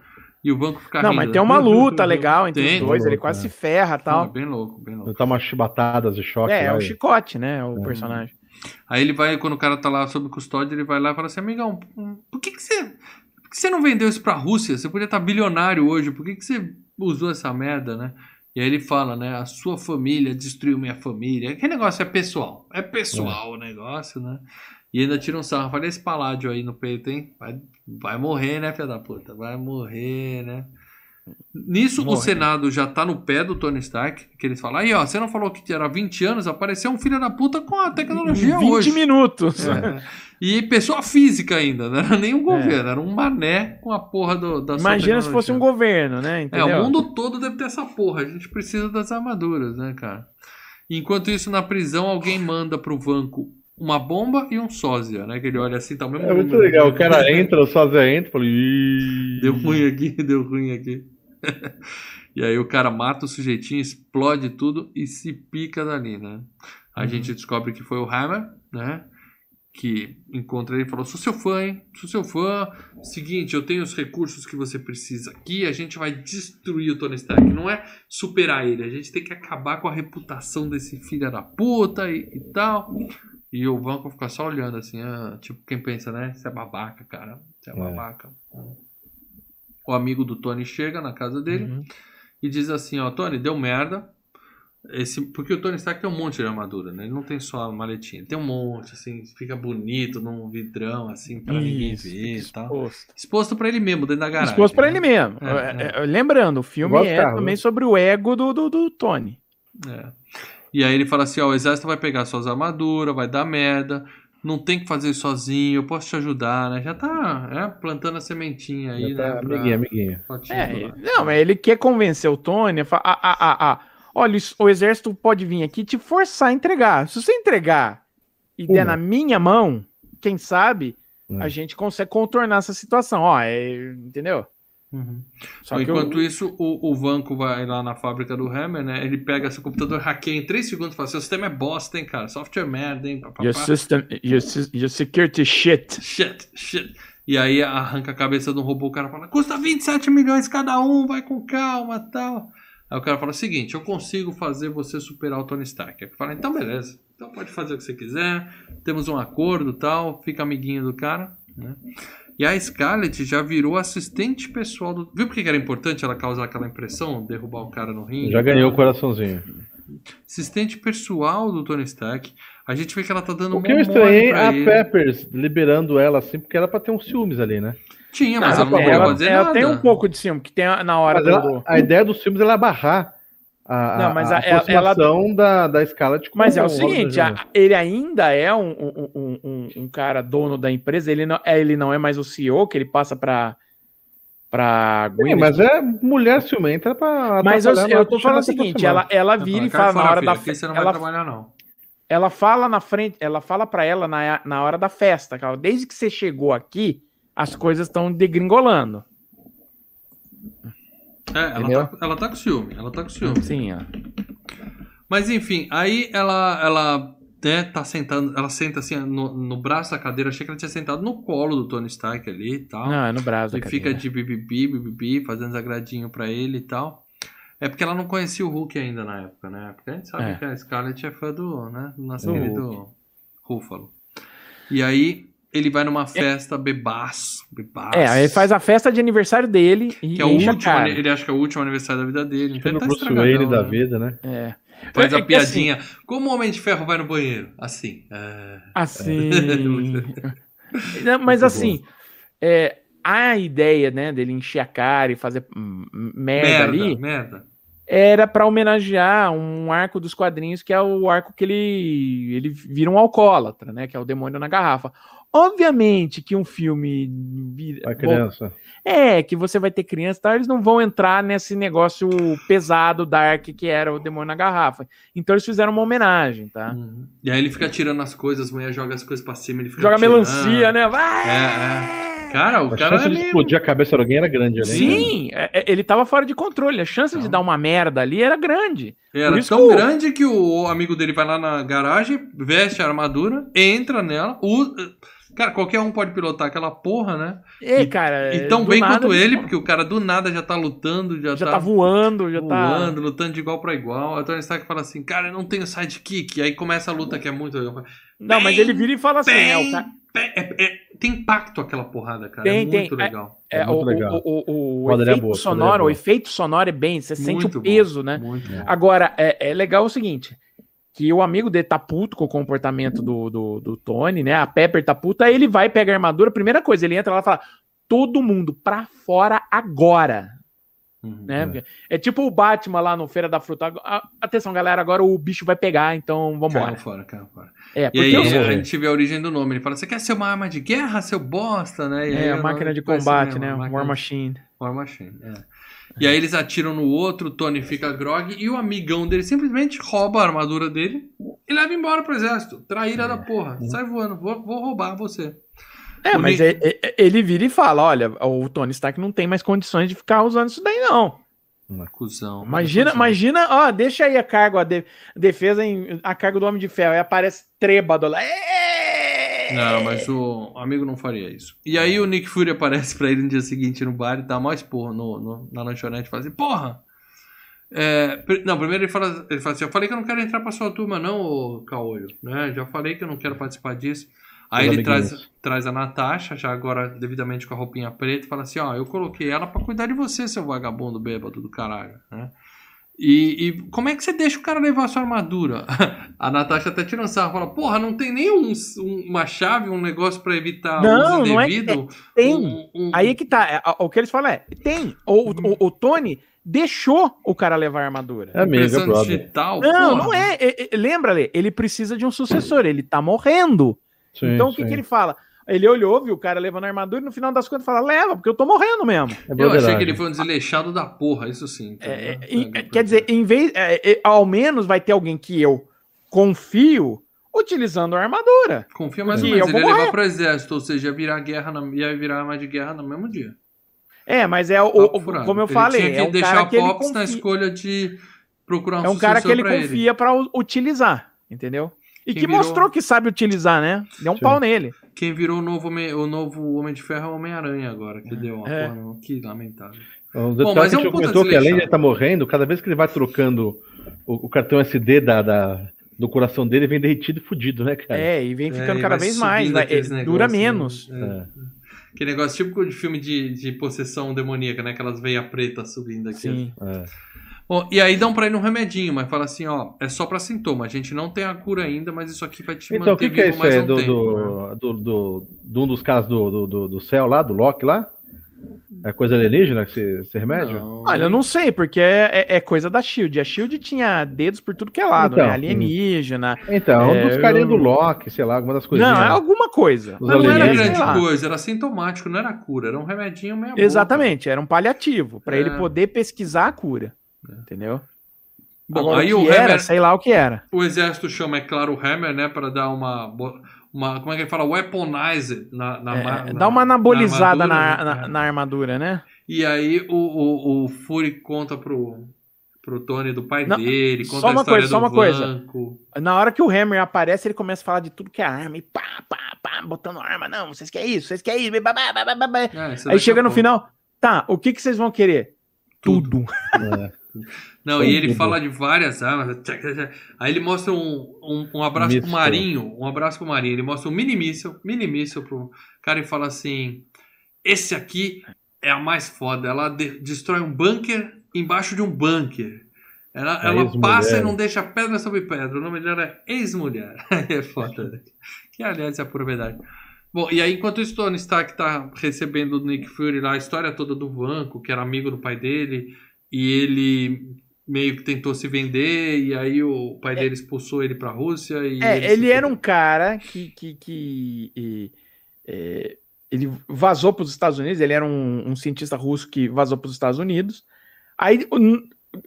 E o banco fica Não, rindo, mas tem uma luta legal entre Tem, os dois, uma ele quase né? se ferra e tal. bem louco, bem louco. Ele toma chibatadas de choque. É, é o chicote, né? O personagem. Aí ele vai, quando o cara tá lá sob custódia, ele vai lá e fala assim, amigão, por que que você, por que você não vendeu isso pra Rússia? Você podia estar bilionário hoje, por que que você usou essa merda, né? E aí ele fala, né, a sua família destruiu minha família. Aquele negócio é pessoal, é pessoal o negócio, né? E ainda tira um sarro, fala esse paládio aí no peito, hein? Vai, vai morrer, né, filha da puta? Vai morrer, né? Nisso, o Morre. Senado já tá no pé do Tony Stark, que eles falam, aí ó, você não falou que era 20 anos, apareceu um filho da puta com a tecnologia 20 hoje. minutos. É. E pessoa física ainda, não era nem um governo, era um mané com a porra do, da sua Imagina se fosse um governo, né? É, Entendeu? o mundo todo deve ter essa porra. A gente precisa das armaduras, né, cara? Enquanto isso, na prisão, alguém manda pro Vanco uma bomba e um sósia, né? Que ele olha assim, tá o mesmo É muito legal. O cara entra, o sósia entra e fala. Deu ruim aqui, deu ruim aqui. e aí o cara mata o sujeitinho, explode tudo e se pica dali, né? A Uhum. gente descobre que foi o Hammer, né? Que encontra ele e falou: sou seu fã, hein? Sou seu fã. Seguinte, eu tenho os recursos que você precisa aqui. A gente vai destruir o Tony Stark. Não é superar ele, a gente tem que acabar com a reputação desse filho da puta e, e tal. E o Vanco fica só olhando assim, ah, tipo, quem pensa, né? Você é babaca, cara. Você é É. babaca. O amigo do Tony chega na casa dele Uhum. e diz assim, ó, Tony, deu merda. Esse, porque o Tony Stark tem um monte de armadura, né? Ele não tem só a maletinha, ele tem um monte, assim, fica bonito num vidrão, assim, pra ninguém Isso, ver e tal. exposto. Exposto pra ele mesmo, dentro da garagem. Exposto pra né? ele mesmo. É, É, é, Lembrando, o filme é carros, também né? sobre o ego do, do, do Tony. É. E aí ele fala assim, ó, o exército vai pegar suas armaduras, vai dar merda, não tem que fazer isso sozinho, eu posso te ajudar, né? Já tá é, plantando a sementinha aí, Já tá né? pra- Amiguinho, amiguinho. pra título É, lá. não, mas ele quer convencer o Tony a falar, ah, ah, ah, ah, olha, o exército pode vir aqui te forçar a entregar. Se você entregar e der na minha mão, quem sabe Hum. a gente consegue contornar essa situação. Ó, é, entendeu? Uhum. Só que Enquanto o- isso, o, o Vanco vai lá na fábrica do Hammer, né? Ele pega seu computador, hackeia em 3 segundos e fala: seu sistema é bosta, hein, cara? Software merda, hein? Papapá. Your system, your, your security shit. Shit, shit. E aí arranca a cabeça do robô, o cara fala: custa 27 milhões cada um, vai com calma tal. Aí o cara fala o seguinte: eu consigo fazer você superar o Tony Stark. Aí fala: então beleza, então pode fazer o que você quiser, temos um acordo tal, fica amiguinho do cara, né? E a Scarlett já virou assistente pessoal do. Viu por que era importante ela causar aquela impressão? Derrubar o cara no ringue? Já ganhou o coraçãozinho. Assistente pessoal do Tony Stark. A gente vê que ela tá dando O que eu estranhei, pra a ele. Peppers liberando ela assim, porque era pra ter uns ciúmes ali, né? Tinha, mas Não, ela não ela, fazer ela nada. tem um pouco de ciúme, que tem na hora do- ela- do... a ideia dos filmes é barrar a, Não, mas a, a- ela- aproximação da, da Scarlett com Mas é o seguinte, a- ele ainda é um, um, um- um- um cara dono da empresa, ele não, é, ele não é mais o CEO, que ele passa para para Sim, mas é mulher ciumenta pra Mas eu, eu tô falando o a seguinte, ela, ela Não, vira e fala na hora filha, da não ela, vai trabalhar, não. ela fala na frente, ela fala para ela na, na hora da festa, cara, desde que você chegou aqui, as coisas estão degringolando. É, ela tá, ela tá com ciúme, ela tá com ciúme. Sim, ó. Mas enfim, aí ela, ela né, tá sentando, ela senta assim no, no braço da cadeira, achei que ela tinha sentado no colo do Tony Stark ali e tal. Não, é no braço da e fica cadeira. de bibibi, bibibi, fazendo desagradinho pra ele e tal. É porque ela não conhecia o Hulk ainda na época, né? Porque a gente sabe É. que a Scarlett é fã do, né? Do nosso Do querido Ruffalo. E aí ele vai numa festa bebaço, bebaço. É, aí ele faz a festa de aniversário dele e Que é o último, cara. ele acha que é o último aniversário da vida dele. Então ele tá Bruce estragadão, Wayne da né? vida, né? É. Faz É a que assim- piadinha. Como o Homem de Ferro vai no banheiro? Assim. é. Assim. Não, mas assim, é, a ideia, né, dele encher a cara e fazer merda, Merda, ali merda. era pra homenagear um arco dos quadrinhos que é o arco que ele ele vira um alcoólatra, né, que é o demônio na garrafa. Obviamente que um filme A bom, criança. é que você vai ter criança, tá? Eles não vão entrar nesse negócio pesado dark que era o demônio na garrafa. Então eles fizeram uma homenagem, tá? Uhum. E aí ele fica tirando as coisas, as mulheres jogam as coisas pra cima, ele fica Joga tirando. melancia, né? Vai! É, Cara, o A cara chance é de meio... explodir a cabeça de alguém era grande ali. né? Sim, é- é- ele tava fora de controle. A chance de Então. dar uma merda ali era grande. Era tão que grande que o amigo dele vai lá na garagem, veste a armadura, entra nela, u- Cara, qualquer um pode pilotar aquela porra, né? E, cara, E tão bem nada quanto ele, porque o cara do nada já tá lutando, já, já tá voando, já tá. voando, lutando de igual pra igual. A Tony Stark fala assim, cara, eu não tenho sidekick. E aí começa a luta que é muito. Não, mas ele vira e fala assim, é, o ca- Bem, é- é- tem impacto aquela porrada, cara. Tem, é tem. muito legal. é, É muito o, legal. o, o, o efeito boa, sonoro, o efeito sonoro é bem, você sente Muito o bom, peso, né? Muito bom. Agora, é, é legal o seguinte: que o amigo dele tá puto com o comportamento do, do, do Tony, né? A Pepper tá puta, aí ele vai pegar a armadura. Primeira coisa, ele entra lá e fala: todo mundo pra fora agora. Uhum. Né? Porque É tipo o Batman lá no Feira da Fruta. Atenção, galera, agora o bicho vai pegar, então vambora. Caiu fora, caiu fora. É, E porque aí eu- a gente vê a origem do nome. Ele fala: Você quer ser uma arma de guerra, seu bosta, né? E aí é a o máquina nome de combate, né? máquina War Machine. War Machine, é. E aí eles atiram no outro, o Tony fica grog e o amigão dele simplesmente rouba a armadura dele e leva embora pro exército. Traíra da porra. Sai voando, vou, vou roubar você. É, O mas Nick- é- é- ele vira e fala: olha, o Tony Stark não tem mais condições de ficar usando isso daí, não. Cusão. Imagina, Cusão. imagina, ó, deixa aí a cargo, a de- defesa em, a cargo do Homem de Ferro. Aí aparece trêbado lá. "Ê!" Não, mas o amigo não faria isso. E aí o Nick Fury aparece pra ele no dia seguinte no bar e dá mais porra no, no- na lanchonete e fala assim, porra! É, não, primeiro ele fala, ele fala assim, eu falei que eu não quero entrar pra sua turma não, ô Caolho, né? Já falei que eu não quero participar disso. Aí ele traz, amiguinhos. traz a Natasha, já agora devidamente com a roupinha preta, e fala assim, ó, eu coloquei ela pra cuidar de você, seu vagabundo bêbado do caralho, né? E, e como é que você deixa o cara levar a sua armadura? A Natasha até tira um sarro, fala, porra, não tem nem um- um- uma chave, um negócio pra evitar Não, uso não é- indevido? Tem. Um- um- Aí é que tá. é, O que eles falam é: tem. O, o, o Tony deixou o cara levar a armadura. É é brother. digital? Não, porra. não é. é, é, Lembra, Lê? Ele precisa de um sucessor. Ele tá morrendo. Sim, então o que, que ele fala? Ele olhou, viu o cara levando a armadura e no final das contas fala: leva, porque eu tô morrendo mesmo. É Eu achei que ele foi um desleixado da porra, isso sim. É, é, quer dizer, em vez. é, é, ao menos vai ter alguém que eu confio utilizando a armadura. Confia mais ou menos, ele ia levar pro exército, ou seja, ia virar guerra, na, ia virar arma de guerra no mesmo dia. É, mas é o, o- como eu Ele falei, tinha que é um deixar cara o que ele na escolha de procurar um é um cara que ele pra confia pra u- utilizar, entendeu? E Quem que virou- mostrou que sabe utilizar, né? Deu um Sim. pau nele. Quem virou o novo, Homem- o novo Homem de Ferro é o Homem-Aranha agora, que deu uma É. porra, não. que lamentável. Um Bom, mas que é um puta comentou que além de estar morrendo, cada vez que ele vai trocando o, o cartão SD da, da- do coração dele, vem derretido e fudido, né, cara? É, e vem É, ficando e cada vez mais. vai- aqueles é, dura negócios, menos. né? É. Aquele negócio típico de filme de, de possessão demoníaca, né? Aquelas veias pretas subindo aqui. Sim. É. Bom, e aí dão pra ele um remedinho, mas fala assim, ó, é só pra sintoma. A gente não tem a cura ainda, mas isso aqui vai te Então, o manter que, que é vivo isso mais aí? um Do, tempo. do, né? do, do- de um dos caras do, do, do, do céu lá, do Loki lá? É coisa alienígena esse, esse remédio? Não, Olha, eu não sei, porque é, é- é coisa da Shield. A Shield tinha dedos por tudo que é lado, Então, né? Alienígena. Então, É, um dos carinhas eu- do Loki, sei lá, alguma das coisinhas. Não, é alguma coisa. Mas não era grande coisa, era sintomático, não era cura, era um remedinho meio Exatamente, era um paliativo para É. ele poder pesquisar a cura. Entendeu? Bom, Agora, aí o o era, Hammer, sei lá o que era. o exército chama, é claro, o Hammer, né, pra dar uma, uma como é que ele fala, weaponize na, na, É, ma- na- dá uma anabolizada na, armadura, na, né? na armadura, né? E aí o, o, o Fury conta pro, pro Tony do pai Não, dele, conta só a uma história coisa, só uma coisa. Na hora que o Hammer aparece, ele começa a falar de tudo que é arma. E pá, pá, pá, botando arma. Não, vocês querem isso, vocês querem isso. Blá, blá, blá, blá, blá. É, isso Aí chega a no pouco. final. Tá, o que, que vocês vão querer? Tudo. Não, e ele Tudo. fala de várias armas. Aí ele mostra um, um, um abraço pro Míssil. Marinho. Um abraço pro Marinho. Ele mostra um mini míssil, mini míssil pro cara e fala assim: Esse aqui é a mais foda. Ela de- destrói um bunker embaixo de um bunker. Ela, ela passa e não deixa pedra sobre pedra. O nome dela é ex-mulher. é foda. Que aliás é a pura verdade. Bom, e aí enquanto isso, Tony Stark tá recebendo do Nick Fury lá a história toda do Vanco, que era amigo do pai dele, e ele meio que tentou se vender, e aí o pai dele expulsou ele pra Rússia. E É, se ele era um cara que. que, que e, é, ele vazou para os Estados Unidos, ele era um, um cientista russo que vazou para os Estados Unidos. Aí,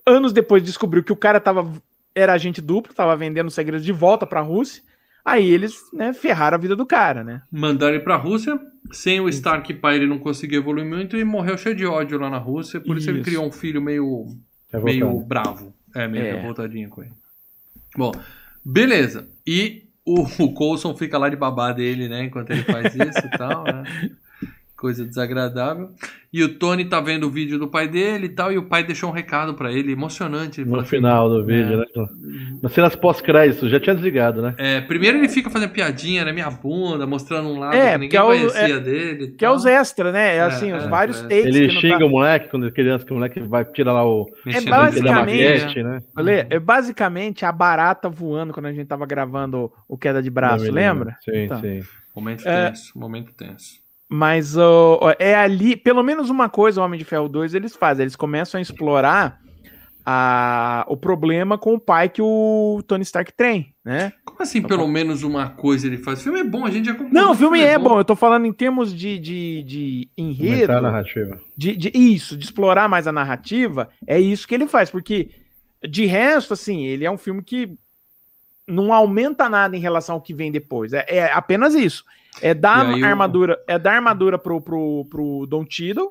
anos depois, descobriu que o cara tava, era agente duplo, tava vendendo segredos de volta para a Rússia. Aí eles né, ferraram a vida do cara, né? Mandaram ele pra Rússia. Sem o Stark pai, ele não conseguiu evoluir muito e morreu cheio de ódio lá na Rússia. Por isso, ele Isso. criou um filho meio, É meio bravo. É, meio É. revoltadinho com ele. Bom, beleza. E o, o Coulson fica lá de babá dele, né? Enquanto ele faz isso e tal, né? Coisa desagradável. E o Tony tá vendo o vídeo do pai dele e tal, e o pai deixou um recado pra ele, emocionante. Ele No assim, final do vídeo, é. né? Nas cenas pós-crédito, já tinha desligado, né? É, primeiro ele fica fazendo piadinha, né? Minha bunda, mostrando um lado É, que ninguém porque é o- conhecia dele. e Que é os extras, né? É, É, assim, os é, vários é. takes. Ele que não xinga tá- o moleque, quando ele criança, que o moleque vai tirar lá o É basicamente- maquete, né? Olha, é basicamente a barata voando quando a gente tava gravando o Queda de Braço, lembra? Sim, Então. sim. Momento É. tenso, momento tenso. Mas é ali, pelo menos uma coisa o Homem de Ferro 2 eles fazem, eles começam a explorar a, o problema com o pai que o Tony Stark tem, né? Como assim, pelo menos uma coisa ele faz? O filme é bom, a gente já Não, o filme é bom, eu tô falando em termos de, de, de enredo, Aumentar a narrativa. de, de isso, de explorar mais a narrativa, é isso que ele faz, porque de resto, assim, ele é um filme que não aumenta nada em relação ao que vem depois. É, é apenas isso. É dar o- armadura, é dar armadura pro, pro, pro Don Tiddle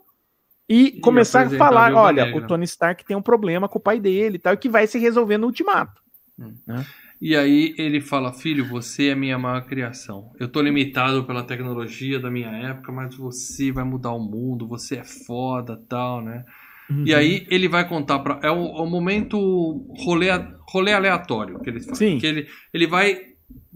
e, E começar a falar, olha, Negra. o Tony Stark tem um problema com o pai dele e tal, e que vai se resolver no ultimato. E aí ele fala, filho, você é minha maior criação. Eu tô limitado pela tecnologia da minha época, mas você vai mudar o mundo, você é foda, tal, né? E aí ele vai contar para é o, é o momento rolê, rolê aleatório que ele faz. Sim. Que ele, ele vai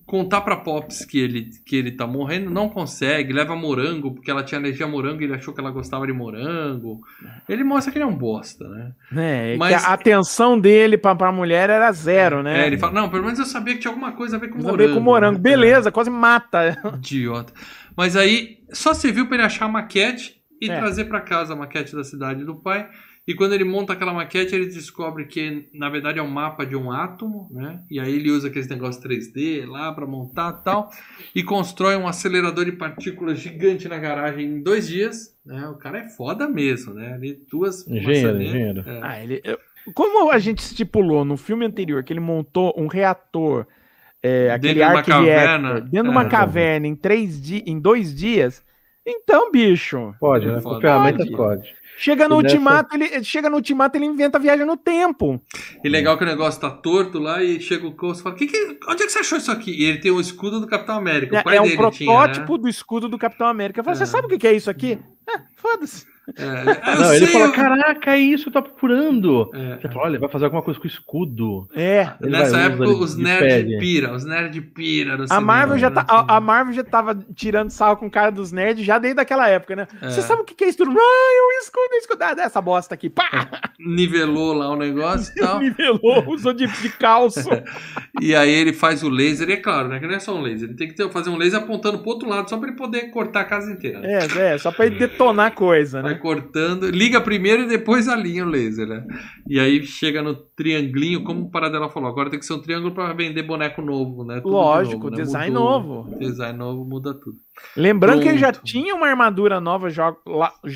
contar pra Pops que ele que ele tá morrendo, não consegue, leva morango porque ela tinha alergia a morango e ele achou que ela gostava de morango. Ele mostra que ele é um bosta, né? É, Mas- que a atenção dele pra, pra mulher era zero, né? É, ele fala, não, pelo menos eu sabia que tinha alguma coisa a ver com Mas a morango. com morango. né? Beleza, quase mata. Idiota. Mas aí só serviu pra ele achar a maquete e É. trazer pra casa a maquete da cidade do pai. E quando ele monta aquela maquete, ele descobre que na verdade é um mapa de um átomo, né? E aí ele usa aqueles negócios 3D lá pra montar e tal. E constrói um acelerador de partículas gigante na garagem em dois dias. Né? O cara é foda mesmo, né? Ali duas Engenheiro, engenheiro. É. Ah, ele, como a gente estipulou no filme anterior, que ele montou um reator, é, aquele Dentro de uma caverna. dentro de uma É. caverna em, três di em dois dias, então, bicho, Pode, É né? Com ferramentas Pode. pode. Chega no ultimato, ele chega no ultimato, ele inventa a viagem no tempo. E legal que o negócio tá torto lá e chega o Coast e fala: que que, onde é que você achou isso aqui? E ele tem o escudo do Capitão América. O pai É, um protótipo tinha, né? do escudo do Capitão América. Eu falo, É. você sabe o que que é isso aqui? Ah, foda-se. É, Não, ele sei, fala, eu- caraca, é isso, eu tô procurando. É. Você fala, olha, vai fazer alguma coisa com o escudo. É. Ele Nessa vai, época, os nerds pede. pira, os nerds pira. no A cinema, Marvel, já né? tá, a, a Marvel já tava tirando sarro com o cara dos nerds já desde aquela época, né? É. Você sabe o que que é isso tudo? Ah, eu escudo, eu escudo. Ah, essa bosta aqui. Pá! Nivelou lá o negócio e tal. Nivelou, usou de, de calço. e aí ele faz o laser, e é claro, né? Que não é só um laser. Ele tem que ter, fazer um laser apontando pro outro lado, só pra ele poder cortar a casa inteira. né? É, é, só pra ele detonar coisa, Vai cortando, liga primeiro e depois alinha o laser, né? E aí chega no triangulinho, como o Paradela falou, agora tem que ser um triângulo pra vender boneco novo, né? Tudo Lógico, novo, né? design Mudou. novo. Design novo muda tudo. Lembrando que ele já Pronto. tinha uma armadura nova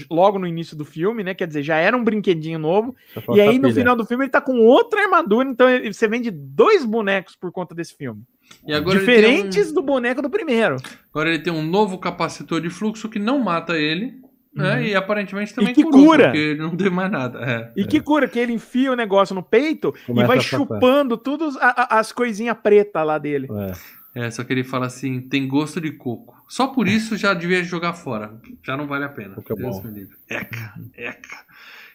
logo no início do filme, né? Quer dizer, já era um brinquedinho novo. E aí, no final do filme, ele tá com outra armadura. Então, ele- você vende dois bonecos por conta desse filme. E agora Diferentes tem do boneco do primeiro. um, agora ele tem um novo capacitor de fluxo que não mata ele, né? E aparentemente também Uhum. que curou, cura. porque ele não tem mais nada. É. E que cura, que ele enfia o negócio no peito Começa e vai chupando todas as coisinhas pretas lá dele. É. É, só que ele fala assim, tem gosto de coco. Só por isso já devia jogar fora. Já não vale a pena. É Deus bom. me livre. Eca, eca.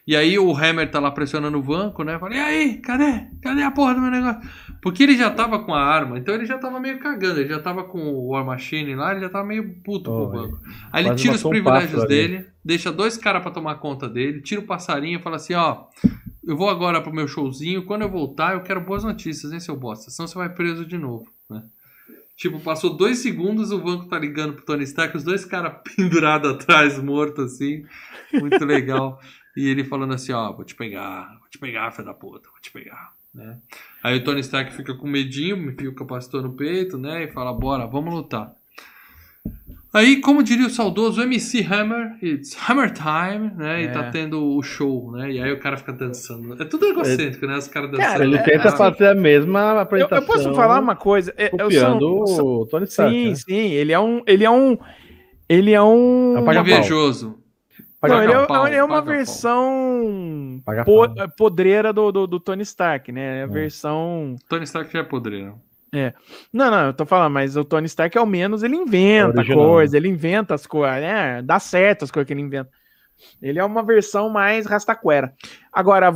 E aí o Hammer tá lá pressionando o banco, né? Fala, e aí, cadê? Cadê a porra do meu negócio? Porque ele já tava com a arma, então ele já tava meio cagando. Ele já tava com o War Machine lá, ele já tava meio puto com o Oh, banco. Aí ele tira os privilégios pássaro ali. dele, deixa dois caras pra tomar conta dele, tira o passarinho e fala assim, ó... Eu vou agora pro meu showzinho, quando eu voltar eu quero boas notícias, hein, seu bosta? Senão você vai preso de novo, né? Tipo, passou dois segundos, o banco tá ligando pro Tony Stark, os dois caras pendurados atrás, mortos assim. Muito legal. E ele falando assim, ó, vou te pegar, vou te pegar, filho da puta, vou te pegar. Né? Aí o Tony Stark fica com medinho, me enfia o capacitor no peito, né? E fala, bora, vamos lutar. Aí, como diria o saudoso MC Hammer, it's Hammer Time, né? E É. tá tendo o show, né? E aí o cara fica dançando. É tudo egocêntrico, né? Os caras dançando. Cara, Ele É, tenta assim, fazer a mesma Eu, apresentação. eu posso falar uma coisa? É, eu Copiando sou- sou- o Tony Stark. Sim, né? sim. Ele é um. Ele é um. Ele é um. Invejoso. Paga Não, ele é, pau, ele é uma versão po- podreira do, do, do Tony Stark, né? É a É. versão. Tony Stark já é podreiro. Não, não, eu tô falando, mas o Tony Stark, ao menos, ele inventa Original. coisas, ele inventa as coisas, né? Dá certo as coisas que ele inventa. Ele é uma versão mais rastaquera. Agora,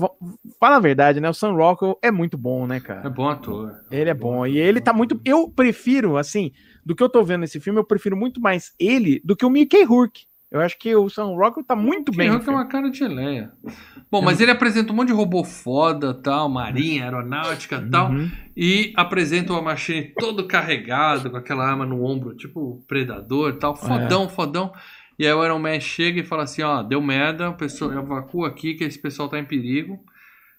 fala a verdade, né? O Sam Rockwell é muito bom, né, É cara? bom ator. Ele é bom. E ele tá muito. Eu prefiro, assim, do que eu tô vendo nesse filme, eu prefiro muito mais ele do que o Mickey Rourke. Eu acho que o Sam Rockwell tá muito bem. No é uma cara de geleia. Bom, mas ele apresenta um monte de robô foda, tal, marinha, aeronáutica, tal, Uhum. e apresenta uma machine todo carregado, com aquela arma no ombro, tipo predador, tal, fodão, fodão. E aí o Iron Man chega e fala assim, ó, deu merda, o pessoal evacua aqui que esse pessoal tá em perigo.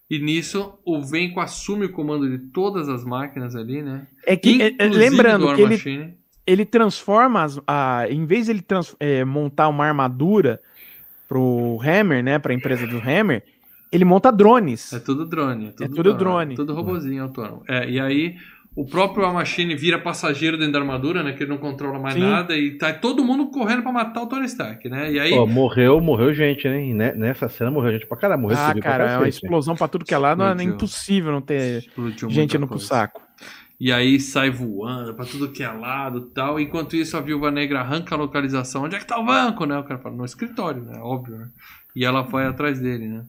E nisso o Venco assume o comando de todas as máquinas ali, né? É que, é- é- lembrando que ele. Ele transforma, as, a, em vez de ele trans- é, montar uma armadura pro Hammer, né, pra empresa do Hammer, ele monta drones. É tudo drone. É tudo, tudo drone. Tudo robozinho autônomo. É, e aí o próprio A Machine vira passageiro dentro da armadura, né? Que ele não controla mais Sim. nada. E tá todo mundo correndo pra matar o Tony Stark, né? E aí. Ó, morreu, morreu gente, né? E ne- Nessa cena morreu gente pra caralho. Morreu ah, civil pra cara, é uma cacete. explosão pra tudo que é lado, é Explodiu. impossível não ter explodiu gente indo pro saco. E aí sai voando pra tudo que é lado e tal. Enquanto isso, a viúva negra arranca a localização. Onde é que tá o banco, né? O cara fala, no escritório, né? Óbvio, né? E ela vai atrás dele, né?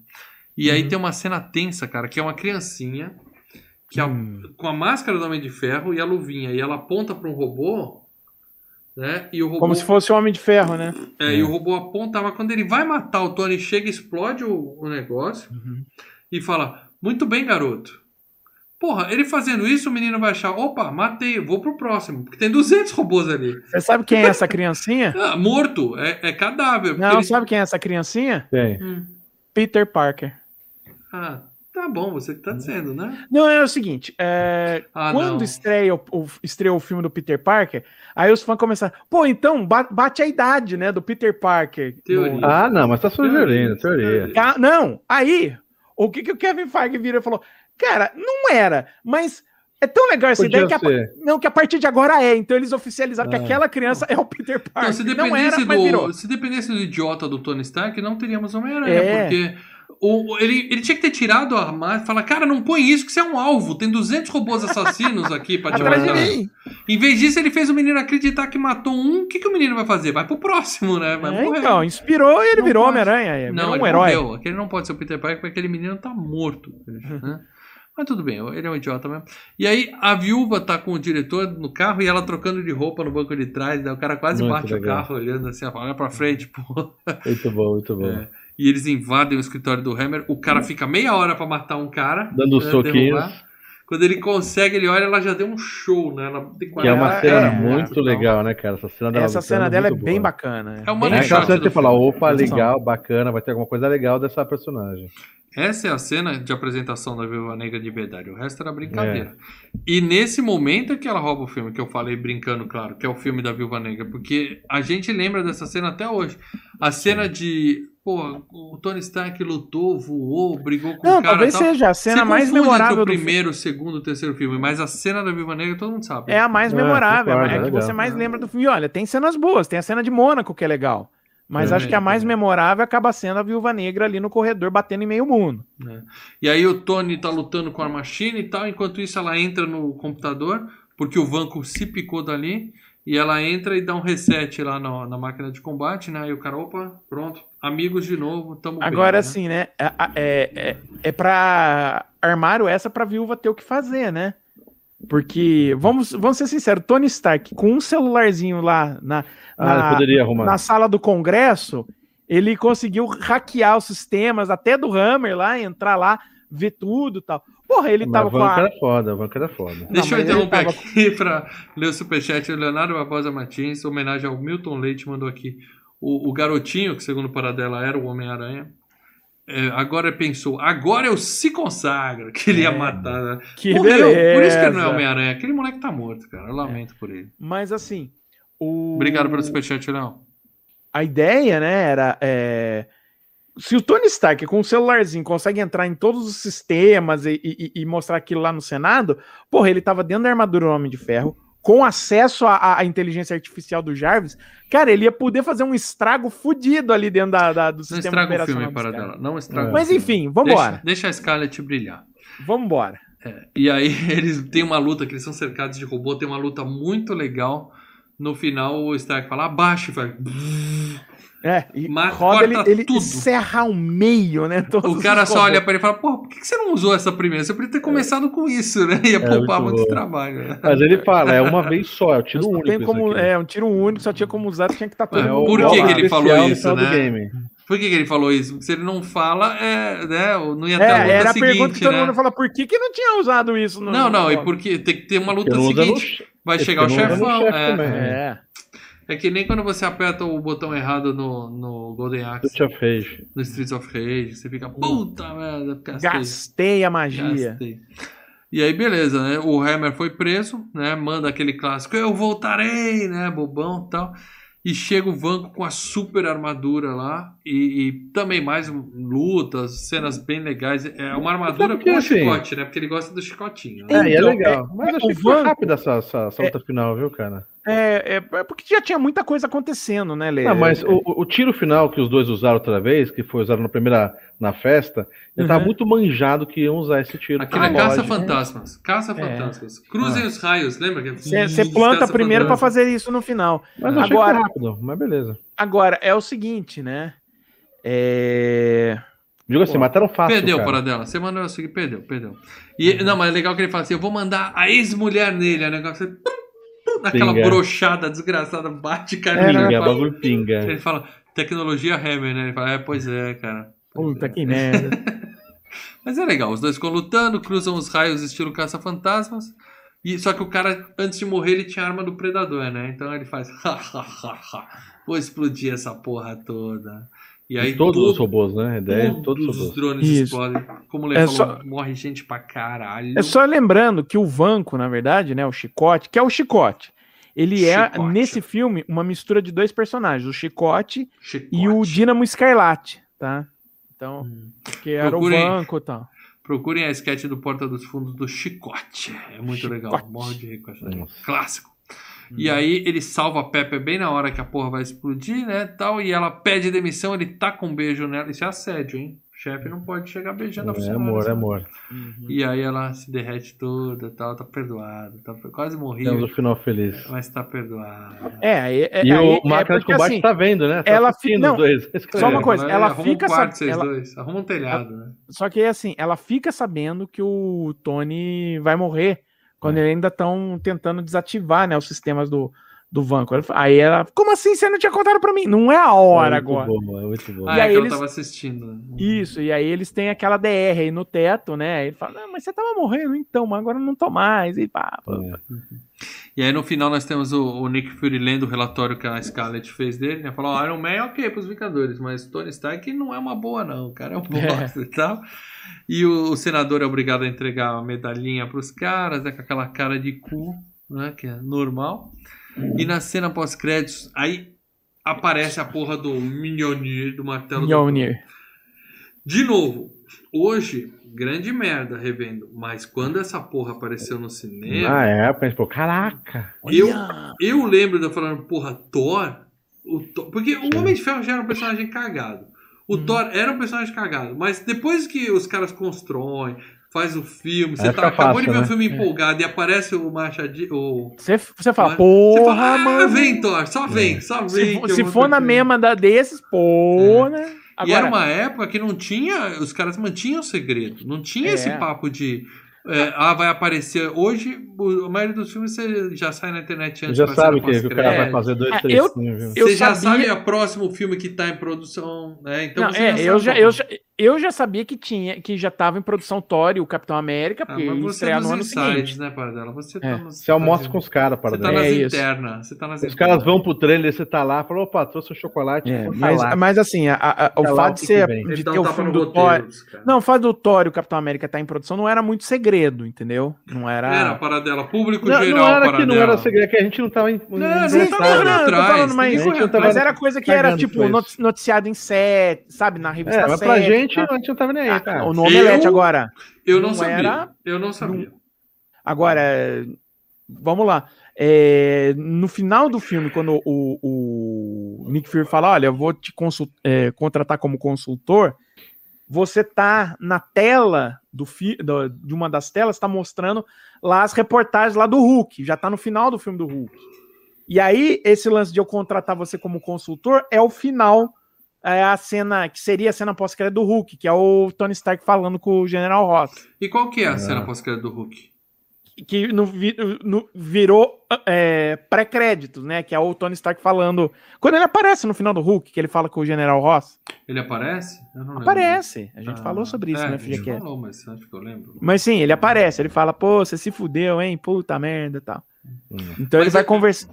E aí Uhum. tem uma cena tensa, cara, que é uma criancinha que a- Hum. com a máscara do Homem de Ferro e a luvinha. E ela aponta pra um robô, né? E o robô. Como se fosse o Homem de Ferro, né? É, e o robô aponta, mas quando ele vai matar o Tony, chega, explode o, o negócio Uhum. e fala: Muito bem, garoto. Porra, ele fazendo isso, o menino vai achar: opa, matei, vou pro próximo. Porque tem 200 robôs ali. Você sabe quem é essa criancinha? Ah, morto, é, é cadáver. Não, ele- sabe quem é essa criancinha? Tem. Hum. Peter Parker. Ah, tá bom, você que tá dizendo, né? Não, é o seguinte, é, Ah, quando não. estreia o, o- estreou o filme do Peter Parker, aí os fãs começaram, pô, então ba- bate a idade, né, do Peter Parker. Teoria. No- Ah, não, mas tá sugerindo, teoria. Ca- Não, aí, o que, que o Kevin Feige vira e falou, cara, não era, mas é tão legal essa Podia ideia que a, não, que a partir de agora é, então eles oficializaram que Ah. aquela criança é o Peter Não, Parker. se Não, dependesse, era, mas virou. do, se dependesse do idiota do Tony Stark, não teríamos Homem-Aranha, É. porque o, ele, ele tinha que ter tirado a arma e falar, cara, não põe isso que você é um alvo, tem 200 robôs assassinos aqui pra te matar. Em vez disso, ele fez o menino acreditar que matou um, o que, que o menino vai fazer? Vai pro próximo, né? Vai É, morrer. então, inspirou e ele Não virou. Homem-Aranha, é, Não, virou ele um herói. morreu. Aquele não pode ser o Peter Parker, porque aquele menino tá morto. né? Mas tudo bem, ele é um idiota mesmo. E aí, a viúva tá com o diretor no carro e ela trocando de roupa no banco de trás. Daí o cara quase Muito bate o legal. carro, olhando assim, olha pra frente, pô. Muito bom, muito bom. É. E eles invadem o escritório do Hammer. O cara fica meia hora pra matar um cara. Dando né, soquinhos. derrubar. Quando ele consegue, ele olha, ela já deu um show, né? Ela tem Que é uma É, cena é, muito é. legal, né, cara? Essa cena dela Essa lutando cena dela é bem bacana. É uma É aquela shot cena que você fala, opa, legal, bacana, vai ter alguma coisa legal dessa personagem. Essa é a cena de apresentação da Viúva Negra de verdade. O resto era brincadeira. E nesse momento é que ela rouba o filme, que eu falei brincando, claro, que é o filme da Viúva Negra. Porque a gente lembra dessa cena até hoje. A cena de. Pô, o Tony Stark lutou, voou, brigou com Não, o cara. talvez tal. seja a cena Você mais memorável entre o do filme. primeiro, o segundo, o terceiro filme, mas a cena da Viúva Negra todo mundo sabe. É a mais É, memorável, concordo, é é que legal. você mais lembra do filme. E olha, tem cenas boas, tem a cena de Mônaco que é legal. Mas É, acho que a mais é. memorável acaba sendo a Viúva Negra ali no corredor batendo em meio mundo. né? E aí o Tony tá lutando com a Machine e tal, enquanto isso ela entra no computador, porque o Vanco se picou dali, e ela entra e dá um reset lá no- na máquina de combate, né? E o cara, opa, pronto, amigos de novo, tamo bem, Agora, né? assim, né? É, é, é, é pra. Armaram essa pra viúva ter o que fazer, né? Porque, vamos, vamos ser sinceros, Tony Stark com um celularzinho lá na, Ah, na, sala do Congresso, ele conseguiu hackear os sistemas, até do Hammer lá, entrar lá, ver tudo e tal. Porra, ele Mas tava a com a. era foda, a Vanca era foda. Deixa Não, eu interromper tava- aqui para ler o superchat. O Leonardo Barbosa Martins, homenagem ao Milton Leite, mandou aqui. O, o garotinho, que segundo o Paradela era o Homem-Aranha, é, agora pensou, agora eu se consagro, que ele ia matar. né? Que Morreu, por isso que ele não é beleza. Homem-Aranha. Aquele moleque tá morto, cara. Eu lamento por ele. Mas assim. O... Obrigado pelo superchat, Léo. a ideia, né, era. é, Se o Tony Stark com um celularzinho consegue entrar em todos os sistemas e, e- e mostrar aquilo lá no Senado, porra, ele tava dentro da armadura do Homem de Ferro, com acesso à, à inteligência artificial do Jarvis, cara, ele ia poder fazer um estrago fudido ali dentro da, da- do Não sistema estraga o filme, Paradela. caras. Não estraga É. Mas enfim, vambora. Deixa, deixa a Scarlett brilhar. Vambora. É, e aí eles têm uma luta, que eles são cercados de robô, tem uma luta muito legal. No final o Stark fala, abaixa, e vai. É, e Mas roda, ele, corta ele tudo. serra ao meio, né? todos O cara só robôs. olha pra ele e fala, pô, por que você não usou essa primeira? Você podia ter começado com isso, né? Ia É, poupar muito muito trabalho. né? Mas ele fala, é uma vez só, é o tiro único. tem como, é, um tiro único, só tinha como usar, tinha que estar todo É, mundo por que que ele falou no isso, né? Por que, que ele falou isso? Porque se ele não fala, é, né, não ia ter É, a luta era a seguinte, pergunta que todo né? mundo fala, por que, que não tinha usado isso? No, Não, não, no- e porque tem que ter uma luta no seguinte. che- Vai chegar o no chefão. É. É. é que nem quando você aperta o botão errado no, no Golden Axe, Street of Rage. no Streets of Rage, você fica, puta merda, gastei. Gastei a magia. Gastei. E aí, beleza, né? O Hammer foi preso, né? Manda aquele clássico, eu voltarei, né? Bobão e tal. E chega o Vanco com a super armadura lá. E, e também mais lutas, cenas bem legais. É uma armadura porque, com assim, chicote, né? Porque ele gosta do chicotinho. Né? É, e é legal. Mas é, achei o que foi Vanco- rápida essa, essa, essa luta final, viu, cara? É, é, é porque já tinha muita coisa acontecendo, né, Lê? Não, mas o, o tiro final que os dois usaram outra vez, que foi usado na primeira na festa, ele tava Uhum. muito manjado que iam usar esse tiro. Aquilo é Ah, lógico. caça-fantasmas. Caça-fantasmas. Cruzem os raios, lembra? Você planta primeiro pra caça-fantasmas. fazer isso no final. Mas eu achei Agora- rápido, mas beleza. Agora, é o seguinte, né? É... Digo assim, Pô, mataram fácil. Perdeu, cara. para dela. Você mandou eu seguir, perdeu, perdeu. E, Não, mas é legal que ele fala assim: eu vou mandar a ex-mulher nele. O negócio é. Naquela Pinga. brochada desgraçada, bate É, né? Pinga, fala- bagulho pinga. Ele fala, tecnologia Hammer, né? Ele fala, é, pois é, cara. Pois Puta é. que merda. Mas é legal, os dois ficam lutando, cruzam os raios estilo caça-fantasmas. E, só que o cara, antes de morrer, ele tinha a arma do predador, né? Então ele faz. Vou explodir essa porra toda. E aí E todos todo- os robôs, né? Ideia é todos todos os robôs. drones Isso. explodem. Como o Lê É falou, só- morre gente pra caralho. É só lembrando que o Vanco, na verdade, né, o Chicote, que é o Chicote, ele é, Chicote. nesse filme, uma mistura de dois personagens, o Chicote Chicote. e o Dínamo Escarlate, tá? Então, Hum. que era Procurem. o Vanco e tal. Procurem a sketch do Porta dos Fundos do Chicote. É muito legal. Chicote. Morro de rico. Nossa. E aí ele salva a Pepper bem na hora que a porra vai explodir, né? Tal, e ela pede demissão, ele taca um beijo nela. Isso é assédio, hein? O chefe não pode chegar beijando a É amor, é sabe? amor. E aí ela se derrete toda, tal, tá perdoada. Tá, quase morri, Temos o final feliz. mas tá perdoada. É, aí- é, E aí- o é máquina de combate assim, tá vendo, né? Tá ela assistindo fi- não, os dois. só uma coisa, ela arruma fica um quarto, sab- vocês ela- dois. Arruma um telhado, né? Só que assim, ela fica sabendo que o Tony vai morrer quando É. eles ainda estão tentando desativar, né, os sistemas do, do Vanco. Ela- Aí ela, como assim você não tinha contado pra mim? Não é a hora é muito agora. Bom, é muito bom. Ah, é que eu eles- tava assistindo. né? Isso, e aí eles têm aquela DR aí no teto, né? Aí ele fala, não, mas você tava morrendo então, mas agora não tô mais. E pá, pá. É. E aí no final nós temos o, o Nick Fury lendo o relatório que a Scarlett fez dele, né? Falou, ó, Iron Man é ok pros Vingadores, mas Tony Stark não é uma boa não, o cara é um bosta e tal. E o, o senador é obrigado a entregar a medalhinha pros caras, né? Com aquela cara de cu, né? Que é normal. E na cena pós-créditos, aí aparece a porra do Mjolnir, do martelo do Mjolnir. de novo, hoje, grande merda revendo. Mas quando essa porra apareceu no cinema, Na época, a gente falou, caraca. eu, eu lembro de eu falando, porra, Thor, o Thor- Porque o Homem de Ferro já era um personagem cagado. O Uhum. Thor era um personagem cagado. Mas depois que os caras constroem, faz o filme, você Aí tá, acabou de fácil, ver o né? filme empolgado e aparece o Machadinho. O... Você, você fala, Você porra, fala, ah, mano. vem, Thor, só vem, só vem. Se, se for na continuar." mesma da desses, pô, né? E era Agora, uma época que não tinha. Os caras mantinham o segredo. Não tinha É. esse papo de. é, ah, vai aparecer. Hoje, o- a maioria dos filmes você já sai na internet Você antes já pra sabe que, que o cara vai fazer dois, É, três eu- filmes, eu Você já sabia- sabe o próximo filme que tá em produção, né? Então não, você é, já eu, já, qual- eu, já, eu já sabia que tinha, que já tava em produção Thor e o Capitão América, Ah, porque mas ia você é estrear no ano seguinte. né, Paradela? Você tá É. nos. Você almoça com os caras, para Você tá É nas isso. internas. Você tá nas Os caras internas. vão pro trailer, você tá lá, falou, opa, trouxe um chocolate. É, mas, falar. mas assim, a- a- o Tá fato o de que ser que de ter um o filme do Thor. Não, o fato do Thor e o Capitão América estar em produção não era muito segredo, entendeu? Não era. Era a Paradela. Público Não, geral, não era que Paradela. não era segredo, é que a gente não tava em. Não, você tá falando, tô atrás, falando, mas, mas era coisa que era, tipo, pra isso. not- noticiado em set, sabe, na revista É, mas 7. Gente, tá? a gente não tava nem aí, Ah, cara. no Omelete Eu- agora. Eu não, Não sabia. era- Eu não sabia. Agora, é, vamos lá. É, no final do filme, quando o, o Nick Fury fala, olha, eu vou te é, contratar como consultor, você tá na tela do, fi, do de uma das telas, tá mostrando lá as reportagens lá do Hulk, já tá no final do filme do Hulk. E aí, esse lance de eu contratar você como consultor é o final, é a cena, que seria a cena pós-crédito do Hulk, que é o Tony Stark falando com o General Ross. E qual que é a cena pós-crédito do Hulk? que no, no, virou é, pré-créditos, né? Que é o Tony Stark falando. Quando ele aparece no final do Hulk, que ele fala com o General Ross. Ele aparece? aparece. A gente ah, falou sobre isso, é, né, A gente falou, mas acho que eu lembro. Mas sim, ele aparece. Ele fala, pô, você se fudeu, hein? Puta merda e tal. Hum. Então mas ele vai, é, conversa...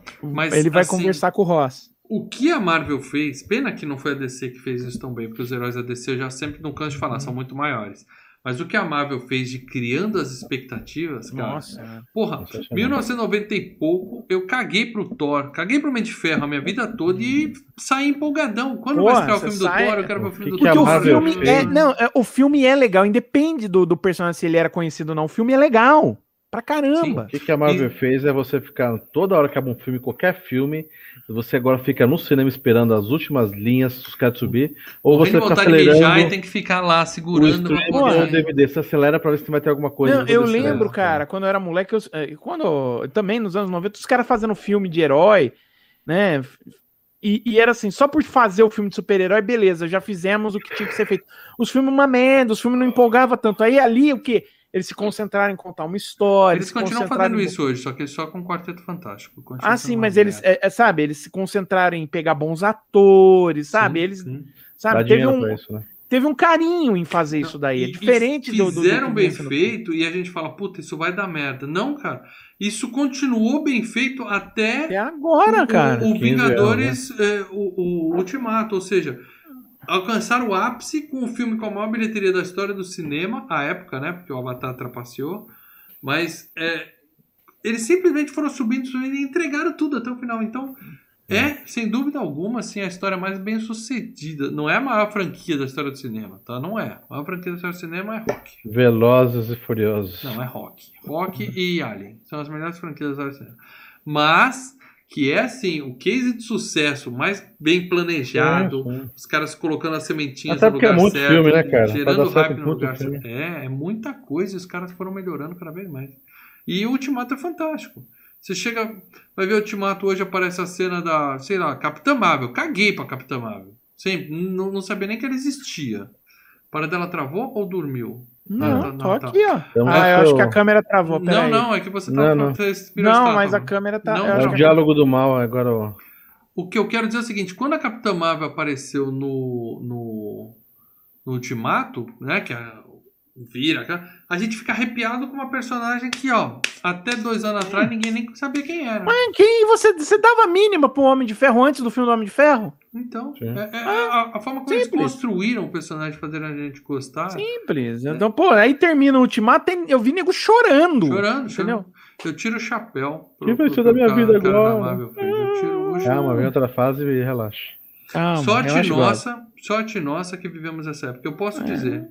ele vai assim, conversar com o Ross. O que a Marvel fez, pena que não foi a DC que fez isso tão bem, porque os heróis da DC eu já sempre não canso de falar, são muito maiores. Mas o que a Marvel fez de criando as expectativas, cara. Nossa. Porra, 1990 e pouco, eu caguei pro Thor, caguei pro Mente de Ferro a minha vida toda e saí empolgadão. Quando Porra, vai estrear o filme sai... do Thor, eu quero ver o filme do Thor. O filme é, não, é, o filme é legal, independe do, do personagem se ele era conhecido ou não. O filme é legal. Pra caramba. O que, que a Marvel e... fez é você ficar toda hora que acaba um filme, qualquer filme, você agora fica no cinema esperando as últimas linhas, os caras subir, ou você fica acelerando. e tem que ficar lá segurando o o DVD, você acelera pra ver se vai ter alguma coisa. Não, eu lembro, cara, quando eu era moleque, eu, eh, quando também nos anos 90, os caras fazendo filme de herói, né? E, e, era assim, só por fazer o filme de super-herói, beleza, já fizemos o que tinha que ser feito. Os filmes uma merda, os filmes não empolgava tanto. Aí ali o que? Eles se concentraram em contar uma história. Eles continuam fazendo em... isso hoje, só que só com o Quarteto Fantástico. Ah, sim, mas eles, é, é, sabe, eles se concentraram em pegar bons atores, sabe? Sim, eles, sim. sabe, teve um, isso, né? teve um carinho em fazer isso daí. É diferente do. Fizeram bem feito e a gente fala, puta, isso vai dar merda. Não, cara. Isso continuou bem feito até. Até agora, o, cara. O, o Vingadores, anos, né? é, o, o Ultimato, ou seja alcançaram o ápice com o filme com a maior bilheteria da história do cinema, à época, né? Porque o Avatar trapaceou. Mas é, eles simplesmente foram subindo, subindo e entregaram tudo até o final. Então, é, sem dúvida alguma, assim, a história mais bem sucedida. Não é a maior franquia da história do cinema, tá? Não é. A maior franquia da história do cinema é Rock. Velozes e Furiosos. Não, é Rock. Rock e Alien. São as melhores franquias da história do cinema. Mas que é assim, o case de sucesso mais bem planejado, sim, sim. os caras colocando as sementinhas Até no lugar é muito certo, filme, né, cara? gerando hype no lugar certo. É, é muita coisa, os caras foram melhorando cada vez mais. E o Ultimato é fantástico. Você chega, vai ver o Ultimato hoje aparece a cena da, sei lá, Capitã Marvel. Caguei pra Capitã Marvel. Sempre, não, não sabia nem que ela existia. Para dela travou ou dormiu? Não, não, tô tá. aqui, ó. Então, ah, eu acho que a câmera travou. Não, aí. não, é que você tá. Não, não. não mas a câmera tá. Não, é o diálogo do mal agora. Ó. O que eu quero dizer é o seguinte: quando a Capitã Marvel apareceu no, no, no Ultimato, né? Que a, vira, a gente fica arrepiado com uma personagem que, ó, até dois anos atrás ninguém nem sabia quem era. Mas quem você, você dava mínima pro Homem de Ferro antes do filme do Homem de Ferro? Então, é, é a, a, forma como Simples. eles construíram o personagem fazendo a gente gostar. Simples. É. Então, pô, aí termina o Ultimato, eu vi nego chorando. Chorando, chorando. Eu tiro o chapéu. O que vai ser da minha vida agora? Eu tiro o Calma, vem outra fase e relaxa. Calma, sorte nossa, sorte nossa que vivemos essa época. Eu posso é. dizer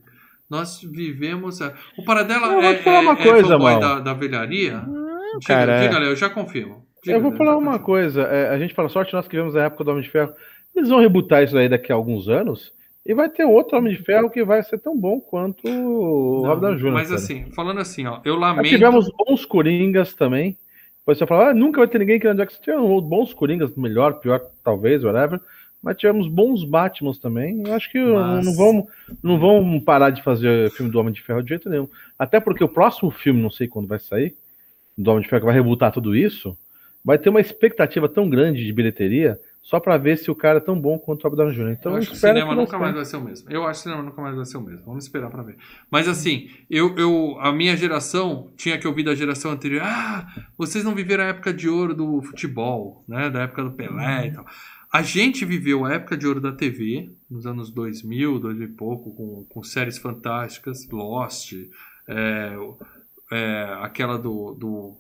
nós vivemos. A... O Paradela eu é, falar uma é, coisa, é da, da velharia? Hum, diga, cara, diga, é. eu já confirmo. Diga, eu vou falar uma coisa. É, a gente fala sorte, nós que vivemos a época do Homem de Ferro. Eles vão rebutar isso aí daqui a alguns anos. E vai ter outro Homem de Ferro que vai ser tão bom quanto o Robert Jr. Mas cara. assim, falando assim, ó, eu lamento. tivemos bons Coringas também. Você fala, ah, nunca vai ter ninguém que Jackson. Tinha bons Coringas, melhor, pior, talvez, whatever mas tivemos bons Batmans também. Eu acho que mas... não, vão, não vão parar de fazer filme do Homem de Ferro de jeito nenhum. Até porque o próximo filme, não sei quando vai sair, do Homem de Ferro, que vai rebutar tudo isso, vai ter uma expectativa tão grande de bilheteria só para ver se o cara é tão bom quanto o Robert Jr. Então, eu acho que o cinema que nunca mais vai ser o mesmo. Eu acho que o cinema nunca mais vai ser o mesmo. Vamos esperar para ver. Mas assim, eu, eu, a minha geração tinha que ouvir da geração anterior. Ah, vocês não viveram a época de ouro do futebol, né? Da época do Pelé e tal. A gente viveu a época de ouro da TV, nos anos 2000, 2000 e pouco, com, com séries fantásticas, Lost, é, é, aquela do, do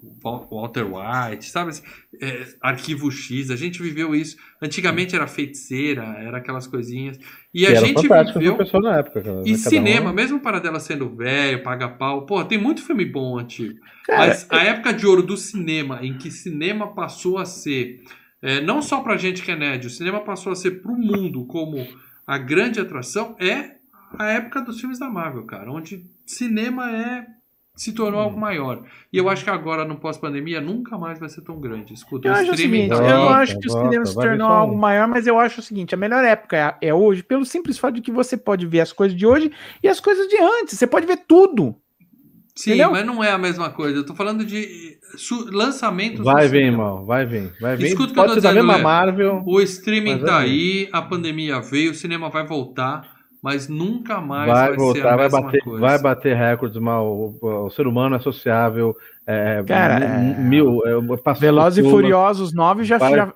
Walter White, sabe? É, Arquivo X, a gente viveu isso. Antigamente era feiticeira, era aquelas coisinhas. E a gente viveu. Na época, cara, e cinema, um... mesmo para dela sendo velho, paga pau. Pô, tem muito filme bom antigo. Cara, Mas a época de ouro do cinema, em que cinema passou a ser é, não só para gente que é nerd, o cinema passou a ser para o mundo como a grande atração, é a época dos filmes da Marvel, cara, onde cinema é se tornou algo maior. E eu acho que agora, no pós-pandemia, nunca mais vai ser tão grande. Escuta, Eu o acho o seguinte, tá eu volta, acho que o volta, cinema se tornou algo maior, mas eu acho o seguinte, a melhor época é, é hoje, pelo simples fato de que você pode ver as coisas de hoje e as coisas de antes. Você pode ver tudo. Sim, entendeu? mas não é a mesma coisa. Eu tô falando de lançamentos. Vai vir, irmão. Vai vir. Vai vir. Escuta o que eu Pode tô ser da dizendo, mesma Lê. Marvel. O streaming tá aí, a pandemia veio, o cinema vai voltar, mas nunca mais Vai, vai, ser a voltar, vai mesma bater, coisa. vai bater recordes, mal. O, o ser humano é sociável. É, Cara, mi- é- mil. É, Velozes e Furiosos 9 já, Vai- já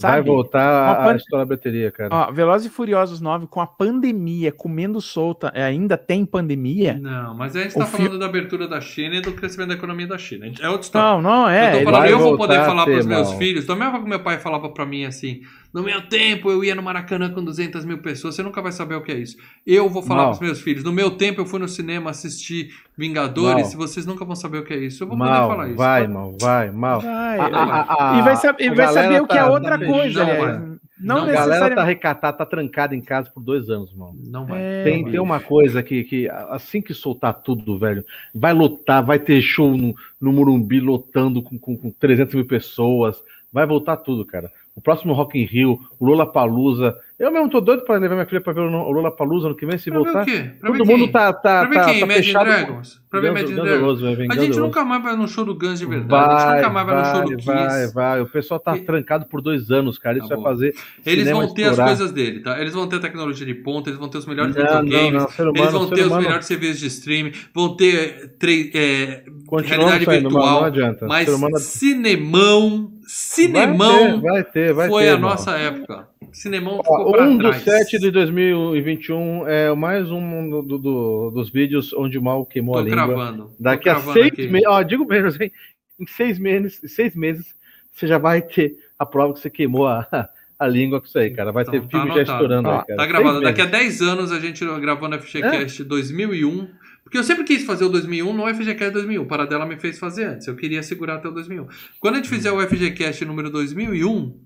Vai sabe? voltar Uma a, pan- a história da bateria, cara. Ó, Velozes e Furiosos 9 com a pandemia comendo solta, é, ainda tem pandemia? Não, mas a gente O tá fi- falando da abertura da China e do crescimento da economia da China. É outra história. Não, não, é. eu falando, vai eu vou voltar poder falar ter, pros meus filhos. Da mesma forma que meu pai falava pra mim assim: no meu tempo eu ia no Maracanã com 200 mil pessoas, você nunca vai saber o que é isso. Eu vou falar Mal. pros meus filhos: no meu tempo eu fui no cinema assistir Vingadores Mal. vocês nunca vão saber o que é isso. Eu vou poder Mal, falar isso. vai, Pode- mal, vai, mal. Vai, A- a- a- e vai, sab- e a vai saber galera o que é tá- outra tá coisa, aliás. mano. Não, Não, A galera tá necessariamente. recatada, tá trancada em casa por dois anos, irmão. Não vai. É, Tem, tem uma coisa que, que assim que soltar tudo, velho, vai lotar, vai ter show no, no Morumbi lotando com, com, com 300 mil pessoas, vai voltar tudo, cara. O próximo Rock in Rio, o Palusa. Eu mesmo tô doido pra levar minha filha pra ver o Lula Palusa no que vem, se Pra ver voltar. o quê? Pra ver Todo quem? mundo tá, tá, Pra ver tá, quem? tá Imagine fechado. Dragons? Pra ver Imagine Dragons? Vai vir A gente nunca mais vai no show do Guns de verdade. a gente Vai, nunca mais vai, no show vai, do Kiss. vai, vai. O pessoal tá E- trancado por dois anos, cara. Isso Tá vai fazer. Eles vão ter as estourar. coisas dele, tá? Eles vão ter a tecnologia de ponta, eles vão ter os melhores Não, não, videogames, não, ser humano, eles vão ter os humano. melhores serviços de streaming, vão ter tre- é, Continua realidade saindo, virtual, não adianta. mas humano- cinemão, cinemão Vai ter, vai ter, vai foi ter, a nossa época. Cinemão Ó, ficou pra um dos trás. sete de 2021 é mais um do- do- dos vídeos onde o mal queimou Tô a língua. cravando. Daqui a seis meses, ó, digo menos, hein? Em seis meses, seis meses, você já vai ter a prova que você queimou a, a língua com isso aí, cara. Vai Então, ter tá filme já anotado. estourando Ó, aí, cara. Tá gravado. Daqui a meses. 10 anos a gente gravou no FGCast 2001. Porque eu sempre quis fazer o 2001 no FGCast 2001. Para dela me fez fazer antes. Eu queria segurar até o 2001. Quando a gente fizer o FGCast número 2001,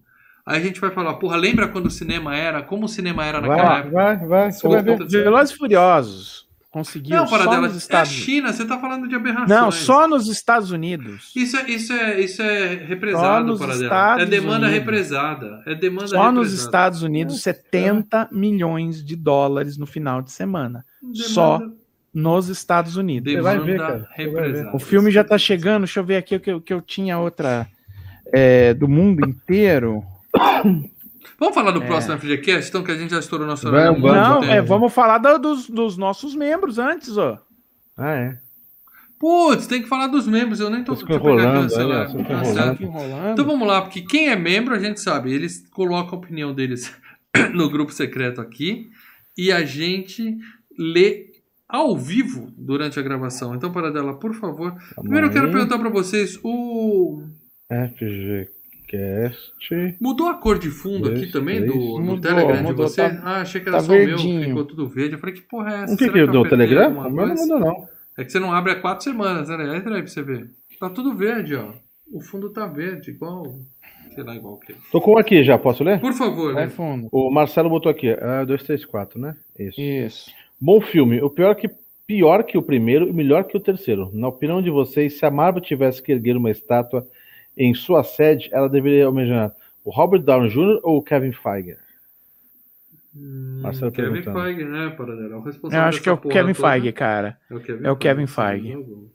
aí a gente vai falar, porra, lembra quando o cinema era? Como o cinema era naquela Vai, época? vai, vai. Você vai ver. Velozes e Furiosos conseguiu Não, para só dela. nos É a Estados China, você tá falando de aberrações. Não, só nos Estados Unidos. Isso é, isso é, isso é represado, nos para dela. É demanda Unidos. represada. É demanda Só nos represada. Estados Unidos, 70 milhões de dólares no final de semana. Demanda- Só nos Estados Unidos. Você vai ver, Demanda cara. Você vai ver. represada. O filme já tá chegando. Deixa eu ver aqui o que, eu- que eu tinha outra é, do mundo inteiro. Vamos falar do É. próximo FGCast, então, que a gente já estourou nosso Vamos, horário. há muito Não, é, vamos falar da- dos, dos nossos membros antes, ó. Ah, é. Putz, tem que falar dos membros, eu nem tô eu ficam pegar aqui o enrolando aí, celular. ó, vocês ficam Tá enrolando. Então vamos lá, porque quem é membro, a gente sabe, eles colocam a opinião deles no grupo secreto aqui e a gente lê ao vivo durante a gravação. Então, para dela, por favor. Primeiro eu quero perguntar para vocês, o FGCast. mudou a cor de fundo Dois, aqui também três. do, do Mudou, Telegram de mudou, vocês? tá- ah, achei que era tá só o meu, verdinho. ficou tudo verde. Eu falei, que porra é essa? O que Será que eu apertei Telegram? O meu não mudou, não. É que você não abre há quatro semanas, né? Entra aí pra você ver. Tá tudo verde, ó. O fundo tá verde, igual. Sei lá, igual o quê. Tô com aqui já, posso ler? Por favor, Vai né? fundo. O Marcelo botou aqui, ah, 2, 3, 4, né? Isso. Isso. Bom filme. O pior que pior que o primeiro e melhor que o terceiro. Na opinião de vocês, se a Marvel tivesse que erguer uma estátua em sua sede, ela deveria homenagear o Robert Downey Jr. ou o Kevin Feige? Hum, Marcelo Kevin. Feige, né, Paradela? O responsável Eu acho que é o Kevin toda Feige, cara. É o Kevin É o Kevin Feige. Feige.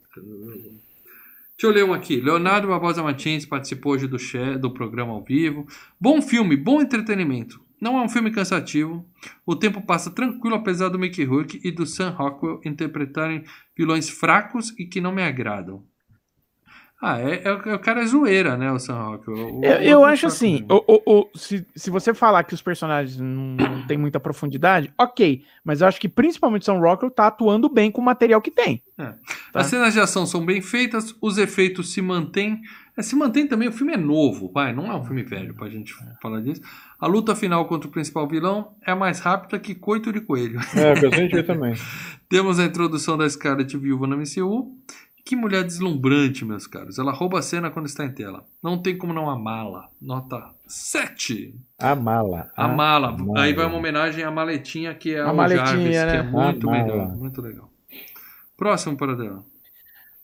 Deixa eu ler um aqui. Leonardo Barbosa Martins participou hoje do, che- do programa ao vivo. Bom filme, bom entretenimento. Não é um filme cansativo. O tempo passa tranquilo, apesar do Mickey Rourke e do Sam Rockwell interpretarem vilões fracos e que não me agradam. Ah, é, é, o- é o cara é zoeira, né, o Sam Rockwell. O- Eu, o eu outro acho assim, o, o- o- se, se você falar que os personagens não, não têm muita profundidade, ok. Mas eu acho que principalmente São Rockwell tá atuando bem com o material que tem. tá. As cenas de ação são bem feitas, os efeitos se mantêm. É, se mantém também, o filme é novo, vai, não é um filme velho pra gente falar disso. A luta final contra o principal vilão é mais rápida que coito de coelho. É, o que eu senti também. Temos a introdução da Scarlet Viúva na MCU, Que mulher deslumbrante, meus caros. Ela rouba a cena quando está em tela. Não tem como não amá-la. Nota 7. A mala. A mala. Aí vai uma homenagem à maletinha que é A o maletinha, Jarvis, que né? é muito A mala. legal. Muito legal. Próximo para dela.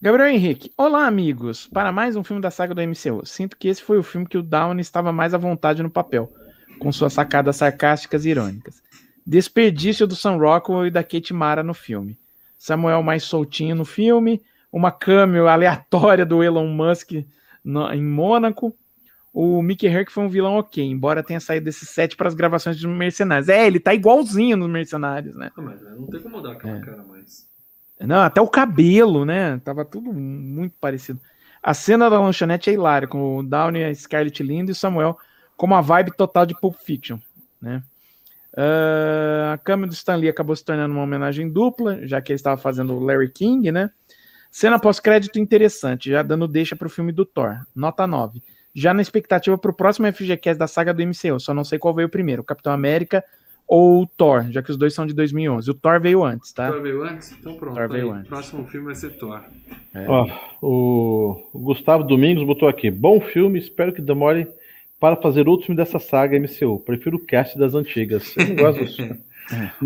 Gabriel Henrique, olá amigos, para mais um filme da saga do MCU. Sinto que esse foi o filme que o Downey estava mais à vontade no papel, com suas sacadas sarcásticas e irônicas. Desperdício do Sam Rockwell e da Kate Mara no filme. Samuel mais soltinho no filme, uma cameo aleatória do Elon Musk no- em Mônaco. O Mickey Herc foi um vilão ok, embora tenha saído desse set para as gravações de Mercenários. É, ele tá igualzinho nos Mercenários, né? Ah, mas não tem como mudar aquela É. cara mais. Não, até o cabelo, né? Tava tudo muito parecido. A cena da lanchonete é hilária, com o Downey, a Scarlett Lindo e o Samuel, como a vibe total de Pulp Fiction, né? Ah, a câmera do Stan Lee acabou se tornando uma homenagem dupla, já que ele estava fazendo o Larry King, né? Cena pós-crédito interessante, já dando deixa pro filme do Thor. Nota 9. Já na expectativa pro próximo FGCast da saga do MCU, só não sei qual veio primeiro, o Capitão América ou o Thor, já que os dois são de 2011. O Thor veio antes, tá? Thor veio antes? Então pronto. Thor veio aí, antes. Próximo filme vai ser Thor. Ó, o o Gustavo Domingos botou aqui. Bom filme, espero que demore para fazer outro filme dessa saga MCU. Prefiro o cast das antigas. Eu não gosto disso.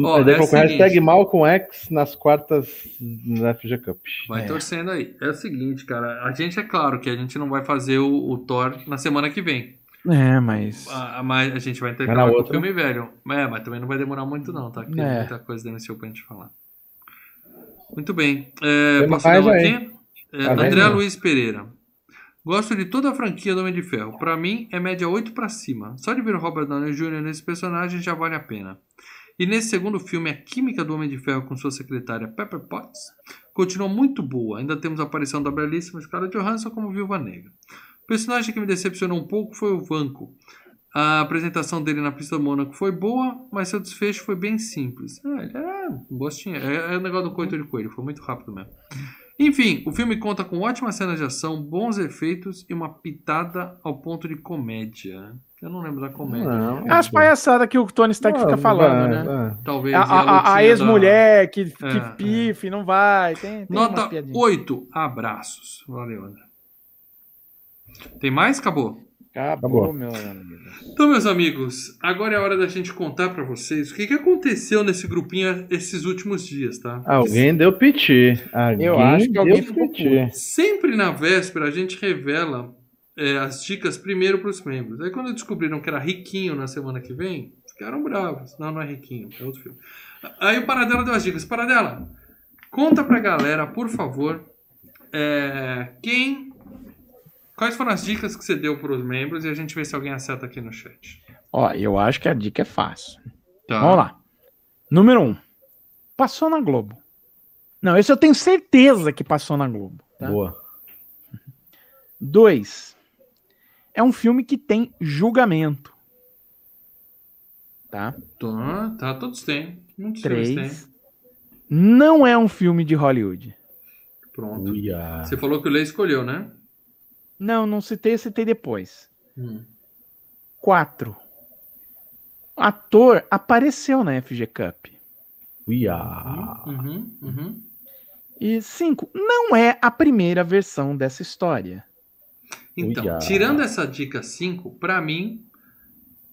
Ó, Aí daí é o hashtag. Malcolm X nas quartas na FG Cup. Vai É. torcendo aí. É o seguinte, cara. A gente é claro que a gente não vai fazer o, o Thor na semana que vem. É, mas. A, a, a gente vai intercalar na com o outra? filme velho. É, mas também não vai demorar muito, não, tá? Porque tem É. muita coisa da MCU pra gente falar. Muito bem. É, posso dar um aqui? É, Tá André vendo? Luiz Pereira. Gosto de toda a franquia do Homem de Ferro. Pra mim, é média 8 pra cima. Só de ver o Robert Downey Jr. nesse personagem já vale a pena. E nesse segundo filme, a química do Homem de Ferro com sua secretária Pepper Potts continua muito boa. Ainda temos a aparição da belíssima Scarlett Johansson como Viúva Negra. O personagem que me decepcionou um pouco foi o Vanco. A apresentação dele na pista do Mônaco foi boa, mas seu desfecho foi bem simples. Ah, ele é um gostinho. É, é o negócio do coito de coelho, foi muito rápido mesmo. Enfim, o filme conta com ótimas cenas de ação, bons efeitos e uma pitada ao ponto de comédia. Eu não lembro da comédia. Não, É as palhaçadas que o Tony Stark fica Não, falando, vai, né? vai. Talvez. A, a- a- ex-mulher que, que É, pife, não vai. Tem, tem Nota umas piadinhas. 8. Abraços. Valeu, André. Tem mais? Acabou. Acabou, Acabou. meu amigo. Então, meus amigos, agora é a hora da gente contar pra vocês o que, que aconteceu nesse grupinho esses últimos dias, tá? Alguém deu piti. Eu acho que alguém deu ficou piti. Sempre na véspera a gente revela é, as dicas primeiro para os membros. Aí quando descobriram que era riquinho na semana que vem, ficaram bravos. Não, não é riquinho, é outro filme. Aí o Paradela deu as dicas. Paradela, conta pra galera, por favor, é, quem. Quais foram as dicas que você deu para os membros e a gente vê se alguém acerta aqui no chat. Ó, eu acho que a dica é fácil. Tá. Vamos lá. Número 1. Um, passou na Globo. Não, esse eu tenho certeza que passou na Globo. Tá? Boa. 2. É um filme que tem julgamento. Tá? Tá, tá, todos têm. Muitos têm. 3. Não é um filme de Hollywood. Pronto. Uia. Você falou que o Lei escolheu, né? Não, não citei, citei depois. Hum. 4. O ator apareceu na FG Cup. Uia. Uhum, uhum. E 5. Não é a primeira versão dessa história. Então, Uia. tirando essa dica 5, pra mim,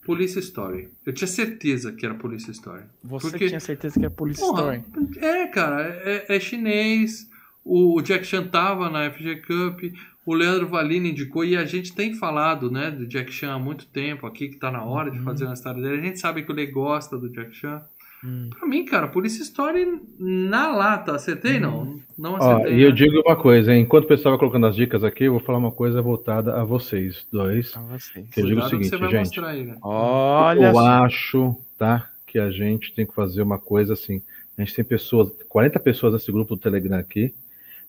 Police Story. Eu tinha certeza que era Police Story. Você Porque- tinha certeza que é Police Porra, Story. é, cara, é, é chinês. O Jack Chan tava na FG Cup. O Leandro Valini indicou. E a gente tem falado, né, do Jack Chan há muito tempo aqui, que tá na hora de fazer uma história dele. A gente sabe que o Lei gosta do Jack Chan. Hum. Pra mim, cara, Police Story na lata. Acertei, não? Não Ó, acertei. e eu né? digo uma coisa, hein? enquanto o pessoal vai colocando as dicas aqui, eu vou falar uma coisa voltada a vocês dois. Pra vocês. Que eu digo o seguinte, você vai gente. mostrar aí, né? Olha eu só. acho, tá? Que a gente tem que fazer uma coisa assim. A gente tem pessoas, 40 pessoas nesse grupo do Telegram aqui,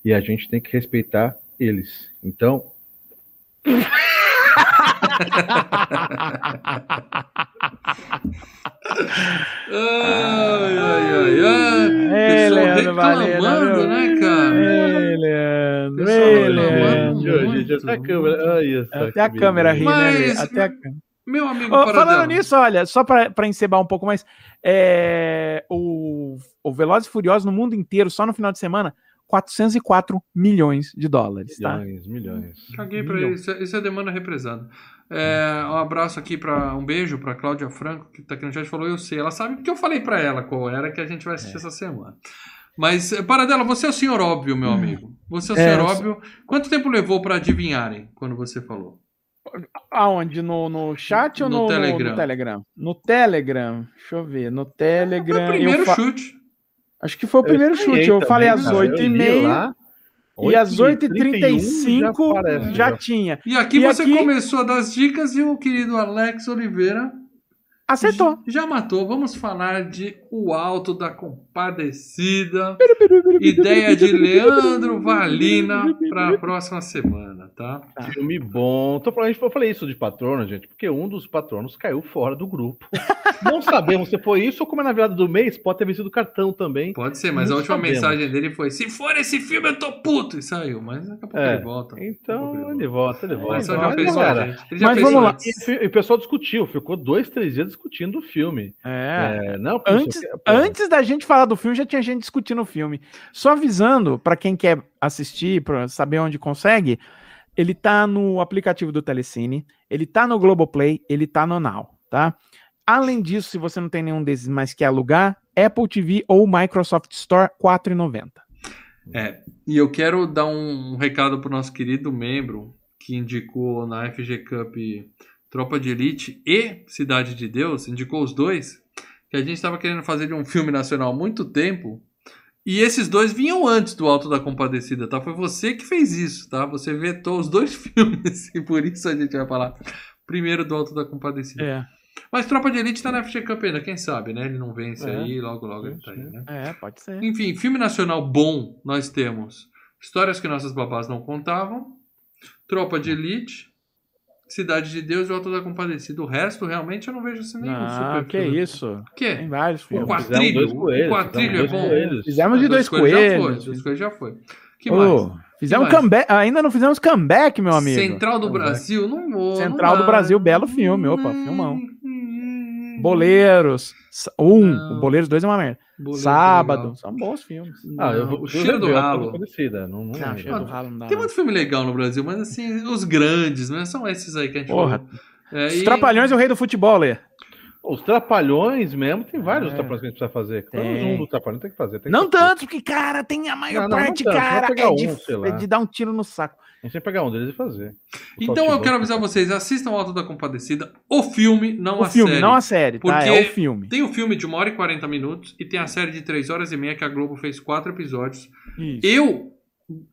e a gente tem que respeitar eles. Então, Ai, ai, ai, ai. É, Pessoal Leandro Valena, né, cara? Ei, Leandro. Ei, reclamando. Leandro. gente, até a câmera. Só Até a câmera ri, né? Até a câmera. Meu amigo Paradela. falando nisso, olha, só pra pra encebar um pouco mais, é, o, o Velozes e Furiosos no mundo inteiro, só no final de semana, 404 milhões de dólares, tá? Milhões, milhões. Caguei ele. Isso é, isso é demanda represada. É, um abraço aqui para um beijo pra Cláudia Franco, que tá aqui no chat falou, eu sei. Ela sabe porque eu falei pra ela qual era que a gente vai assistir essa semana. Mas, eh, Paradela, você é o senhor óbvio, meu amigo. Você é o É, senhor eu óbvio. Quanto tempo levou pra adivinharem quando você falou? Aonde? No, no chat ou No no, no- Telegram. no Telegram? No Telegram. Deixa eu ver. No Telegram. Foi o primeiro eu fa- chute. Acho que foi o primeiro Eu estranhei chute. Eu também, falei às cara. Eu li 8h30 lá, e às 8h31 8h35 já, já. tinha. E aqui E você aqui- começou a dar as dicas e o querido Alex Oliveira Acertou. já matou. Vamos falar de O Alto da Compadecida. Ideia de Leandro Valina para a próxima semana, tá? Filme bom. Tô falando, eu falei isso de patrono, gente, porque um dos patronos caiu fora do grupo. Não sabemos se foi isso ou como é na virada do mês, pode ter vencido o cartão também. Pode ser, mas Não a última sabemos. mensagem dele foi: se for esse filme, eu tô puto! E saiu, mas daqui a pouco É, ele volta. Então ele volta, ele volta. Mas. Ele mas vamos lá. E, o pessoal discutiu, ficou dois, três dias discutindo o filme. É. É, não, Antes, pô, antes da gente falar do filme, já tinha gente discutindo o filme. Só avisando, pra quem quer assistir, pra saber onde consegue, ele tá no aplicativo do Telecine, ele tá no Globoplay, ele tá no Now, tá? Além disso, se você não tem nenhum desses, mas quer alugar, Apple TV ou Microsoft Store, R$ 4,90. É, e eu quero dar um, recado pro nosso querido membro que indicou na FG Cup Tropa de Elite e Cidade de Deus, indicou os dois, que a gente estava querendo fazer de um filme nacional há muito tempo. E esses dois vinham antes do Alto da Compadecida, tá? Foi você que fez isso, tá? Você vetou os dois filmes e por isso a gente vai falar primeiro do Alto da Compadecida. É, Mas Tropa de Elite tá na FG Cup ainda, quem sabe, né? Ele não vence É. aí, logo logo ele tá aí, né? é, pode ser. Enfim, filme nacional bom, nós temos Histórias que Nossas Babás Não Contavam, Tropa de Elite, Cidade de Deus e o Alto da Compadecida. O resto, realmente, eu não vejo assim nenhum super que filme. isso. O quê? Tem vários O filmes. dois Quatrilho, coelhos, o quatrilho fizemos é bom. dois coelhos. Fizemos de dois Já foi, coelhos. dois coelhos já foi. Que Ô, mais? fizemos Que mais? comeback. Ainda não fizemos comeback, meu amigo. Central do Comeback. Brasil, não vou. Central não do. Brasil, belo filme. Opa, filmão. Boleiros. Um. Não. O Boleiros 2 é uma merda. Boleiro, Sábado. São bons filmes. Ah, eu Não, vou o cheiro do ralo. Parecida, não, não, Não, lembro. cheiro do ralo não dá. Tem não. muito filme legal no Brasil, mas assim, os grandes, né? São esses aí que a gente Porra. É, Os e- Trapalhões e o Rei do Futebol, Lê. Os Trapalhões mesmo, tem vários É. Trapalhões que a gente precisa fazer. Pelo menos Tem. um do Trapalhão tem que fazer. tem que Não fazer. tanto, porque, cara, tem a maior Não, não, não parte, tanto, cara, é de, um, lá. é de dar um tiro no saco. A gente tem que pegar um deles e fazer. O Então eu quero avisar vocês, assistam o Alto da Compadecida, o filme, não O a filme, série. não a série, tá? Porque É o filme. Tem o filme de 1 hora e 40 minutos e tem a série de 3 horas e meia que a Globo fez quatro episódios. Isso. Eu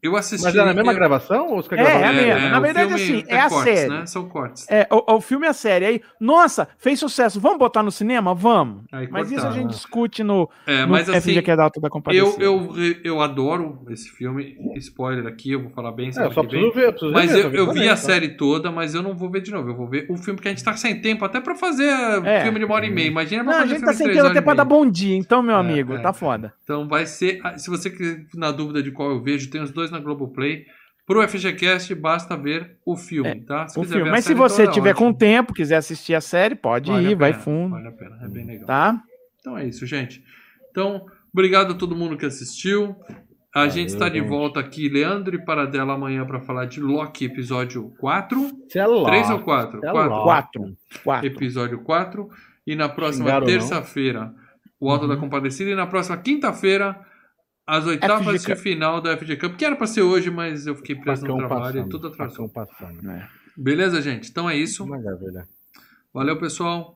eu assisti. Mas é na mesma eu- gravação? Ou os que É, é a mesma. Na o verdade, filme assim, é a cortes, série. Né? São cortes. É, o, o filme é a série. Aí, nossa, fez sucesso. Vamos botar no cinema? Vamos. Aí Mas isso a gente discute no, É, no mas assim, que é da Alta da eu, eu, eu adoro esse filme. Spoiler aqui, eu vou falar bem É, só que vem. preciso ver. preciso Mas ver eu, eu vi a tá? série toda, mas eu não vou ver de novo. Eu vou ver o filme que a gente tá sem tempo, até pra fazer É. filme de uma hora e meia. Imagina pra Não, a fazer gente filme tá sem tempo até pra dar bom dia, então, meu É, amigo, é. tá foda. Então vai ser. ah, Se você na dúvida de qual eu vejo, tem os dois na Globoplay. Pro FGCast basta ver o filme, É, tá? Se O quiser filme. Mas se você toda, tiver ótimo. com tempo, quiser assistir a série, pode Vale ir, vai fundo, Vale a pena, é bem legal. tá? Então é isso, gente. Então, obrigado a todo mundo que assistiu. A gente está de gente. volta aqui, Leandro e Paradela, amanhã para falar de Loki, episódio 4. Você é louco. 3 ou 4? Você é 4. louco. Quatro. Quatro. Episódio 4. E na próxima terça-feira, o Alto Uhum. da Compadecida. E na próxima quinta-feira, as oitavas FG de final da FG Cup, que era para ser hoje, mas eu fiquei preso no trabalho e passando, tudo atrasou. passando. É. Beleza, gente? Então é isso. Valeu, pessoal.